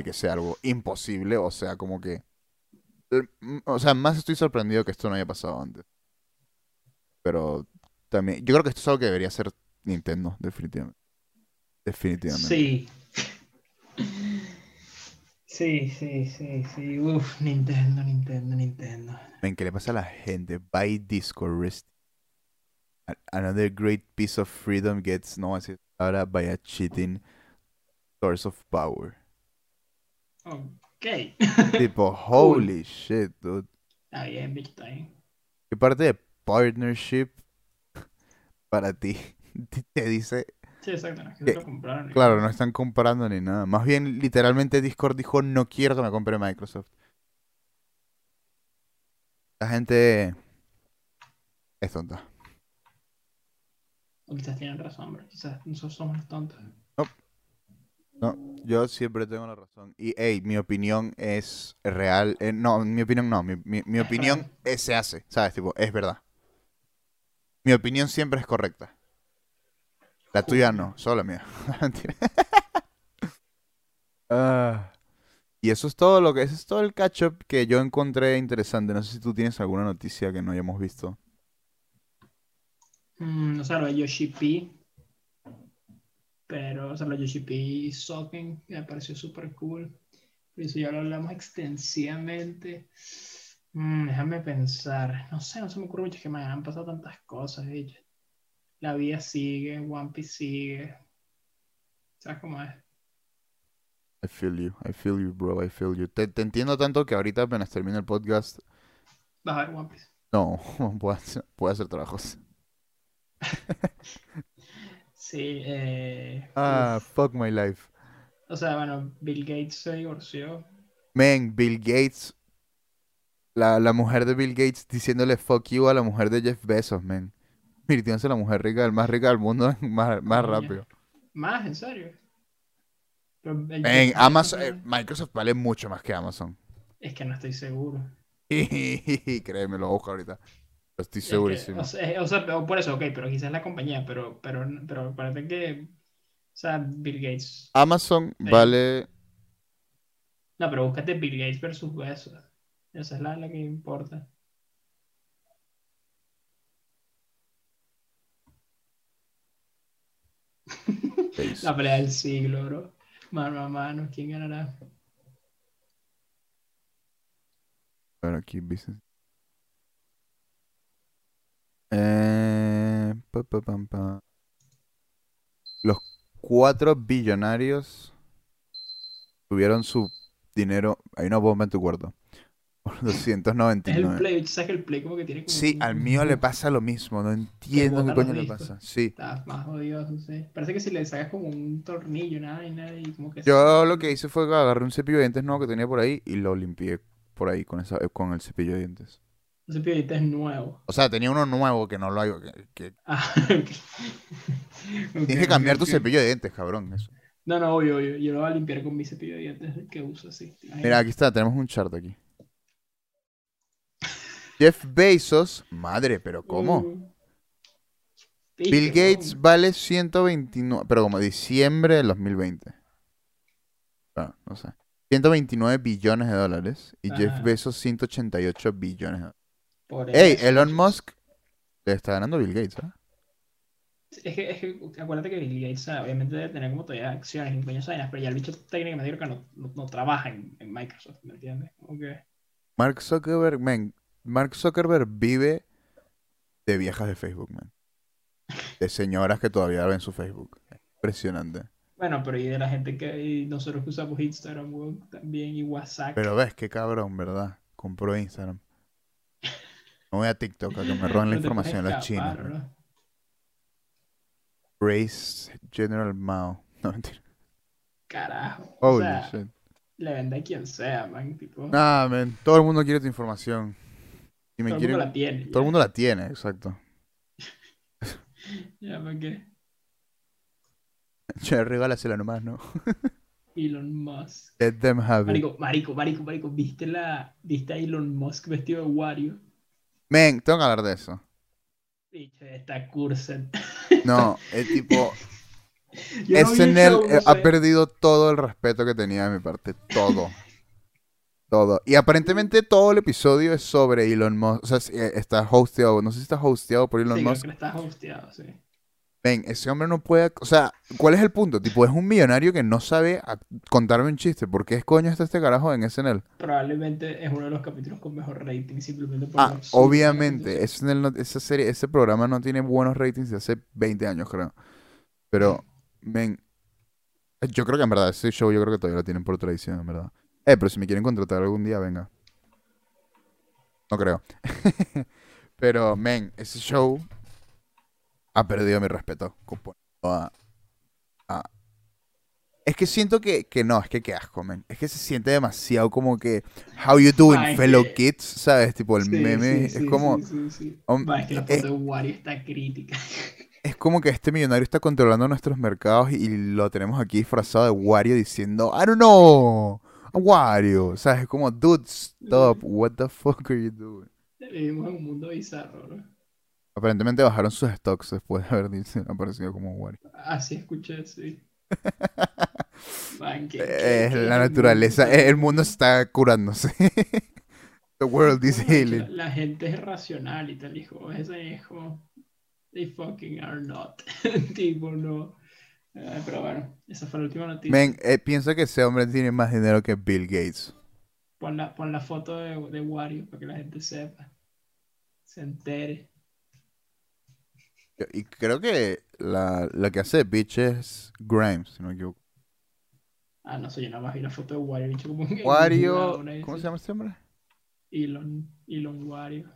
que sea algo imposible, o sea, como que... O sea, más estoy sorprendido que esto no haya pasado antes. Pero también, yo creo que esto es algo que debería hacer Nintendo, definitivamente. Definitivamente.
Sí. Sí, sí, sí, sí. Uf, Nintendo, Nintendo, Nintendo.
Men, ¿qué le pasa a la gente? Buy Discord Wrist. Another great piece of freedom gets, no, así, ahora by a cheating source of power.
Ok.
Tipo, holy shit, dude.
Está bien, bitch, está bien.
¿Qué parte de partnership para ti te dice?
Sí, exacto, no es que
Que-
se lo compraron.
Claro, no están comprando ni nada. Más bien, literalmente Discord dijo, no quiero que me compre Microsoft. La gente es tonta.
O quizás tienen razón, bro. Quizás nosotros somos los tontos.
No, yo siempre tengo la razón. Y, hey, mi opinión es real. eh, no, mi opinión no. Mi, mi- mi
Es
opinión eh, se hace, ¿sabes? Tipo, es verdad. Mi opinión siempre es correcta. La tuya no, solo la mía. Ah, y eso es todo lo que, eso es todo el catch up que yo encontré interesante. No sé si tú tienes alguna noticia que no hayamos visto.
Mm, o sea, lo de Yoshi P. Pero, o sea, lo de Yoshi P Socken me pareció súper cool. Por eso ya lo hablamos extensivamente. Mm, déjame pensar. No sé, no se me ocurre mucho que me han pasado tantas cosas, bicho. La vida sigue, One Piece sigue. ¿Sabes cómo es?
I feel you, I feel you, bro, I feel you. Te, te entiendo tanto que ahorita apenas termine el podcast,
Vas a ver One Piece.
no, puedo hacer, hacer trabajos.
Sí, eh,
Ah, fuck my life.
O sea, bueno, Bill Gates se divorció.
Man, Bill Gates, la, la mujer de Bill Gates diciéndole fuck you a la mujer de Jeff Bezos, man. Convirtiéndose en la mujer rica, más rica del mundo más, más rápido.
Más, en serio. El
Man,
Jeff
Amazon, eh, Microsoft vale mucho más que Amazon.
Es que no estoy seguro.
Créeme, lo busco ahorita. Estoy
Es que,
segurísimo.
o sea, o sea, pero por eso, ok, pero quizás la compañía, pero, pero, pero acuérdate que, o sea, Bill Gates.
Amazon
Sí.
vale.
No, pero búscate Bill Gates versus Bezos. Esa es la, la que importa. La pelea del siglo, bro. Mano a mano, ¿quién ganará?
Bueno, aquí business. Eh, pa, pa, pam, pa. Los cuatro billonarios tuvieron su dinero. Hay una bomba en tu cuarto. Por
Es el
299.
Play, ¿sabes el Play como que tiene como
Sí, al mío le pasa lo mismo. No entiendo qué coño le pasa. Sí.
Está más odioso, sí. Parece que si le sacas como un tornillo, nada y nada, y como que...
Yo lo que hice fue que agarré un cepillo de dientes nuevo que tenía por ahí y lo limpié por ahí con, esa, con el cepillo de dientes.
Un cepillo de dientes nuevo.
O sea, tenía uno nuevo que no lo hay. Que, que-
Ah, ok. Ok,
Tienes que cambiar tu cepillo de dientes, cabrón. Eso.
No, no, obvio, obvio. Yo lo voy a limpiar con mi cepillo de dientes que uso así.
Mira, aquí está, tenemos un chart aquí. Jeff Bezos, madre, pero ¿cómo?
Uh,
Bill Gates vale 129, pero como diciembre del 2020. Ah, no sé. 129 billones de dólares y Jeff. Bezos 188 billones de dólares.
Por
Ey,
eso,
Elon. Musk le está ganando a Bill Gates, ¿ah?
Es que, es que acuérdate que Bill Gates ah, obviamente debe tener como todavía acciones y coño vainas, pero ya el bicho técnicamente creo que no, no, no trabaja en, en Microsoft, ¿me entiendes? Que...
Mark Zuckerberg, man, Mark Zuckerberg vive de viejas de Facebook, man. De señoras que todavía ven su Facebook. Impresionante.
Bueno, pero y de la gente que y nosotros que usamos Instagram, weón, también, y WhatsApp.
Pero ves, qué cabrón, ¿verdad? Compró Instagram. No voy a TikTok a que me roben la información los chinos.
¿no?
Grace General Mao. No, mentira.
Carajo. O
Holy
sea,
shit.
le vende a quien sea, man. Tipo,
Nah, man. Todo el mundo quiere tu información. Si me
todo el mundo la tiene.
Todo el mundo la tiene, exacto.
Ya, ¿para qué?
Che, regálasela nomás, ¿no?
Elon Musk.
Let them have it.
Marico, marico, marico, marico. ¿Viste, la, ¿Viste a Elon Musk vestido de Wario?
Men, tengo que hablar de eso.
Bicho, está Cursed.
No, el tipo. SNL
no
ha perdido todo el respeto que tenía de mi parte. Todo. Todo. Y aparentemente todo el episodio es sobre Elon Musk. O sea, eh, está hosteado. No sé si está hosteado por Elon
Sí, creo
Musk.
que está hosteado, sí.
Ven, ese hombre no puede. O sea, ¿cuál es el punto? Tipo, es un millonario que no sabe contarme un chiste. ¿Por qué coño está este carajo en SNL?
Probablemente es uno de los capítulos con mejor rating, simplemente por
Ah, obviamente.
que
SNL no- esa serie, ese programa no tiene buenos ratings de hace 20 años, creo. Pero, ven. Yo creo que en verdad, ese show yo creo que todavía lo tienen por tradición, en verdad. Eh, pero si me quieren contratar algún día, venga. No creo. Pero, men, ese show ha perdido mi respeto. Es que siento que, que no, es que qué asco, men. Es que se siente demasiado como que How you doing, fellow
que-
kids, ¿sabes? Tipo el
Sí,
meme.
sí,
es
sí,
como,
Va, es que la
eh,
foto de Wario está crítica.
es como que este millonario está controlando nuestros mercados y lo tenemos aquí disfrazado de Wario diciendo, I don't know, Wario. O sea, es como, dude, stop, what the fuck are you doing?
Vivimos en un mundo bizarro, ¿no?
Aparentemente bajaron sus stocks después de haber dice- aparecido como Wario.
Así escuché, sí. Man, que-
Es
que-
la
que-
naturaleza, el mundo está curándose. The world is
La,
healing.
la gente es racional y tal, hijo. Esa es como. They fucking are not. tipo, no. Eh, pero bueno, esa fue la última noticia.
Men, eh, piensa que ese hombre tiene más dinero que Bill Gates.
Pon la, pon la foto de, de Wario para que la gente sepa. Se entere.
Y creo que la, la que hace Bitch es Grimes, si no me equivoco.
Ah, no sé, yo nada más vi la foto de Wario. bicho, como
Wario,
una
¿cómo se llama este hombre?
Elon, Elon Wario.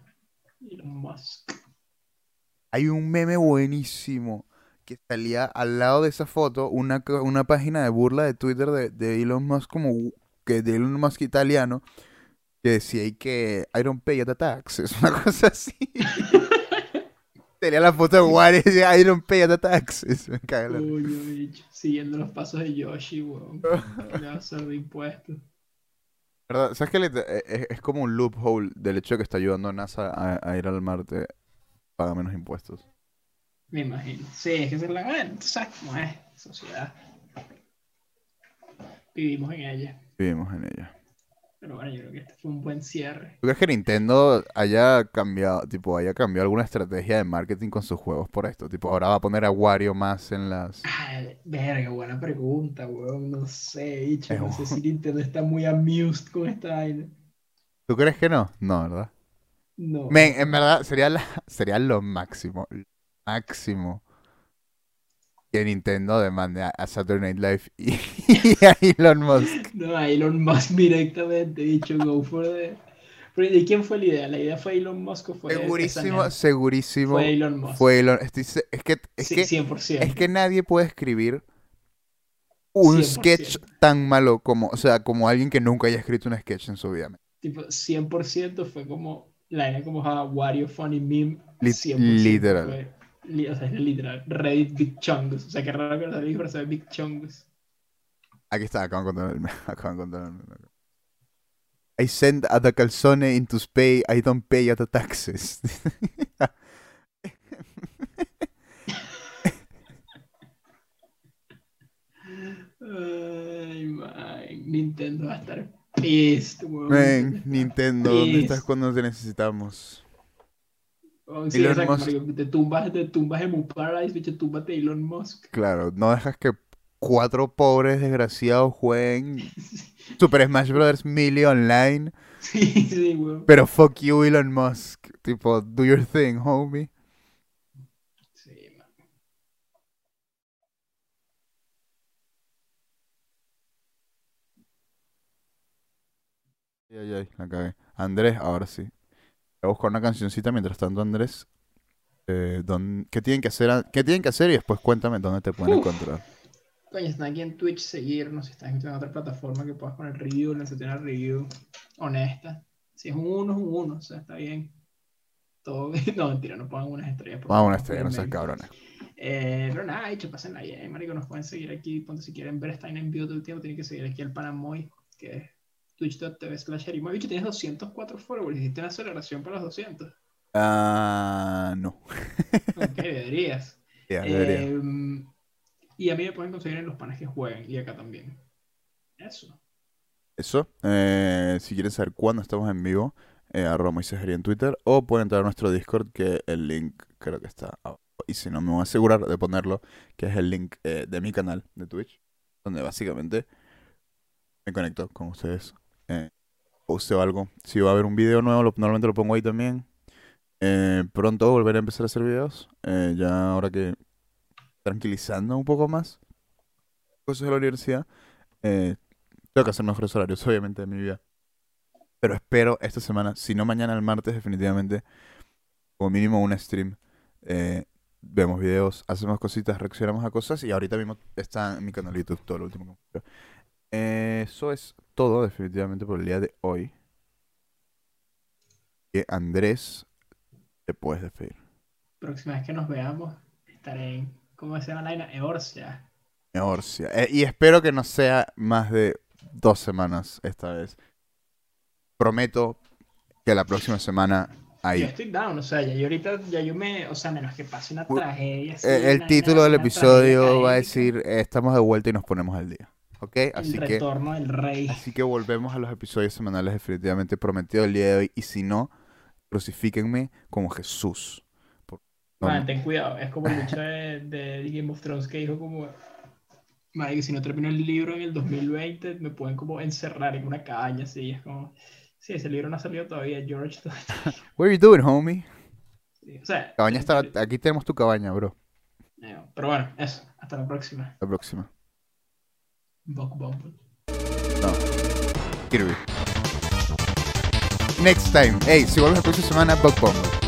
Elon Musk.
Hay un meme buenísimo que salía al lado de esa foto una, una página de burla de Twitter de, de Elon Musk como que de Elon Musk italiano que decía que I don't pay the taxes, una cosa así. Tenía la foto de Wario y decía I don't pay the taxes. Me caga la
bicho. Siguiendo los pasos de Yoshi, weón. Le va a hacer de impuestos.
¿Verdad? ¿Sabes qué? le- e- Es, es como un loophole del hecho de que está ayudando a NASA a, a ir al Marte, paga menos impuestos.
Me imagino. Sí, es que se la bueno, tú sabes cómo es. Sociedad. Vivimos en ella.
Vivimos en ella.
Pero bueno, yo creo que este fue un buen cierre.
¿Tú crees que Nintendo haya cambiado, tipo, haya cambiado alguna estrategia de marketing con sus juegos por esto? Tipo, ahora va a poner a Wario más en las...
Ay, verga, buena pregunta, weón. No sé, bicho.
Es
No sé si Nintendo está muy amused con esta vaina.
¿Tú crees que no? No, ¿verdad?
No.
Men, en verdad, sería, la, sería lo máximo, máximo que Nintendo demande a, Saturday Night Live y, y a Elon Musk.
No, a Elon Musk directamente, dicho, go for the... Pero ¿de quién fue la idea? ¿La idea fue Elon Musk o fue
Segurísimo,
SNL?
segurísimo
Fue Elon Musk.
fue Elon. estoy es que, es
Sí,
que
100%.
Es que nadie puede escribir un
100%.
sketch tan malo como, o sea, como alguien que nunca haya escrito un sketch en su vida.
Tipo, 100% fue como la idea como a Wario Funny Meme.
Lit-
100%
literal.
fue- o sea, es literal. Reddit Big Chungus. O sea, qué raro que lo dijo, pero se ve Big Chungus.
Aquí está, acaban de contar el meme, acaban de contar el meme. I send a the calzone into pay, I don't pay at the taxes.
Ay, man. Nintendo va a estar pissed, weón.
Ven, Nintendo, ¿dónde estás cuando te necesitamos?
Oh, sí,
Elon
exacto,
Musk.
te tumbas, te tumbas en Mu Paradise, bicho, túmbate Elon Musk.
Claro, no dejas que cuatro pobres desgraciados jueguen Super Smash Bros. Melee online,
Sí, sí, weón.
pero fuck you Elon Musk. Tipo, do your thing, homie.
Sí, man.
Ay, ay, ay, la cagué. Andrés, ahora sí. Voy a buscar una cancioncita mientras tanto, Andrés. Eh, don- ¿qué tienen que hacer? ¿Qué tienen que hacer? Y después cuéntame dónde te pueden
Uf.
encontrar.
Coño, están aquí en Twitch, seguirnos. Si estás escuchando en otra plataforma que puedas poner review, necesitas una review honesta. Si es un 1, es un 1, o sea, está bien. Todo bien. No, mentira, no pongan unas estrellas.
a una estrella, no seas
obviamente.
cabrones.
Eh, pero nada, hecho, pásenla bien, marico. Nos pueden seguir aquí. Ponte si quieren ver vaina en vivo todo el tiempo, tienen que seguir aquí al Panamoy, que es twitch.tv slash Jerimoy. Bicho, tienes 204 followers. Hiciste una aceleración para los 200.
Ah, no.
Ok, deberías.
Ya, debería.
Eh, y a mí me pueden conseguir en los panes que jueguen y acá también. Eso.
Eso. eh, si quieren saber cuándo estamos en vivo, eh, arroba Moisés en Twitter. O pueden entrar a nuestro Discord, que el link creo que está abajo. Y si no, me voy a asegurar de ponerlo, que es el link eh, de mi canal de Twitch. Donde básicamente me conecto con ustedes. Eh, posteo algo. Si va a haber un video nuevo, lo- normalmente lo pongo ahí también. Eh, pronto volveré a empezar a hacer videos. eh, ya ahora que tranquilizando un poco más cosas de la universidad. eh, tengo que hacer mejores horarios, obviamente, de mi vida. Pero espero esta semana, si no mañana, el martes, definitivamente, como mínimo un stream. vemos videos, hacemos cositas, reaccionamos a cosas y ahorita mismo está en mi canal de YouTube todo lo último. eso es todo, definitivamente, por el día de hoy. Que Andrés, te puedes despedir.
Próxima vez que nos veamos, estaré en. ¿Cómo se llama la vaina? Eorcia.
Eorcia. Eh, y espero que no sea más de dos semanas esta vez. Prometo que la próxima semana
Yo
ahí.
estoy down, o sea, ya yo ahorita, ya yo me. O sea, menos que pase una tragedia. así,
el
una-
título del
una
episodio va a decir estamos de vuelta y nos ponemos al día. ¿Ok? Así
El
que,
retorno del rey.
así que volvemos a los episodios semanales definitivamente prometido el día de hoy. Y si no, crucifíquenme como Jesús. Por- no-
Man, ten cuidado, es como el de, de Game of Thrones que dijo como Mike, si no termino el libro en el 2020, me pueden como encerrar en una cabaña, así, es como, sí, ese libro no ha salido todavía, George.
What are you doing, homie?
Sí, o sea,
Cabaña está, aquí tenemos tu cabaña, bro.
pero bueno, eso, hasta la próxima.
La próxima.
Buck Bumble.
No. Kirby. Next time. Hey, si vuelves la próxima semana, Bug Bomb.